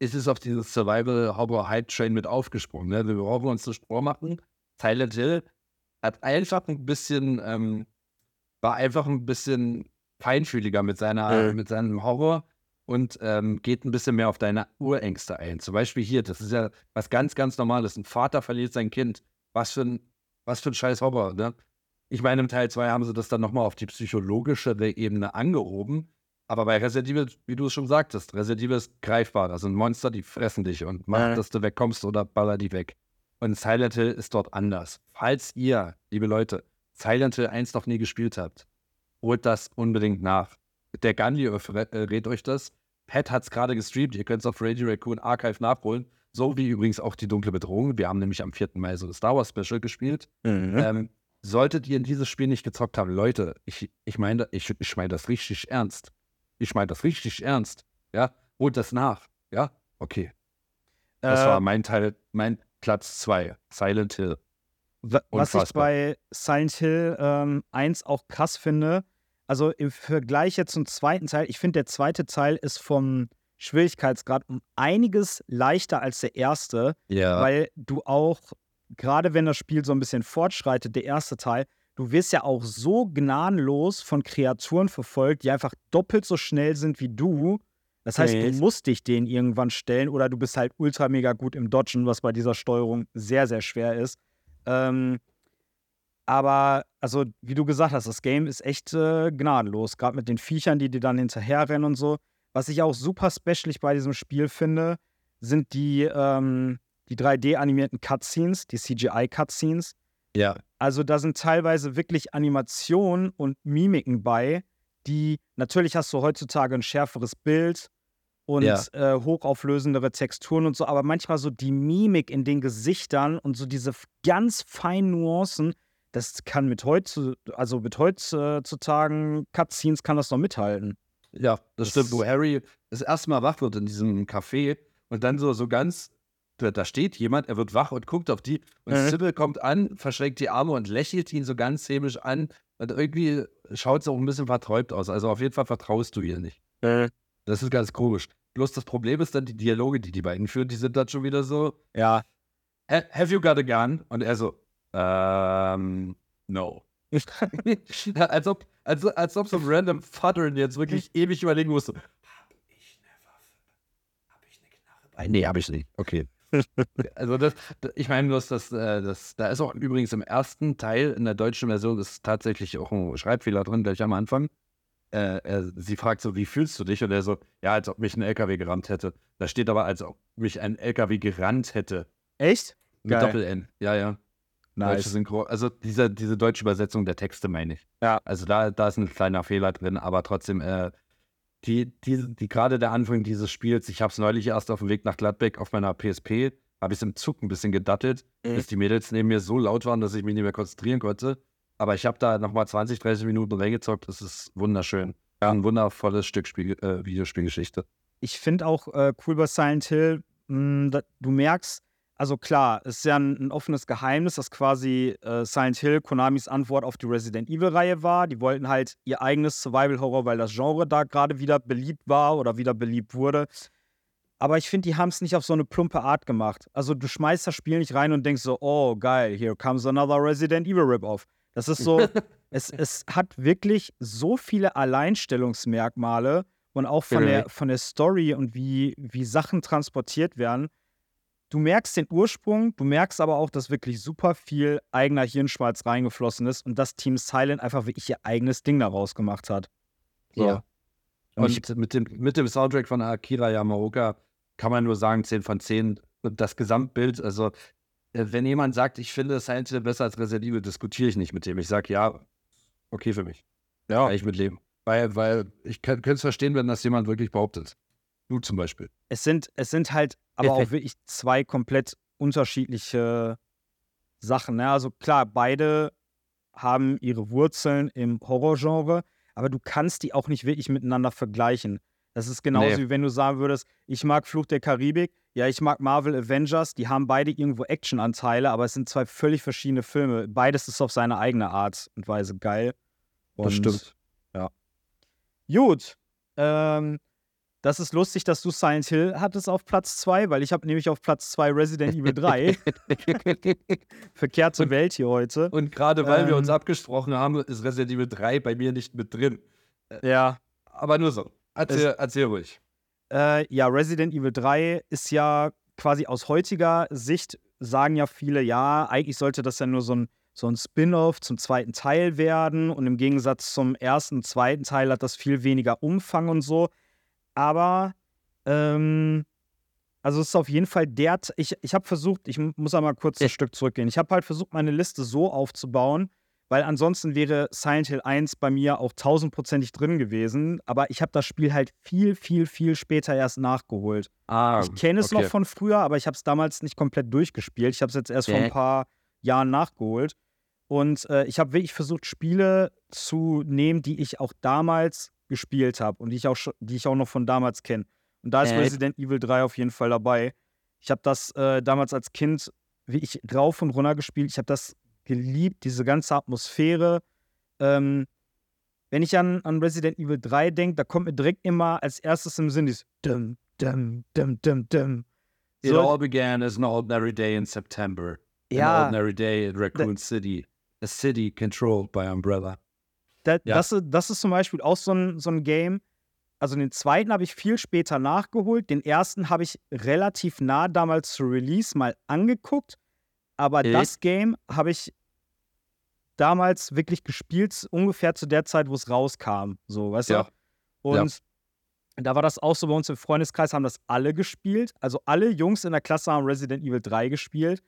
Speaker 2: ist es auf dieses Survival Horror Hype Train mit aufgesprungen. Ne? Wir brauchen uns nicht vormachen. Silent Hill hat einfach ein bisschen, ähm, war einfach ein bisschen feinfühliger mit, seiner,
Speaker 1: Ja.
Speaker 2: mit seinem Horror und ähm, geht ein bisschen mehr auf deine Urängste ein. Zum Beispiel hier, das ist ja was ganz, ganz Normales. Ein Vater verliert sein Kind. Was für ein, was für ein scheiß Horror, ne? Ich meine, im Teil 2 haben sie das dann nochmal auf die psychologische Ebene angehoben. Aber bei Resident Evil, wie du es schon sagtest, Resident Evil ist greifbar. Das sind Monster, die fressen dich und machen,
Speaker 1: Ja.
Speaker 2: dass du wegkommst oder baller die weg. Und Silent Hill ist dort anders. Falls ihr, liebe Leute, Silent Hill 1 noch nie gespielt habt, holt das unbedingt nach. Der Gandhi äh, rät euch das. Pat hat es gerade gestreamt. Ihr könnt es auf Radio Raccoon Archive nachholen. So wie übrigens auch die dunkle Bedrohung. Wir haben nämlich am 4. Mai so ein Star Wars Special gespielt. Ähm, solltet ihr in dieses Spiel nicht gezockt haben, Leute, ich, ich meine ich, ich mein das richtig ernst. Ich meine das richtig ernst. Ja, holt das nach. Ja, okay. Das
Speaker 1: Äh,
Speaker 2: war mein Teil, mein Platz 2, Silent Hill.
Speaker 1: Wa- Was ich bei Silent Hill ähm, 1 auch krass finde, also im Vergleich jetzt zum zweiten Teil, ich finde, der zweite Teil ist vom Schwierigkeitsgrad um einiges leichter als der erste,
Speaker 2: Ja.
Speaker 1: weil du auch, gerade wenn das Spiel so ein bisschen fortschreitet, der erste Teil, du wirst ja auch so gnadenlos von Kreaturen verfolgt, die einfach doppelt so schnell sind wie du. Das heißt, du
Speaker 2: Yes.
Speaker 1: musst dich denen irgendwann stellen oder du bist halt ultra mega gut im Dodgen, was bei dieser Steuerung sehr, sehr schwer ist. Ähm, Aber, also, wie du gesagt hast, das Game ist echt äh, gnadenlos. Gerade mit den Viechern, die dir dann hinterherrennen und so. Was ich auch super specialig bei diesem Spiel finde, sind die, ähm, die 3D-animierten Cutscenes, die CGI-Cutscenes.
Speaker 2: Ja.
Speaker 1: Also da sind teilweise wirklich Animationen und Mimiken bei, die natürlich hast du heutzutage ein schärferes Bild und
Speaker 2: Ja.
Speaker 1: äh, hochauflösendere Texturen und so, aber manchmal so die Mimik in den Gesichtern und so diese ganz feinen Nuancen, das kann mit heute, also mit heutzutage Cutscenes kann das noch mithalten.
Speaker 2: Ja, das,
Speaker 1: Das-
Speaker 2: stimmt. Wo Harry das erste Mal wach wird in diesem Café und dann so, so ganz, da, steht jemand, er wird wach und guckt auf die und
Speaker 1: Mhm.
Speaker 2: Sybil kommt an, verschränkt die Arme und lächelt ihn so ganz hämisch an und irgendwie schaut es auch ein bisschen verträumt aus. Also auf jeden Fall vertraust du ihr nicht. Das ist ganz komisch. Bloß das Problem ist dann die Dialoge, die die beiden führen, die sind dann schon wieder so,
Speaker 1: Ja,
Speaker 2: "Ha- have you got a gun? Und er so, ähm, no. [LAUGHS] als, ob, als, als ob so ein random Vater jetzt wirklich ewig überlegen musste. Hab ich eine Waffe? Hab ich eine Knarre bei? Nee, hab ich nicht. Okay. [LAUGHS] also das, ich meine bloß, dass äh, das, da ist auch übrigens im ersten Teil in der deutschen Version ist tatsächlich auch ein Schreibfehler drin, gleich am Anfang. Äh, er, sie fragt so, wie fühlst du dich? Und er so, ja, als ob mich ein LKW gerammt hätte. Da steht aber, als ob mich ein LKW gerannt hätte.
Speaker 1: echt?
Speaker 2: Mit. Doppel-N. Ja, ja. Deutsche
Speaker 1: Nice.
Speaker 2: Synchro. Also diese, diese deutsche Übersetzung der Texte meine ich.
Speaker 1: Ja.
Speaker 2: Also da, da ist ein kleiner Fehler drin, aber trotzdem, äh, die, die, die gerade der Anfang dieses Spiels, ich habe es neulich erst auf dem Weg nach Gladbeck auf meiner PSP, habe ich es im Zug ein bisschen gedattelt,
Speaker 1: Mhm.
Speaker 2: bis die Mädels neben mir so laut waren, dass ich mich nicht mehr konzentrieren konnte. Aber ich habe da nochmal 20, 30 Minuten reingezockt. Das ist wunderschön. Ja. Ein wundervolles Stück Spiel, äh, Videospielgeschichte.
Speaker 1: ich finde auch äh, cool bei Silent Hill, mh, da, du merkst, also klar, es ist ja ein, ein offenes Geheimnis, dass quasi äh, Silent Hill Konamis Antwort auf die Resident Evil-Reihe war. Die wollten halt ihr eigenes Survival-Horror, weil das Genre da gerade wieder beliebt war oder wieder beliebt wurde. Aber ich finde, die haben es nicht auf so eine plumpe Art gemacht. Also du schmeißt das Spiel nicht rein und denkst so, oh geil, here comes another Resident Evil Rip-Off. Das ist so, [LAUGHS] es, es hat wirklich so viele Alleinstellungsmerkmale und auch von,
Speaker 2: Mhm.
Speaker 1: der, von der Story und wie, wie Sachen transportiert werden. Du merkst den Ursprung, du merkst aber auch, dass wirklich super viel eigener Hirnschmalz reingeflossen ist und dass Team Silent einfach wirklich ihr eigenes Ding daraus gemacht hat. So.
Speaker 2: Ja. Und mit dem, mit dem Soundtrack von Akira Yamaoka kann man nur sagen, 10 von 10. Und das Gesamtbild, also äh, wenn jemand sagt, ich finde Silent Hill besser als Resident Evil, diskutiere ich nicht mit dem. Ich sage, ja, okay für mich.
Speaker 1: Ja.
Speaker 2: Kann ich mitleben. Weil, weil ich könnte es verstehen, wenn das jemand wirklich behauptet. Du zum Beispiel.
Speaker 1: Es sind, es sind halt aber auch wirklich zwei komplett unterschiedliche Sachen. Ne? Also klar, beide haben ihre Wurzeln im Horrorgenre, aber du kannst die auch nicht wirklich miteinander vergleichen. Das ist genauso
Speaker 2: Nee.
Speaker 1: wie wenn du sagen würdest, ich mag Fluch der Karibik, ja, ich mag Marvel Avengers, die haben beide irgendwo Actionanteile, aber es sind zwei völlig verschiedene Filme. Beides ist auf seine eigene Art und Weise geil. Und
Speaker 2: Das stimmt.
Speaker 1: Gut. Ähm, das ist lustig, dass du Silent Hill hattest auf Platz 2, weil ich habe nämlich auf Platz 2 Resident Evil 3. [LAUGHS] Verkehrte Welt hier heute.
Speaker 2: Und gerade weil wir uns
Speaker 1: Ähm.
Speaker 2: abgesprochen haben, ist Resident Evil 3 bei mir nicht mit drin.
Speaker 1: Ja.
Speaker 2: Aber nur so. Erzähl, erzähl ruhig.
Speaker 1: Äh, ja, Resident Evil 3 ist ja quasi aus heutiger Sicht, sagen ja viele, ja, eigentlich sollte das ja nur so ein, so ein Spin-off zum zweiten Teil werden. Und im Gegensatz zum ersten, zweiten Teil hat das viel weniger Umfang und so. Aber, ähm, also es ist auf jeden Fall der, ich, ich habe versucht, ich muss einmal kurz ein Stück zurückgehen. Ich habe halt versucht, meine Liste so aufzubauen, weil ansonsten wäre Silent Hill 1 bei mir auch tausendprozentig drin gewesen. Aber ich habe das Spiel halt viel, viel, viel später erst nachgeholt.
Speaker 2: Ah,
Speaker 1: Ich kenne es noch von früher, aber ich habe es damals nicht komplett durchgespielt. Ich habe es jetzt erst vor
Speaker 2: Okay.
Speaker 1: ein paar Jahren nachgeholt. Und äh, ich habe wirklich versucht, Spiele zu nehmen, die ich auch damals gespielt habe und die ich auch, die ich auch noch von damals kenne. Und da ist
Speaker 2: Äh.
Speaker 1: Resident Evil 3 auf jeden Fall dabei. Ich habe das äh, damals als Kind wie ich rauf und runter gespielt. Ich habe das geliebt, diese ganze Atmosphäre. Ähm, wenn ich an, an Resident Evil 3 denke, da kommt mir direkt immer als erstes im Sinn dieses Dum, Dum, Dum, Dum, Dum.
Speaker 2: It
Speaker 1: So-
Speaker 2: all began as an ordinary day in September. An
Speaker 1: Ja.
Speaker 2: ordinary day in Raccoon City. A city controlled by Umbrella.
Speaker 1: Da,
Speaker 2: Ja.
Speaker 1: das, ist- das ist zum Beispiel auch so ein, so ein Game. Also den zweiten habe ich viel später nachgeholt. Den ersten habe ich relativ nah damals zu Release mal angeguckt. Aber
Speaker 2: Äh?
Speaker 1: das Game habe ich damals wirklich gespielt, ungefähr zu der Zeit, wo es rauskam. So, weißt
Speaker 2: Ja.
Speaker 1: du? Und da war das auch so bei uns im Freundeskreis, haben das alle gespielt. Also alle Jungs in der Klasse haben Resident Evil 3 gespielt.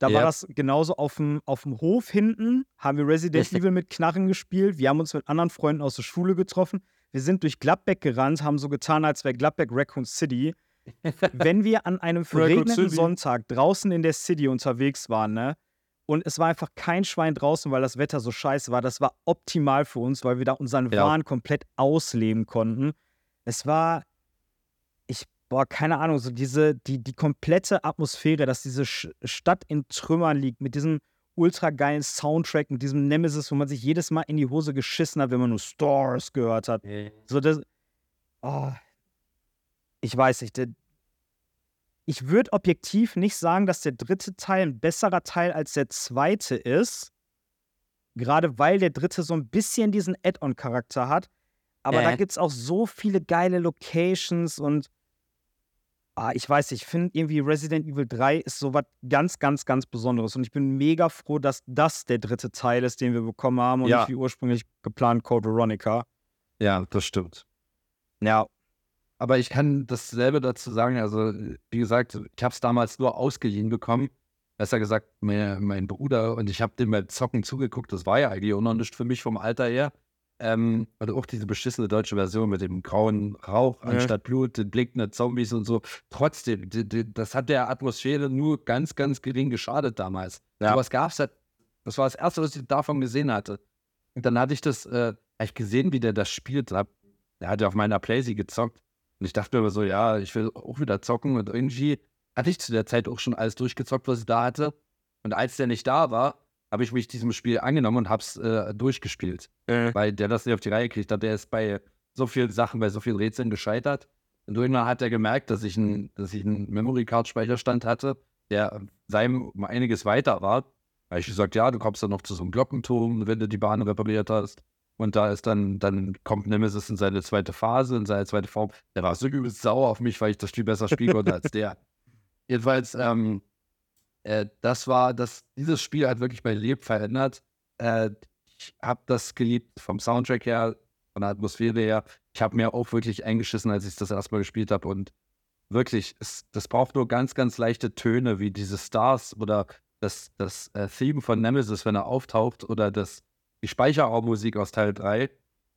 Speaker 1: Da war
Speaker 2: Ja.
Speaker 1: das genauso auf dem, auf dem Hof hinten, haben wir Resident Evil mit Knarren gespielt. Wir haben uns mit anderen Freunden aus der Schule getroffen. Wir sind durch Gladbeck gerannt, haben so getan, als wäre Gladbeck Raccoon City. [LAUGHS] Wenn wir an einem verregneten. Sonntag draußen in der City unterwegs waren, ne? Und es war einfach kein Schwein draußen, weil das Wetter so scheiße war. Das war optimal für uns, weil wir da unseren
Speaker 2: Ja.
Speaker 1: Wahn komplett ausleben konnten. Es war, boah, keine Ahnung, so diese, die, die komplette Atmosphäre, dass diese Stadt in Trümmern liegt, mit diesem ultra geilen Soundtrack, mit diesem Nemesis, wo man sich jedes Mal in die Hose geschissen hat, wenn man nur Stars gehört hat. So das, oh, ich weiß nicht, ich würde objektiv nicht sagen, dass der dritte Teil ein besserer Teil als der zweite ist. Gerade weil der dritte so ein bisschen diesen Add-on-Charakter hat. Aber da
Speaker 2: Äh.
Speaker 1: gibt es auch so viele geile Locations und ah, ich weiß ich finde irgendwie Resident Evil 3 ist so was ganz, ganz, ganz Besonderes. Und ich bin mega froh, dass das der dritte Teil ist, den wir bekommen haben und
Speaker 2: Ja.
Speaker 1: nicht wie ursprünglich geplant Code Veronica.
Speaker 2: Ja, das stimmt.
Speaker 1: Ja,
Speaker 2: Aber ich kann dasselbe dazu sagen. Also, wie gesagt, ich habe es damals nur ausgeliehen bekommen. Besser gesagt, mein, mein Bruder und ich habe dem beim Zocken zugeguckt. Das war ja eigentlich auch noch nicht für mich vom Alter her. Ähm, oder auch diese beschissene deutsche Version mit dem grauen Rauch
Speaker 1: Ja.
Speaker 2: anstatt Blut, den blinkenden Zombies und so. Trotzdem, die, die, das hat der Atmosphäre nur ganz, ganz gering geschadet damals.
Speaker 1: Ja.
Speaker 2: Sowas gab es halt. Das war das Erste, was ich davon gesehen hatte. Und dann hatte ich das, äh, ich gesehen, wie der das spielt. Hab, der hat ja auf meiner Playsee gezockt. Und ich dachte mir aber so, ja, ich will auch wieder zocken. Und irgendwie hatte ich zu der Zeit auch schon alles durchgezockt, was ich da hatte. Und als der nicht da war, habe ich mich diesem Spiel angenommen und habe es äh, durchgespielt. Weil der das nicht auf die Reihe kriegt hat. Der ist bei so vielen Sachen, bei so vielen Rätseln gescheitert. Und irgendwann hat er gemerkt, dass ich einen, dass ich einen Memory-Card-Speicherstand hatte, der seinem um einiges weiter war. Da habe ich gesagt, ja, du kommst dann noch zu so einem Glockenturm, wenn du die Bahn repariert hast. Und da ist dann, dann kommt Nemesis in seine zweite Phase, in seine zweite Form. Der war so übelst sauer auf mich, weil ich das Spiel besser spielen konnte als der. [LAUGHS] Jedenfalls, ähm, äh, das war, das, dieses Spiel hat wirklich mein Leben verändert. Äh, ich habe das geliebt vom Soundtrack her, von der Atmosphäre her. Ich habe mir auch wirklich eingeschissen, als ich das erstmal gespielt habe. Und wirklich, es, das braucht nur ganz, ganz leichte Töne, wie diese Stars oder das, das äh, Theme von Nemesis, wenn er auftaucht, oder das, die Speicherraummusik aus Teil 3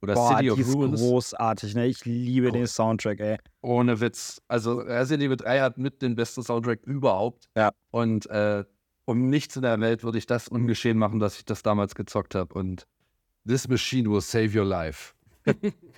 Speaker 2: oder
Speaker 1: Boah,
Speaker 2: City
Speaker 1: die
Speaker 2: of
Speaker 1: ist
Speaker 2: Ruins.
Speaker 1: großartig, ne? Ich liebe den
Speaker 2: Groß.
Speaker 1: Soundtrack, ey.
Speaker 2: Ohne Witz. Also Resident Evil 3 hat mit den besten Soundtrack überhaupt.
Speaker 1: Ja.
Speaker 2: Und äh, um nichts in der Welt würde ich das ungeschehen machen, dass ich das damals gezockt habe. Und this machine will save your life. [LAUGHS] [LAUGHS]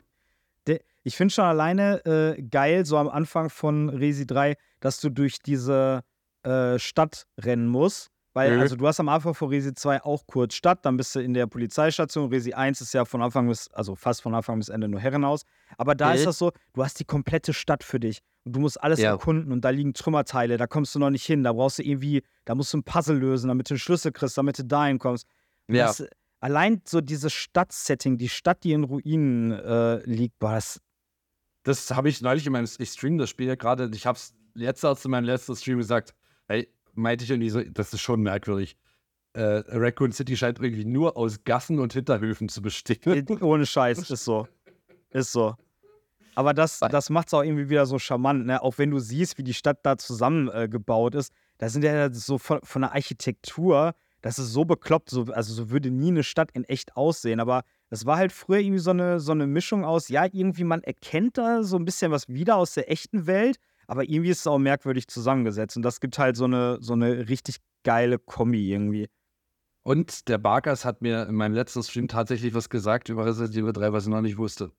Speaker 1: Ich finde schon alleine äh, geil, so am Anfang von Resi 3, dass du durch diese äh, Stadt rennen musst. Weil,
Speaker 2: Mhm.
Speaker 1: also du hast am Anfang von Resi 2 auch kurz Stadt, dann bist du in der Polizeistation. Resi 1 ist ja von Anfang bis, also fast von Anfang bis Ende nur Herrenhaus. Aber da
Speaker 2: Mhm.
Speaker 1: ist das so, du hast die komplette Stadt für dich. Und du musst alles
Speaker 2: Ja.
Speaker 1: erkunden und da liegen Trümmerteile, da kommst du noch nicht hin. Da brauchst du irgendwie, da musst du ein Puzzle lösen, damit du einen Schlüssel kriegst, damit du dahin kommst.
Speaker 2: Ja.
Speaker 1: Das, allein so dieses Stadtsetting, die Stadt, die in Ruinen äh, liegt, boah, das
Speaker 2: Das habe ich neulich in meinem, ich stream das Spiel ja gerade, ich habe es jetzt erst in meinem letzten Stream gesagt, hey, meinte ich irgendwie so, das ist schon merkwürdig. Äh, Raccoon City scheint irgendwie nur aus Gassen und Hinterhöfen zu bestehen.
Speaker 1: Ohne Scheiß, ist so. Ist so. Aber das, das macht es auch irgendwie wieder so charmant, ne? Auch wenn du siehst, wie die Stadt da zusammengebaut äh, ist. Da sind ja so von, von der Architektur, das ist so bekloppt, so, also so würde nie eine Stadt in echt aussehen. Aber das war halt früher irgendwie so eine, so eine Mischung aus, ja, irgendwie man erkennt da so ein bisschen was wieder aus der echten Welt, aber irgendwie ist es auch merkwürdig zusammengesetzt. Und das gibt halt so eine, so eine richtig geile Kombi irgendwie.
Speaker 2: Und der Barkas hat mir in meinem letzten Stream tatsächlich was gesagt über Resident Evil 3, was ich noch nicht wusste.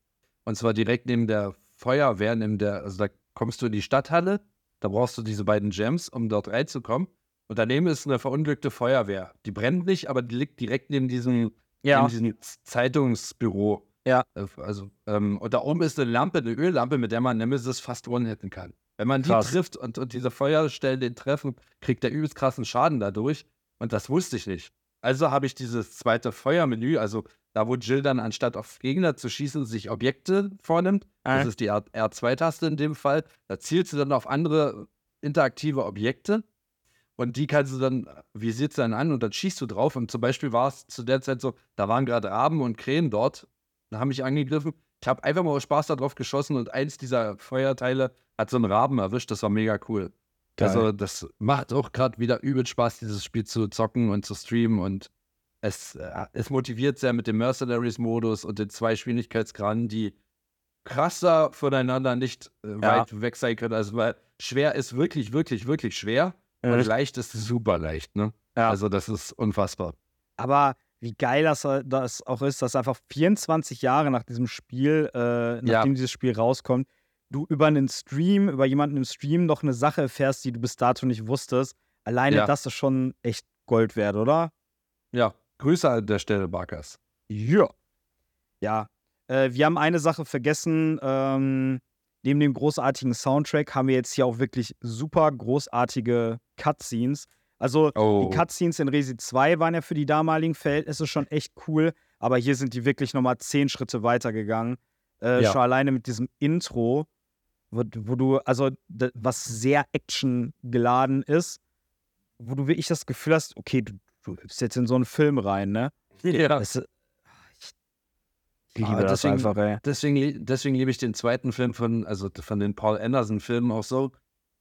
Speaker 2: Und zwar direkt neben der Feuerwehr, neben der, also da kommst du in die Stadthalle, da brauchst du diese beiden Gems, um dort reinzukommen. Und daneben ist eine verunglückte Feuerwehr. Die brennt nicht, aber die liegt direkt neben diesem, neben diesem Zeitungsbüro.
Speaker 1: Ja.
Speaker 2: Äh, Also, ähm, und da oben ist eine Lampe, eine Öllampe, mit der man Nemesis fast one-hitten kann. Wenn man die
Speaker 1: Krass.
Speaker 2: trifft und, und diese Feuerstellen den treffen, kriegt der übelst krassen Schaden dadurch. Und das wusste ich nicht. Also habe ich dieses zweite Feuermenü, also da, wo Jill dann anstatt auf Gegner zu schießen, sich Objekte vornimmt. Das
Speaker 1: Äh.
Speaker 2: ist die R- R2-Taste in dem Fall. Da zielt sie dann auf andere interaktive Objekte. Und die kannst du dann, visierst dann an und dann schießt du drauf. Und zum Beispiel war es zu der Zeit so, da waren gerade Raben und Krähen dort. Da haben mich angegriffen. Ich habe einfach mal aus Spaß darauf geschossen und eins dieser Feuerteile hat so einen Raben erwischt. Das war mega cool.
Speaker 1: Geil.
Speaker 2: Also, das macht auch gerade wieder übel Spaß, dieses Spiel zu zocken und zu streamen. Und es, äh, es motiviert sehr mit dem Mercenaries-Modus und den zwei Schwierigkeitsgraden, die krasser voneinander nicht äh,
Speaker 1: Ja.
Speaker 2: weit weg sein können. Also, weil schwer ist wirklich, wirklich, wirklich schwer. Und leicht ist super leicht, ne?
Speaker 1: Ja.
Speaker 2: Also, das ist unfassbar.
Speaker 1: Aber wie geil das, das auch ist, dass einfach 24 Jahre nach diesem Spiel, äh, nachdem dieses Spiel rauskommt, du über einen Stream, über jemanden im Stream noch eine Sache erfährst, die du bis dato nicht wusstest. Alleine
Speaker 2: Ja.
Speaker 1: das ist schon echt Gold wert, oder?
Speaker 2: Ja, Grüße an der Stelle, Barkas.
Speaker 1: Ja. Ja. Äh, wir haben eine Sache vergessen. Ähm, neben dem großartigen Soundtrack haben wir jetzt hier auch wirklich super großartige Cutscenes. Also
Speaker 2: Oh.
Speaker 1: die Cutscenes in Resi 2 waren ja für die damaligen Verhältnisse schon echt cool, aber hier sind die wirklich nochmal zehn Schritte weiter gegangen. Äh,
Speaker 2: Ja.
Speaker 1: Schon alleine mit diesem Intro, wo, wo du, also was sehr actiongeladen ist, wo du wirklich das Gefühl hast, okay, du, du hüpfst jetzt in so einen Film rein, ne?
Speaker 2: Ja.
Speaker 1: Das, ich, ich liebe
Speaker 2: Ah,
Speaker 1: das
Speaker 2: deswegen-
Speaker 1: einfach, ey.
Speaker 2: Deswegen, deswegen liebe ich den zweiten Film von, also von den Paul Anderson-Filmen auch so.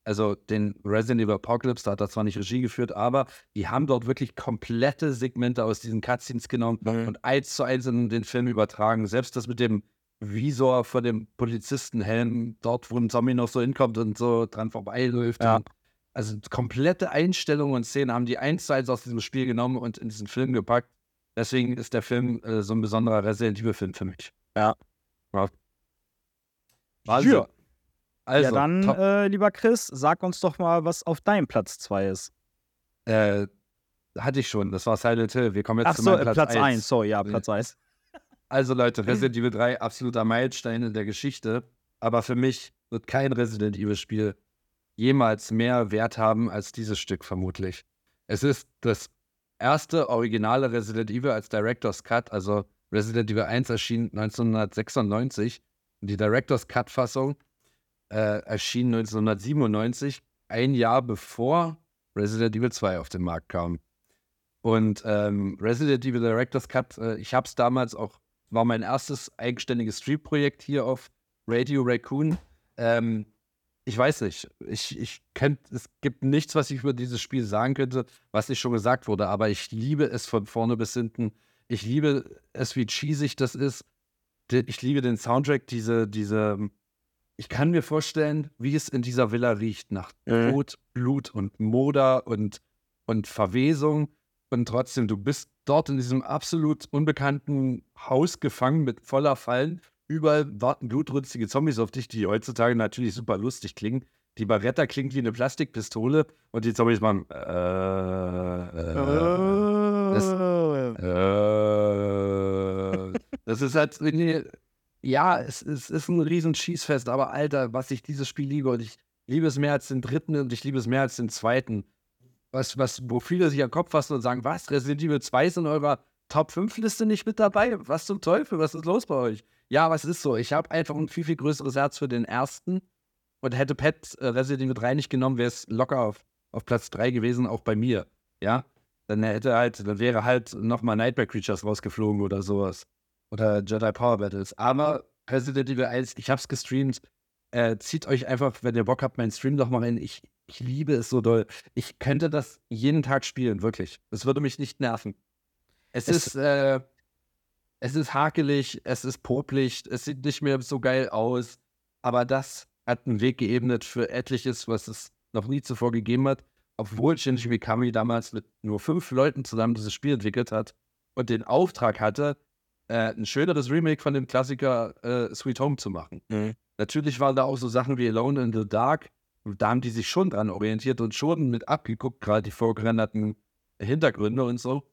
Speaker 2: Also den Resident Evil Apocalypse, da hat er zwar nicht Regie geführt, aber die haben dort wirklich komplette Segmente aus diesen Cutscenes genommen
Speaker 1: Mhm.
Speaker 2: und eins zu eins in den Film übertragen. Selbst das mit dem Visor von dem Polizistenhelm, dort, wo ein Zombie noch so hinkommt und so dran vorbeiläuft.
Speaker 1: Ja.
Speaker 2: Also komplette Einstellungen und Szenen haben die eins zu eins aus diesem Spiel genommen und in diesen Film gepackt. Deswegen ist der Film äh, so ein besonderer Resident Evil-Film für mich.
Speaker 1: Ja.
Speaker 2: ja.
Speaker 1: Ja.
Speaker 2: Also,
Speaker 1: ja, dann, äh, lieber Chris, sag uns doch mal, was auf deinem Platz 2 ist.
Speaker 2: äh, hatte ich schon. Das war Silent Hill. Wir kommen jetzt
Speaker 1: Ach
Speaker 2: zu
Speaker 1: so,
Speaker 2: meinem
Speaker 1: äh,
Speaker 2: Platz,
Speaker 1: Platz 1.
Speaker 2: 1.
Speaker 1: Sorry, ja. Platz 1. [LAUGHS]
Speaker 2: Also Leute, [LAUGHS] Resident Evil 3, absoluter Meilenstein in der Geschichte. Aber für mich wird kein Resident Evil-Spiel jemals mehr Wert haben als dieses Stück vermutlich. Es ist das erste originale Resident Evil als Director's Cut. Also Resident Evil 1 erschien 1996. Und die Director's Cut-Fassung äh, erschien 1997, ein Jahr bevor Resident Evil 2 auf den Markt kam. Und ähm, Resident Evil Director's Cut, äh, ich habe es damals auch, war mein erstes eigenständiges Stream-Projekt hier auf Radio Raccoon. Ähm, ich weiß nicht, ich, ich kennt, es gibt nichts, was ich über dieses Spiel sagen könnte, was nicht schon gesagt wurde, aber ich liebe es von vorne bis hinten. Ich liebe es, wie cheesig das ist. Ich liebe den Soundtrack, diese, diese, ich kann mir vorstellen, wie es in dieser Villa riecht, nach
Speaker 1: Mhm.
Speaker 2: Tod, Blut und Moder und, und Verwesung. Und trotzdem, du bist dort in diesem absolut unbekannten Haus gefangen mit voller Fallen. Überall warten blutrünstige Zombies auf dich, die heutzutage natürlich super lustig klingen. Die Barretta klingt wie eine Plastikpistole und die Zombies machen. Äh, äh, äh, das ist halt ja, es, es ist ein riesen Schießfest, aber Alter, was ich dieses Spiel liebe und ich liebe es mehr als den dritten und ich liebe es mehr als den zweiten. Was, was, wo viele sich am Kopf fassen und sagen, was, Resident Evil 2 ist in eurer Top 5 Liste nicht mit dabei? Was zum Teufel, was ist los bei euch? Ja, es ist so, ich habe einfach ein viel, viel größeres Herz für den ersten und hätte Pat äh, Resident Evil 3 nicht genommen, wäre es locker auf, auf Platz 3 gewesen, auch bei mir. Ja, dann hätte halt, dann wäre halt nochmal Nightmare Creatures rausgeflogen oder sowas. Oder Jedi Power Battles. Aber Resident Evil 1, ich hab's gestreamt. Äh, zieht euch einfach, wenn ihr Bock habt, meinen Stream noch mal rein. Ich, ich liebe es so doll. Ich könnte das jeden Tag spielen, wirklich. Es würde mich nicht nerven. Es,
Speaker 1: Es-
Speaker 2: ist, äh, es ist hakelig, es ist popelig, es sieht nicht mehr so geil aus. Aber das hat einen Weg geebnet für etliches, was es noch nie zuvor gegeben hat. Obwohl Shinji Mikami damals mit nur fünf Leuten zusammen dieses Spiel entwickelt hat und den Auftrag hatte, äh, ein schöneres Remake von dem Klassiker äh, Sweet Home zu machen.
Speaker 1: Mhm.
Speaker 2: Natürlich waren da auch so Sachen wie Alone in the Dark. Da haben die sich schon dran orientiert und schon mit abgeguckt, gerade die vorgerenderten Hintergründe und so.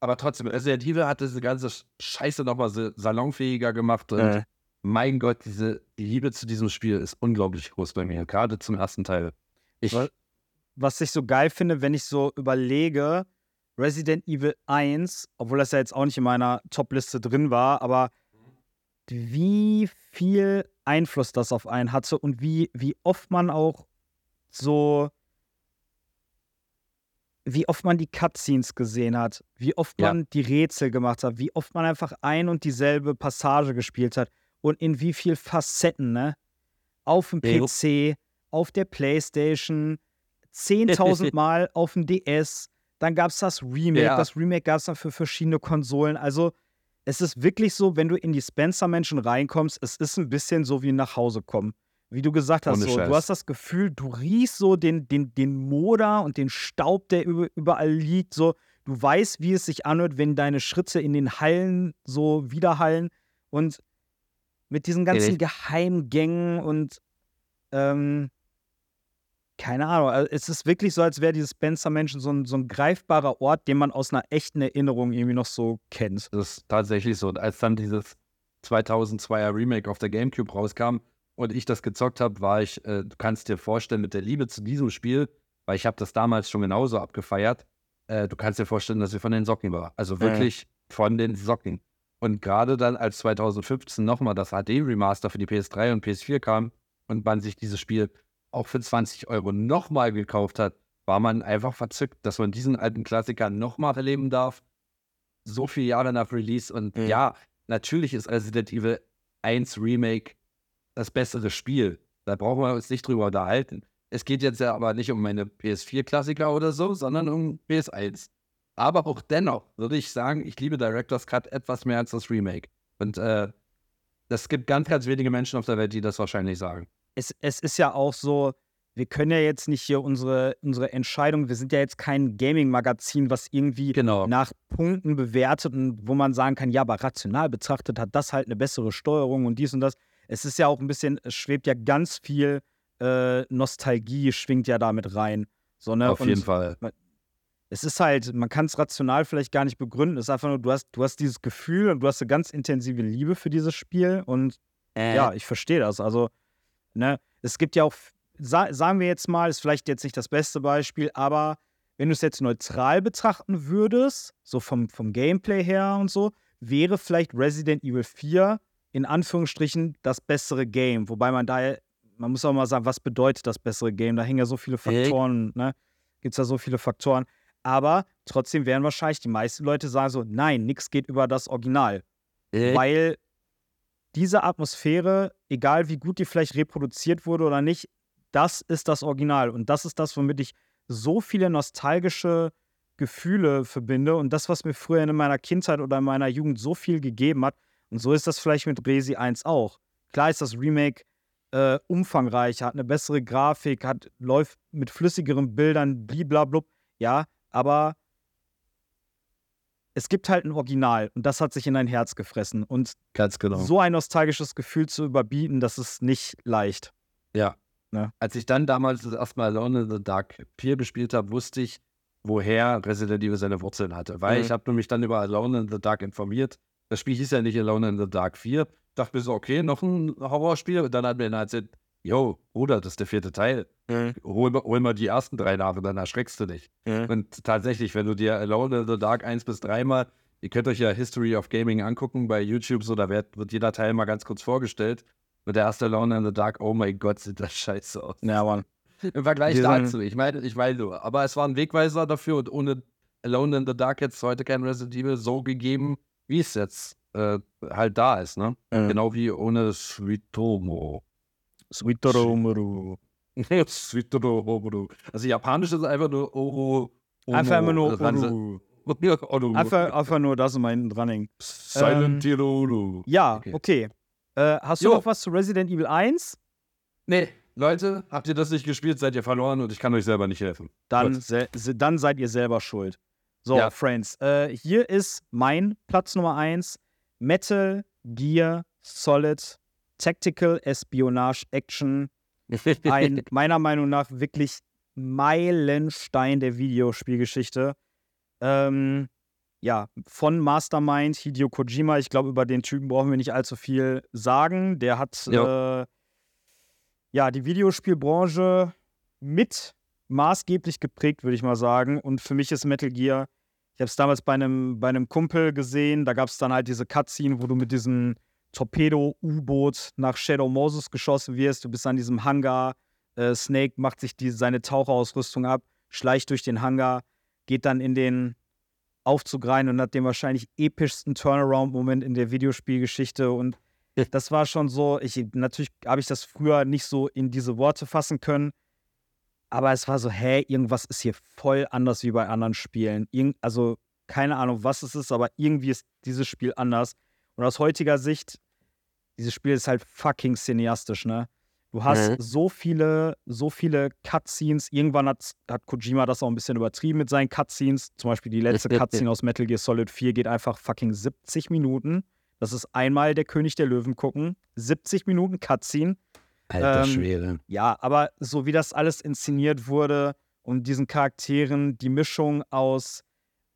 Speaker 2: Aber trotzdem, Resident Evil hat diese ganze Scheiße nochmal salonfähiger gemacht. Und
Speaker 1: Äh.
Speaker 2: mein Gott, diese Liebe zu diesem Spiel ist unglaublich groß bei mir, gerade zum ersten Teil. Ich,
Speaker 1: Was- Was ich so geil finde, wenn ich so überlege, Resident Evil 1, obwohl das ja jetzt auch nicht in meiner Top-Liste drin war, aber wie viel Einfluss das auf einen hatte und wie, wie oft man auch so wie oft man die Cutscenes gesehen hat, wie oft
Speaker 2: Ja.
Speaker 1: man die Rätsel gemacht hat, wie oft man einfach ein und dieselbe Passage gespielt hat und in wie viel Facetten, ne? Auf dem. PC, auf der Playstation, 10.000 [LAUGHS] Mal auf dem DS, dann gab es das Remake,
Speaker 2: Ja.
Speaker 1: das Remake gab es dann für verschiedene Konsolen, also es ist wirklich so, wenn du in die Spencer-Menschen reinkommst, es ist ein bisschen so wie nach Hause kommen. Wie du gesagt hast, so, du hast das Gefühl, du riechst so den, den, den Moder und den Staub, der über, überall liegt. So, du weißt, wie es sich anhört, wenn deine Schritte in den Hallen so widerhallen. Und mit diesen ganzen
Speaker 2: Richtig.
Speaker 1: Geheimgängen und ähm, keine Ahnung, also es ist wirklich so, als wäre dieses Spencer-Menschen so ein, so ein greifbarer Ort, den man aus einer echten Erinnerung irgendwie noch so kennt.
Speaker 2: Das ist tatsächlich so. Und als dann dieses 2002er Remake auf der Gamecube rauskam und ich das gezockt habe, war ich, äh, du kannst dir vorstellen, mit der Liebe zu diesem Spiel, weil ich habe das damals schon genauso abgefeiert, äh, du kannst dir vorstellen, dass ich von den Socken war. Also wirklich von den Socken. Und gerade dann, als 2015 nochmal das HD-Remaster für die PS3 und PS4 kam und man sich dieses Spiel auch für 20 Euro nochmal gekauft hat, war man einfach verzückt, dass man diesen alten Klassiker nochmal erleben darf. So viele Jahre nach Release. Und
Speaker 4: Mhm.
Speaker 2: ja, natürlich ist Resident Evil 1 Remake das bessere Spiel. Da brauchen wir uns nicht drüber unterhalten. Es geht jetzt ja aber nicht um meine PS4-Klassiker oder so, sondern um PS1. Aber auch dennoch würde ich sagen, ich liebe Director's Cut etwas mehr als das Remake. Und äh, es gibt ganz, ganz wenige Menschen auf der Welt, die das wahrscheinlich sagen.
Speaker 1: Es, es ist ja auch so, wir können ja jetzt nicht hier unsere, unsere Entscheidung, wir sind ja jetzt kein Gaming-Magazin, was irgendwie
Speaker 2: Genau.
Speaker 1: nach Punkten bewertet und wo man sagen kann, ja, aber rational betrachtet hat das halt eine bessere Steuerung und dies und das. Es ist ja auch ein bisschen, es schwebt ja ganz viel äh, Nostalgie, schwingt ja damit rein. So, ne?
Speaker 2: auf
Speaker 1: Und
Speaker 2: jeden Fall.
Speaker 1: es ist halt, man kann es rational vielleicht gar nicht begründen. Es ist einfach nur, du hast, du hast dieses Gefühl und du hast eine ganz intensive Liebe für dieses Spiel und
Speaker 2: Äh.
Speaker 1: ja, ich verstehe das. Also, ne, es gibt ja auch, sa sagen wir jetzt mal, ist vielleicht jetzt nicht das beste Beispiel, aber wenn du es jetzt neutral betrachten würdest, so vom, vom Gameplay her und so, wäre vielleicht Resident Evil 4 in Anführungsstrichen das bessere Game. Wobei man da, man muss auch mal sagen, was bedeutet das bessere Game? Da hängen ja so viele Faktoren, ne? Gibt es da so viele Faktoren. Aber trotzdem werden wahrscheinlich die meisten Leute sagen so, nein, nichts geht über das Original
Speaker 2: Äh,
Speaker 1: weil diese Atmosphäre, egal wie gut die vielleicht reproduziert wurde oder nicht, das ist das Original. Und das ist das, womit ich so viele nostalgische Gefühle verbinde und das, was mir früher in meiner Kindheit oder in meiner Jugend so viel gegeben hat. Und so ist das vielleicht mit Resi 1 auch. Klar ist das Remake äh, umfangreicher, hat eine bessere Grafik, hat, läuft mit flüssigeren Bildern, bliblablub. Ja, aber es gibt halt ein Original und das hat sich in dein Herz gefressen. Und
Speaker 2: genau.
Speaker 1: so ein nostalgisches Gefühl zu überbieten, das ist nicht leicht.
Speaker 2: Ja.
Speaker 1: Ne?
Speaker 2: Als ich dann damals das erste Mal Alone in the Dark 4 gespielt habe, wusste ich, woher Resident Evil seine Wurzeln hatte. Weil
Speaker 4: Mhm.
Speaker 2: ich habe mich dann über Alone in the Dark informiert. Das Spiel hieß ja nicht Alone in the Dark 4. Dachte mir so, okay, noch ein Horrorspiel. Und dann hat mir erzählt, yo, Bruder, das ist der vierte Teil.
Speaker 4: Mhm.
Speaker 2: Hol, mal- hol mal die ersten drei nach und dann erschreckst du dich.
Speaker 4: Mhm.
Speaker 2: Und tatsächlich, wenn du dir Alone in the Dark 1 bis 3 mal, ihr könnt euch ja History of Gaming angucken bei YouTube, so da wird, wird jeder Teil mal ganz kurz vorgestellt. Und der erste Alone in the Dark, oh mein Gott, sieht das scheiße aus.
Speaker 1: Ja, Mann.
Speaker 2: Im Vergleich
Speaker 1: sind-
Speaker 2: dazu, ich meine, ich meine nur, aber es war ein Wegweiser dafür und ohne Alone in the Dark hätte es heute kein Resident Evil so gegeben, wie es jetzt äh, halt da ist, ne?
Speaker 4: Mhm.
Speaker 2: Genau wie ohne Suitomo.
Speaker 1: Sweet Romero.
Speaker 2: Suitomo. [LAUGHS] Also japanisch ist einfach nur Oro. Ono,
Speaker 1: Einfach immer nur
Speaker 2: Ranse-
Speaker 1: Uru.
Speaker 2: Ono.
Speaker 1: Einfach, einfach nur das immer hinten dran hängen.
Speaker 2: Silent Hill Ono.
Speaker 1: Ja,
Speaker 2: Okay.
Speaker 1: okay. Äh, hast du noch was zu Resident Evil 1?
Speaker 2: Nee, Leute, habt ihr das nicht gespielt, seid ihr verloren und ich kann euch selber nicht helfen.
Speaker 1: Dann, se dann seid ihr selber schuld. So,
Speaker 2: Ja.
Speaker 1: Friends, äh, hier ist mein Platz Nummer 1. Metal Gear Solid Tactical Espionage Action. Ein [LAUGHS] meiner Meinung nach wirklich Meilenstein der Videospielgeschichte. Ähm, ja, von Mastermind Hideo Kojima. Ich glaube, über den Typen brauchen wir nicht allzu viel sagen. Der hat äh, ja die Videospielbranche mit maßgeblich geprägt, würde ich mal sagen. Und für mich ist Metal Gear, ich habe es damals bei einem, bei einem Kumpel gesehen, da gab es dann halt diese Cutscene, wo du mit diesem Torpedo-U-Boot nach Shadow Moses geschossen wirst. Du bist an diesem Hangar. Äh, Snake macht sich die, seine Taucherausrüstung ab, schleicht durch den Hangar. geht dann in den Aufzug rein und hat den wahrscheinlich epischsten Turnaround-Moment in der Videospielgeschichte. Und [LAUGHS] das war schon so, ich, natürlich habe ich das früher nicht so in diese Worte fassen können, aber es war so, hä, irgendwas ist hier voll anders wie bei anderen Spielen. Irgend, also keine Ahnung, was es ist, aber irgendwie ist dieses Spiel anders. Und aus heutiger Sicht, dieses Spiel ist halt fucking cineastisch, ne? Du hast
Speaker 3: Mhm.
Speaker 1: so viele, so viele Cutscenes. Irgendwann hat, hat Kojima das auch ein bisschen übertrieben mit seinen Cutscenes. Zum Beispiel die letzte [LAUGHS] Cutscene aus Metal Gear Solid 4 geht einfach fucking 70 Minuten. Das ist einmal der König der Löwen gucken. 70 Minuten Cutscene.
Speaker 2: Alter
Speaker 1: Ähm,
Speaker 2: Schwede.
Speaker 1: Ja, aber so wie das alles inszeniert wurde und diesen Charakteren, die Mischung aus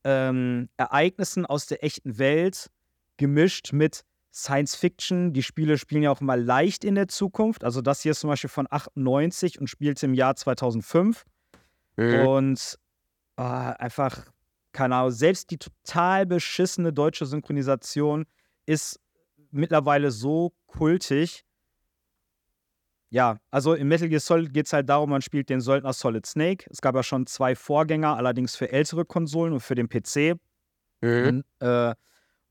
Speaker 1: ähm, Ereignissen aus der echten Welt gemischt mit Science Fiction. Die Spiele spielen ja auch immer leicht in der Zukunft. Also das hier ist zum Beispiel von 98 und spielt im Jahr 2005.
Speaker 3: Mhm.
Speaker 1: Und ah, einfach, keine Ahnung, selbst die total beschissene deutsche Synchronisation ist mittlerweile so kultig. Ja, also im Metal Gear Solid geht es halt darum, man spielt den Söldner Solid Snake. Es gab ja schon zwei Vorgänger, allerdings für ältere Konsolen und für den PC.
Speaker 3: Mhm.
Speaker 1: Und, äh,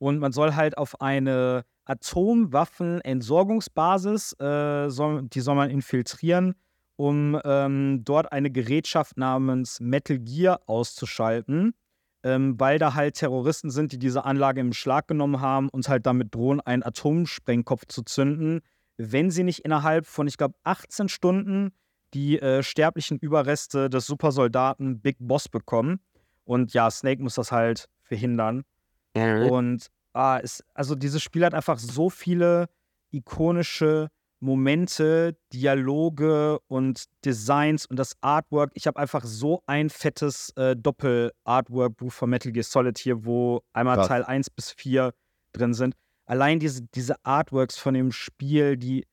Speaker 1: und man soll halt auf eine Atomwaffenentsorgungsbasis, äh, soll, die soll man infiltrieren, um ähm, dort eine Gerätschaft namens Metal Gear auszuschalten, ähm, weil da halt Terroristen sind, die diese Anlage im Schlag genommen haben und halt damit drohen, einen Atomsprengkopf zu zünden, wenn sie nicht innerhalb von, ich glaube, 18 Stunden die äh, sterblichen Überreste des Supersoldaten Big Boss bekommen. Und ja, Snake muss das halt verhindern.
Speaker 3: Mhm.
Speaker 1: Und ah, es, also dieses Spiel hat einfach so viele ikonische Momente, Dialoge und Designs und das Artwork. Ich habe einfach so ein fettes äh, Doppel-Artwork-Buch von Metal Gear Solid hier, wo einmal
Speaker 2: Krass.
Speaker 1: Teil 1 bis 4 drin sind. Allein diese, diese Artworks von dem Spiel, die,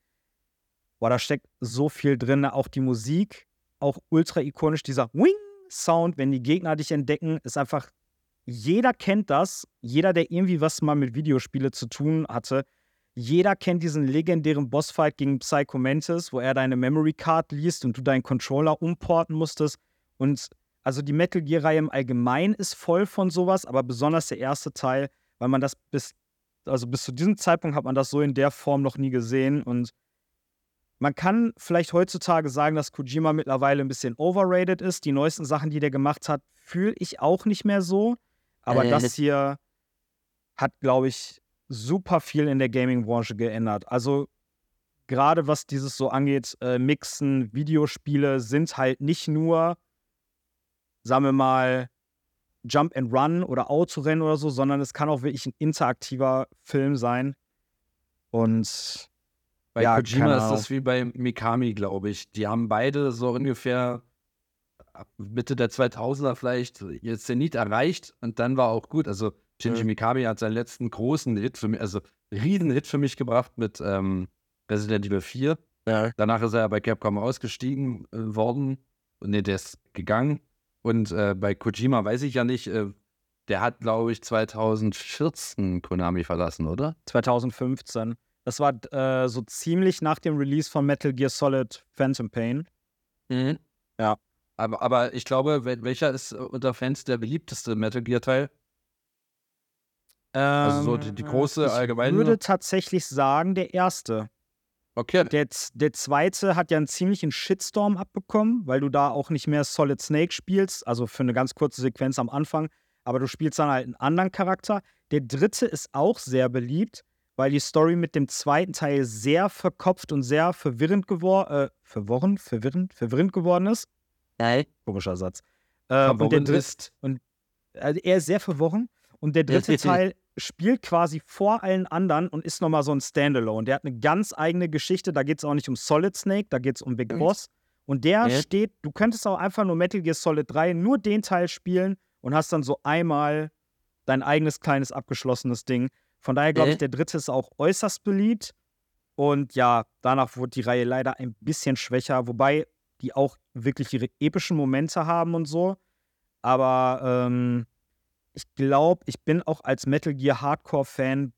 Speaker 1: boah, da steckt so viel drin. Auch die Musik, auch ultra ikonisch, dieser Wing-Sound, wenn die Gegner dich entdecken, ist einfach jeder kennt das. Jeder, der irgendwie was mal mit Videospiele zu tun hatte. Jeder kennt diesen legendären Bossfight gegen Psycho Mantis, wo er deine Memory Card liest und du deinen Controller umporten musstest. Und also die Metal Gear-Reihe im Allgemeinen ist voll von sowas, aber besonders der erste Teil, weil man das bis, also bis zu diesem Zeitpunkt hat man das so in der Form noch nie gesehen. Und man kann vielleicht heutzutage sagen, dass Kojima mittlerweile ein bisschen overrated ist. Die neuesten Sachen, die der gemacht hat, fühle ich auch nicht mehr so. Aber
Speaker 3: Äh.
Speaker 1: das hier hat, glaube ich, super viel in der Gaming-Branche geändert. Also gerade was dieses so angeht, äh, Mixen, Videospiele sind halt nicht nur, sagen wir mal, Jump and Run oder Autorennen oder so, sondern es kann auch wirklich ein interaktiver Film sein. Und
Speaker 2: Bei
Speaker 1: Ja,
Speaker 2: Kojima ist das wie bei Mikami, glaube ich. Die haben beide so ungefähr Mitte der 2000er vielleicht ihr Zenit erreicht und dann war auch gut. Also Shinji. Mikami hat seinen letzten großen Hit für mich, also riesen Hit für mich gebracht mit ähm, Resident Evil 4.
Speaker 3: Ja.
Speaker 2: Danach ist er bei Capcom ausgestiegen äh, worden. Und nee, der ist gegangen. Und äh, bei Kojima weiß ich ja nicht, äh, der hat, glaube ich, 2014 Konami verlassen, oder?
Speaker 1: 2015. Das war äh, so ziemlich nach dem Release von Metal Gear Solid Phantom Pain.
Speaker 3: Mhm.
Speaker 2: Aber, aber ich glaube, wel- welcher ist äh, unter Fans der beliebteste Metal Gear-Teil? Also so die- die große
Speaker 1: ich
Speaker 2: allgemeine-
Speaker 1: würde tatsächlich sagen, der erste.
Speaker 2: Okay.
Speaker 1: Der, der zweite hat ja einen ziemlichen Shitstorm abbekommen, weil du da auch nicht mehr Solid Snake spielst, also für eine ganz kurze Sequenz am Anfang, aber du spielst dann halt einen anderen Charakter. Der dritte ist auch sehr beliebt, weil die Story mit dem zweiten Teil sehr verkopft und sehr verwirrend geworden, äh, verworren, verwirrend, verwirrend geworden ist.
Speaker 3: Nein.
Speaker 1: Komischer Satz. Äh, und der dritte,
Speaker 2: ist.
Speaker 1: also er ist sehr verworren. Und der dritte [LAUGHS] Teil spielt quasi vor allen anderen und ist nochmal so ein Standalone. Der hat eine ganz eigene Geschichte. Da geht es auch nicht um Solid Snake, da geht es um Big. Boss. Und der
Speaker 3: Ja.
Speaker 1: steht, du könntest auch einfach nur Metal Gear Solid 3, nur den Teil spielen und hast dann so einmal dein eigenes kleines abgeschlossenes Ding. Von daher glaube ich, der dritte ist auch äußerst beliebt. Und ja, danach wurde die Reihe leider ein bisschen schwächer, wobei die auch wirklich ihre epischen Momente haben und so. Aber ähm, ich glaube, ich bin auch als Metal Gear Hardcore-Fan,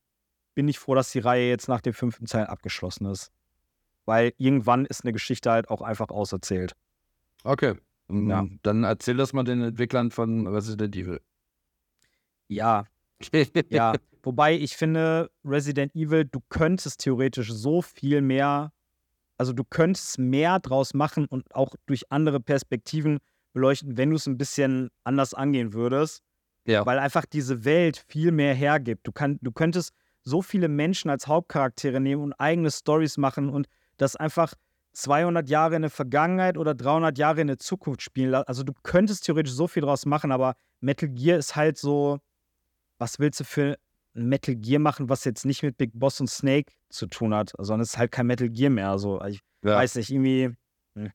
Speaker 1: bin ich froh, dass die Reihe jetzt nach dem fünften Teil abgeschlossen ist. Weil irgendwann ist eine Geschichte halt auch einfach auserzählt.
Speaker 2: Okay. Ähm,
Speaker 1: Ja.
Speaker 2: Dann erzähl das mal den Entwicklern von Resident Evil.
Speaker 1: Ja, [LAUGHS] ja. Wobei ich finde, Resident Evil, du könntest theoretisch so viel mehr, also du könntest mehr draus machen und auch durch andere Perspektiven beleuchten, wenn du es ein bisschen anders angehen würdest.
Speaker 2: Ja.
Speaker 1: Weil einfach diese Welt viel mehr hergibt. Du, kann, du könntest so viele Menschen als Hauptcharaktere nehmen und eigene Stories machen und das einfach 200 Jahre in der Vergangenheit oder 300 Jahre in der Zukunft spielen lassen. Also du könntest theoretisch so viel draus machen, aber Metal Gear ist halt so, was willst du für Metal Gear machen, was jetzt nicht mit Big Boss und Snake zu tun hat, sondern es ist halt kein Metal Gear mehr. Also ich
Speaker 2: Ja.
Speaker 1: weiß nicht, irgendwie. hm.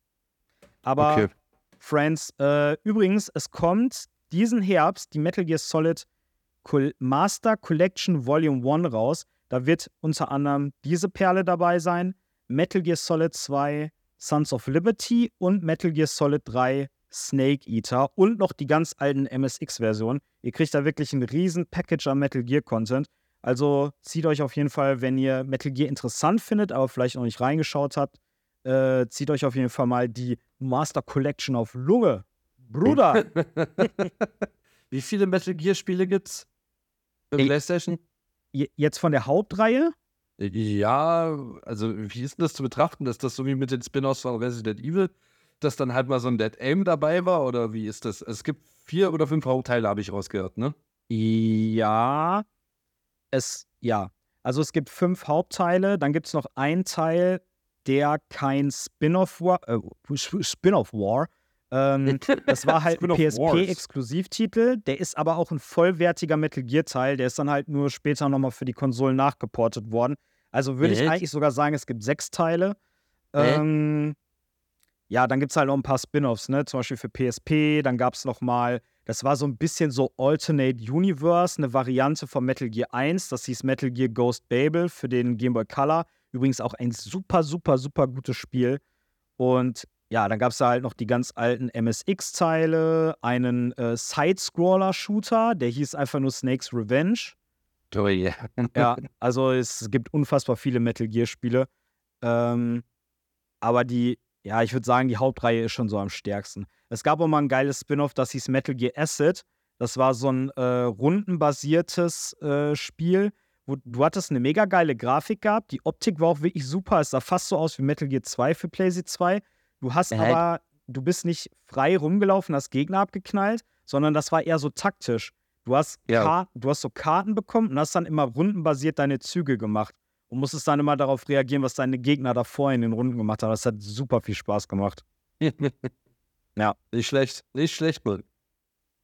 Speaker 1: Aber
Speaker 2: Okay.
Speaker 1: Friends, äh, übrigens, es kommt diesen Herbst die Metal Gear Solid Col Master Collection Volume 1 raus. Da wird unter anderem diese Perle dabei sein: Metal Gear Solid 2 Sons of Liberty und Metal Gear Solid 3 Snake Eater und noch die ganz alten MSX-Versionen. Ihr kriegt da wirklich ein riesen Package an Metal Gear Content. Also zieht euch auf jeden Fall, wenn ihr Metal Gear interessant findet, aber vielleicht noch nicht reingeschaut habt, äh, zieht euch auf jeden Fall mal die Master Collection auf Lunge. Bruder! [LAUGHS]
Speaker 2: Wie viele Metal Gear Spiele gibt's? Für
Speaker 1: Ey.
Speaker 2: PlayStation?
Speaker 1: Je- Jetzt von der Hauptreihe?
Speaker 2: Ja, also wie ist denn das zu betrachten? Ist das so wie mit den Spin-offs von Resident Evil, dass dann halt mal so ein Dead Aim dabei war? Oder wie ist das? Es gibt vier oder fünf Hauptteile, habe ich rausgehört, ne?
Speaker 1: Ja. Es, ja. Also es gibt fünf Hauptteile, dann gibt es noch einen Teil, der kein Spin-off war. Äh, Spin-off war. Ähm, [LAUGHS] das war halt ein. PSP-Exklusivtitel. Der ist aber auch ein vollwertiger Metal Gear-Teil. Der ist dann halt nur später nochmal für die Konsolen nachgeportet worden. Also würde ich eigentlich sogar sagen, es gibt sechs Teile. Ähm, ja, dann gibt es halt noch ein paar Spin-offs, ne? Zum Beispiel für PSP. Dann gab es noch mal, das war so ein bisschen so Alternate Universe, eine Variante von Metal Gear 1. Das hieß Metal Gear Ghost Babel für den Game Boy Color. Übrigens auch ein super, super, super gutes Spiel. Und ja, dann gab es da halt noch die ganz alten MSX-Teile, einen äh, Side-Scroller-Shooter, der hieß einfach nur Snake's Revenge.
Speaker 2: Oh yeah.
Speaker 1: Ja, [LAUGHS] also es gibt unfassbar viele Metal Gear-Spiele. Ähm, aber die, ja, ich würde sagen, die Hauptreihe ist schon so am stärksten. Es gab auch mal ein geiles Spin-off, das hieß Metal Gear Acid. Das war so ein äh, rundenbasiertes äh, Spiel, wo du hattest eine mega geile Grafik gehabt. Die Optik war auch wirklich super. Es sah fast so aus wie Metal Gear 2 für PlayStation 2. Du hast
Speaker 3: Äh.
Speaker 1: aber, du bist nicht frei rumgelaufen, hast Gegner abgeknallt, sondern das war eher so taktisch. Du hast,
Speaker 2: Ja.
Speaker 1: Du hast so Karten bekommen und hast dann immer rundenbasiert deine Züge gemacht. Und musstest dann immer darauf reagieren, was deine Gegner davor in den Runden gemacht haben. Das hat super viel Spaß gemacht. [LAUGHS] Ja.
Speaker 2: Nicht schlecht. Nicht schlecht, Mann.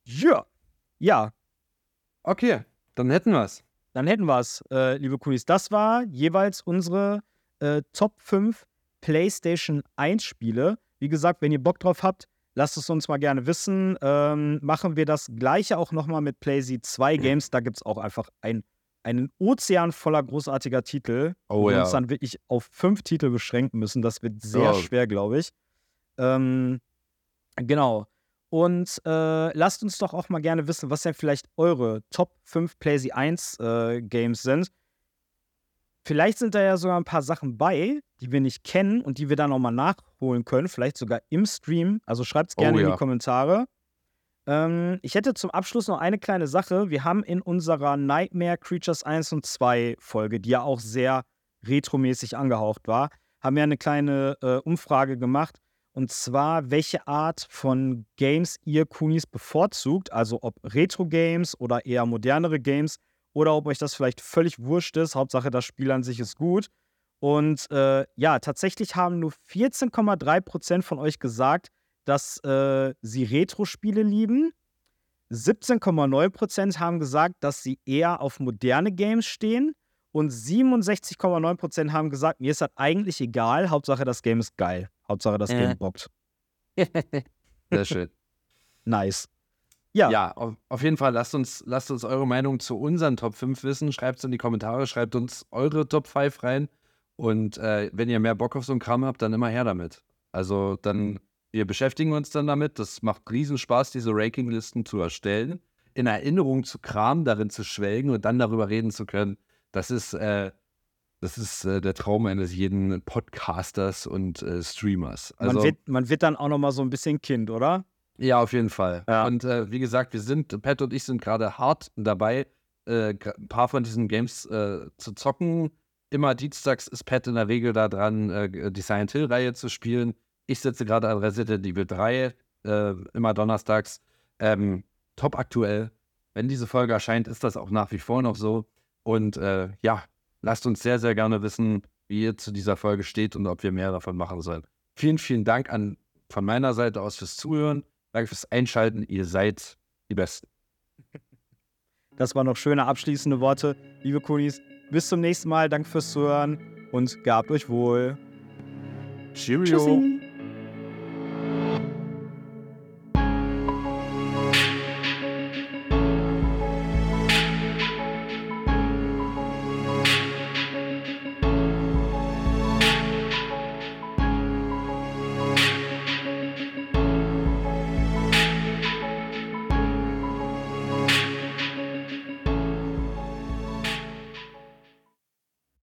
Speaker 1: Ja. Ja,
Speaker 2: Okay, dann hätten wir's.
Speaker 1: dann hätten wir es, äh, liebe Kunis. Das war jeweils unsere äh, Top 5 PlayStation 1 Spiele. Wie gesagt, wenn ihr Bock drauf habt, lasst es uns mal gerne wissen. Ähm, machen wir das gleiche auch nochmal mit PlayStation 2 Games. Da gibt es auch einfach ein, einen Ozean voller großartiger Titel.
Speaker 2: Oh
Speaker 1: wo wir
Speaker 2: ja.
Speaker 1: uns dann wirklich auf fünf Titel beschränken müssen. Das wird sehr
Speaker 2: Ja.
Speaker 1: schwer, glaube ich. Ähm, genau. Und äh, lasst uns doch auch mal gerne wissen, was denn vielleicht eure Top 5 PlayStation 1 äh, Games sind. Vielleicht sind da ja sogar ein paar Sachen bei, die wir nicht kennen und die wir dann nochmal nachholen können. Vielleicht sogar im Stream. Also schreibt es gerne
Speaker 2: Oh
Speaker 1: in
Speaker 2: ja.
Speaker 1: die Kommentare. Ähm, ich hätte zum Abschluss noch eine kleine Sache. Wir haben in unserer Nightmare Creatures 1 und 2 Folge, die ja auch sehr retromäßig angehaucht war, haben wir eine kleine äh, Umfrage gemacht. Und zwar, welche Art von Games ihr Kunis bevorzugt. Also ob Retro-Games oder eher modernere Games. Oder ob euch das vielleicht völlig wurscht ist. Hauptsache, das Spiel an sich ist gut. Und äh, ja, tatsächlich haben nur 14,3% von euch gesagt, dass äh, sie Retro-Spiele lieben. 17,9% haben gesagt, dass sie eher auf moderne Games stehen. Und 67,9% haben gesagt, mir ist das eigentlich egal. Hauptsache, das Game ist geil. Hauptsache, das
Speaker 3: Äh.
Speaker 1: Game bockt. [LAUGHS]
Speaker 2: Sehr schön.
Speaker 1: Nice. Ja,
Speaker 2: Ja, auf, jeden Fall lasst uns, lasst uns eure Meinung zu unseren Top 5 wissen. Schreibt es in die Kommentare, schreibt uns eure Top 5 rein. Und äh, wenn ihr mehr Bock auf so einen Kram habt, dann immer her damit. Also dann, wir beschäftigen uns dann damit. Das macht riesen Spaß, diese Rankinglisten zu erstellen. In Erinnerung zu Kram, darin zu schwelgen und dann darüber reden zu können. Das ist, äh, das ist äh, der Traum eines jeden Podcasters und äh, Streamers. Also,
Speaker 1: man, wird, man wird dann auch noch mal so ein bisschen Kind, oder?
Speaker 2: ja, auf jeden Fall.
Speaker 1: Ja.
Speaker 2: Und äh, wie gesagt, wir sind, Pat und ich sind gerade hart dabei, äh, ein paar von diesen Games äh, zu zocken. Immer dienstags ist Pat in der Regel da dran, äh, die Silent Hill-Reihe zu spielen. Ich sitze gerade an Resident Evil 3, äh, immer donnerstags. Ähm, top aktuell. Wenn diese Folge erscheint, ist das auch nach wie vor noch so. Und äh, ja, lasst uns sehr, sehr gerne wissen, wie ihr zu dieser Folge steht und ob wir mehr davon machen sollen. Vielen, vielen Dank an, von meiner Seite aus fürs Zuhören. Danke fürs Einschalten. Ihr seid die Besten. [LAUGHS]
Speaker 1: Das waren noch schöne abschließende Worte. Liebe Kunis, bis zum nächsten Mal. Danke fürs Zuhören und gehabt euch wohl.
Speaker 2: Cheerio.
Speaker 1: Tschüssi.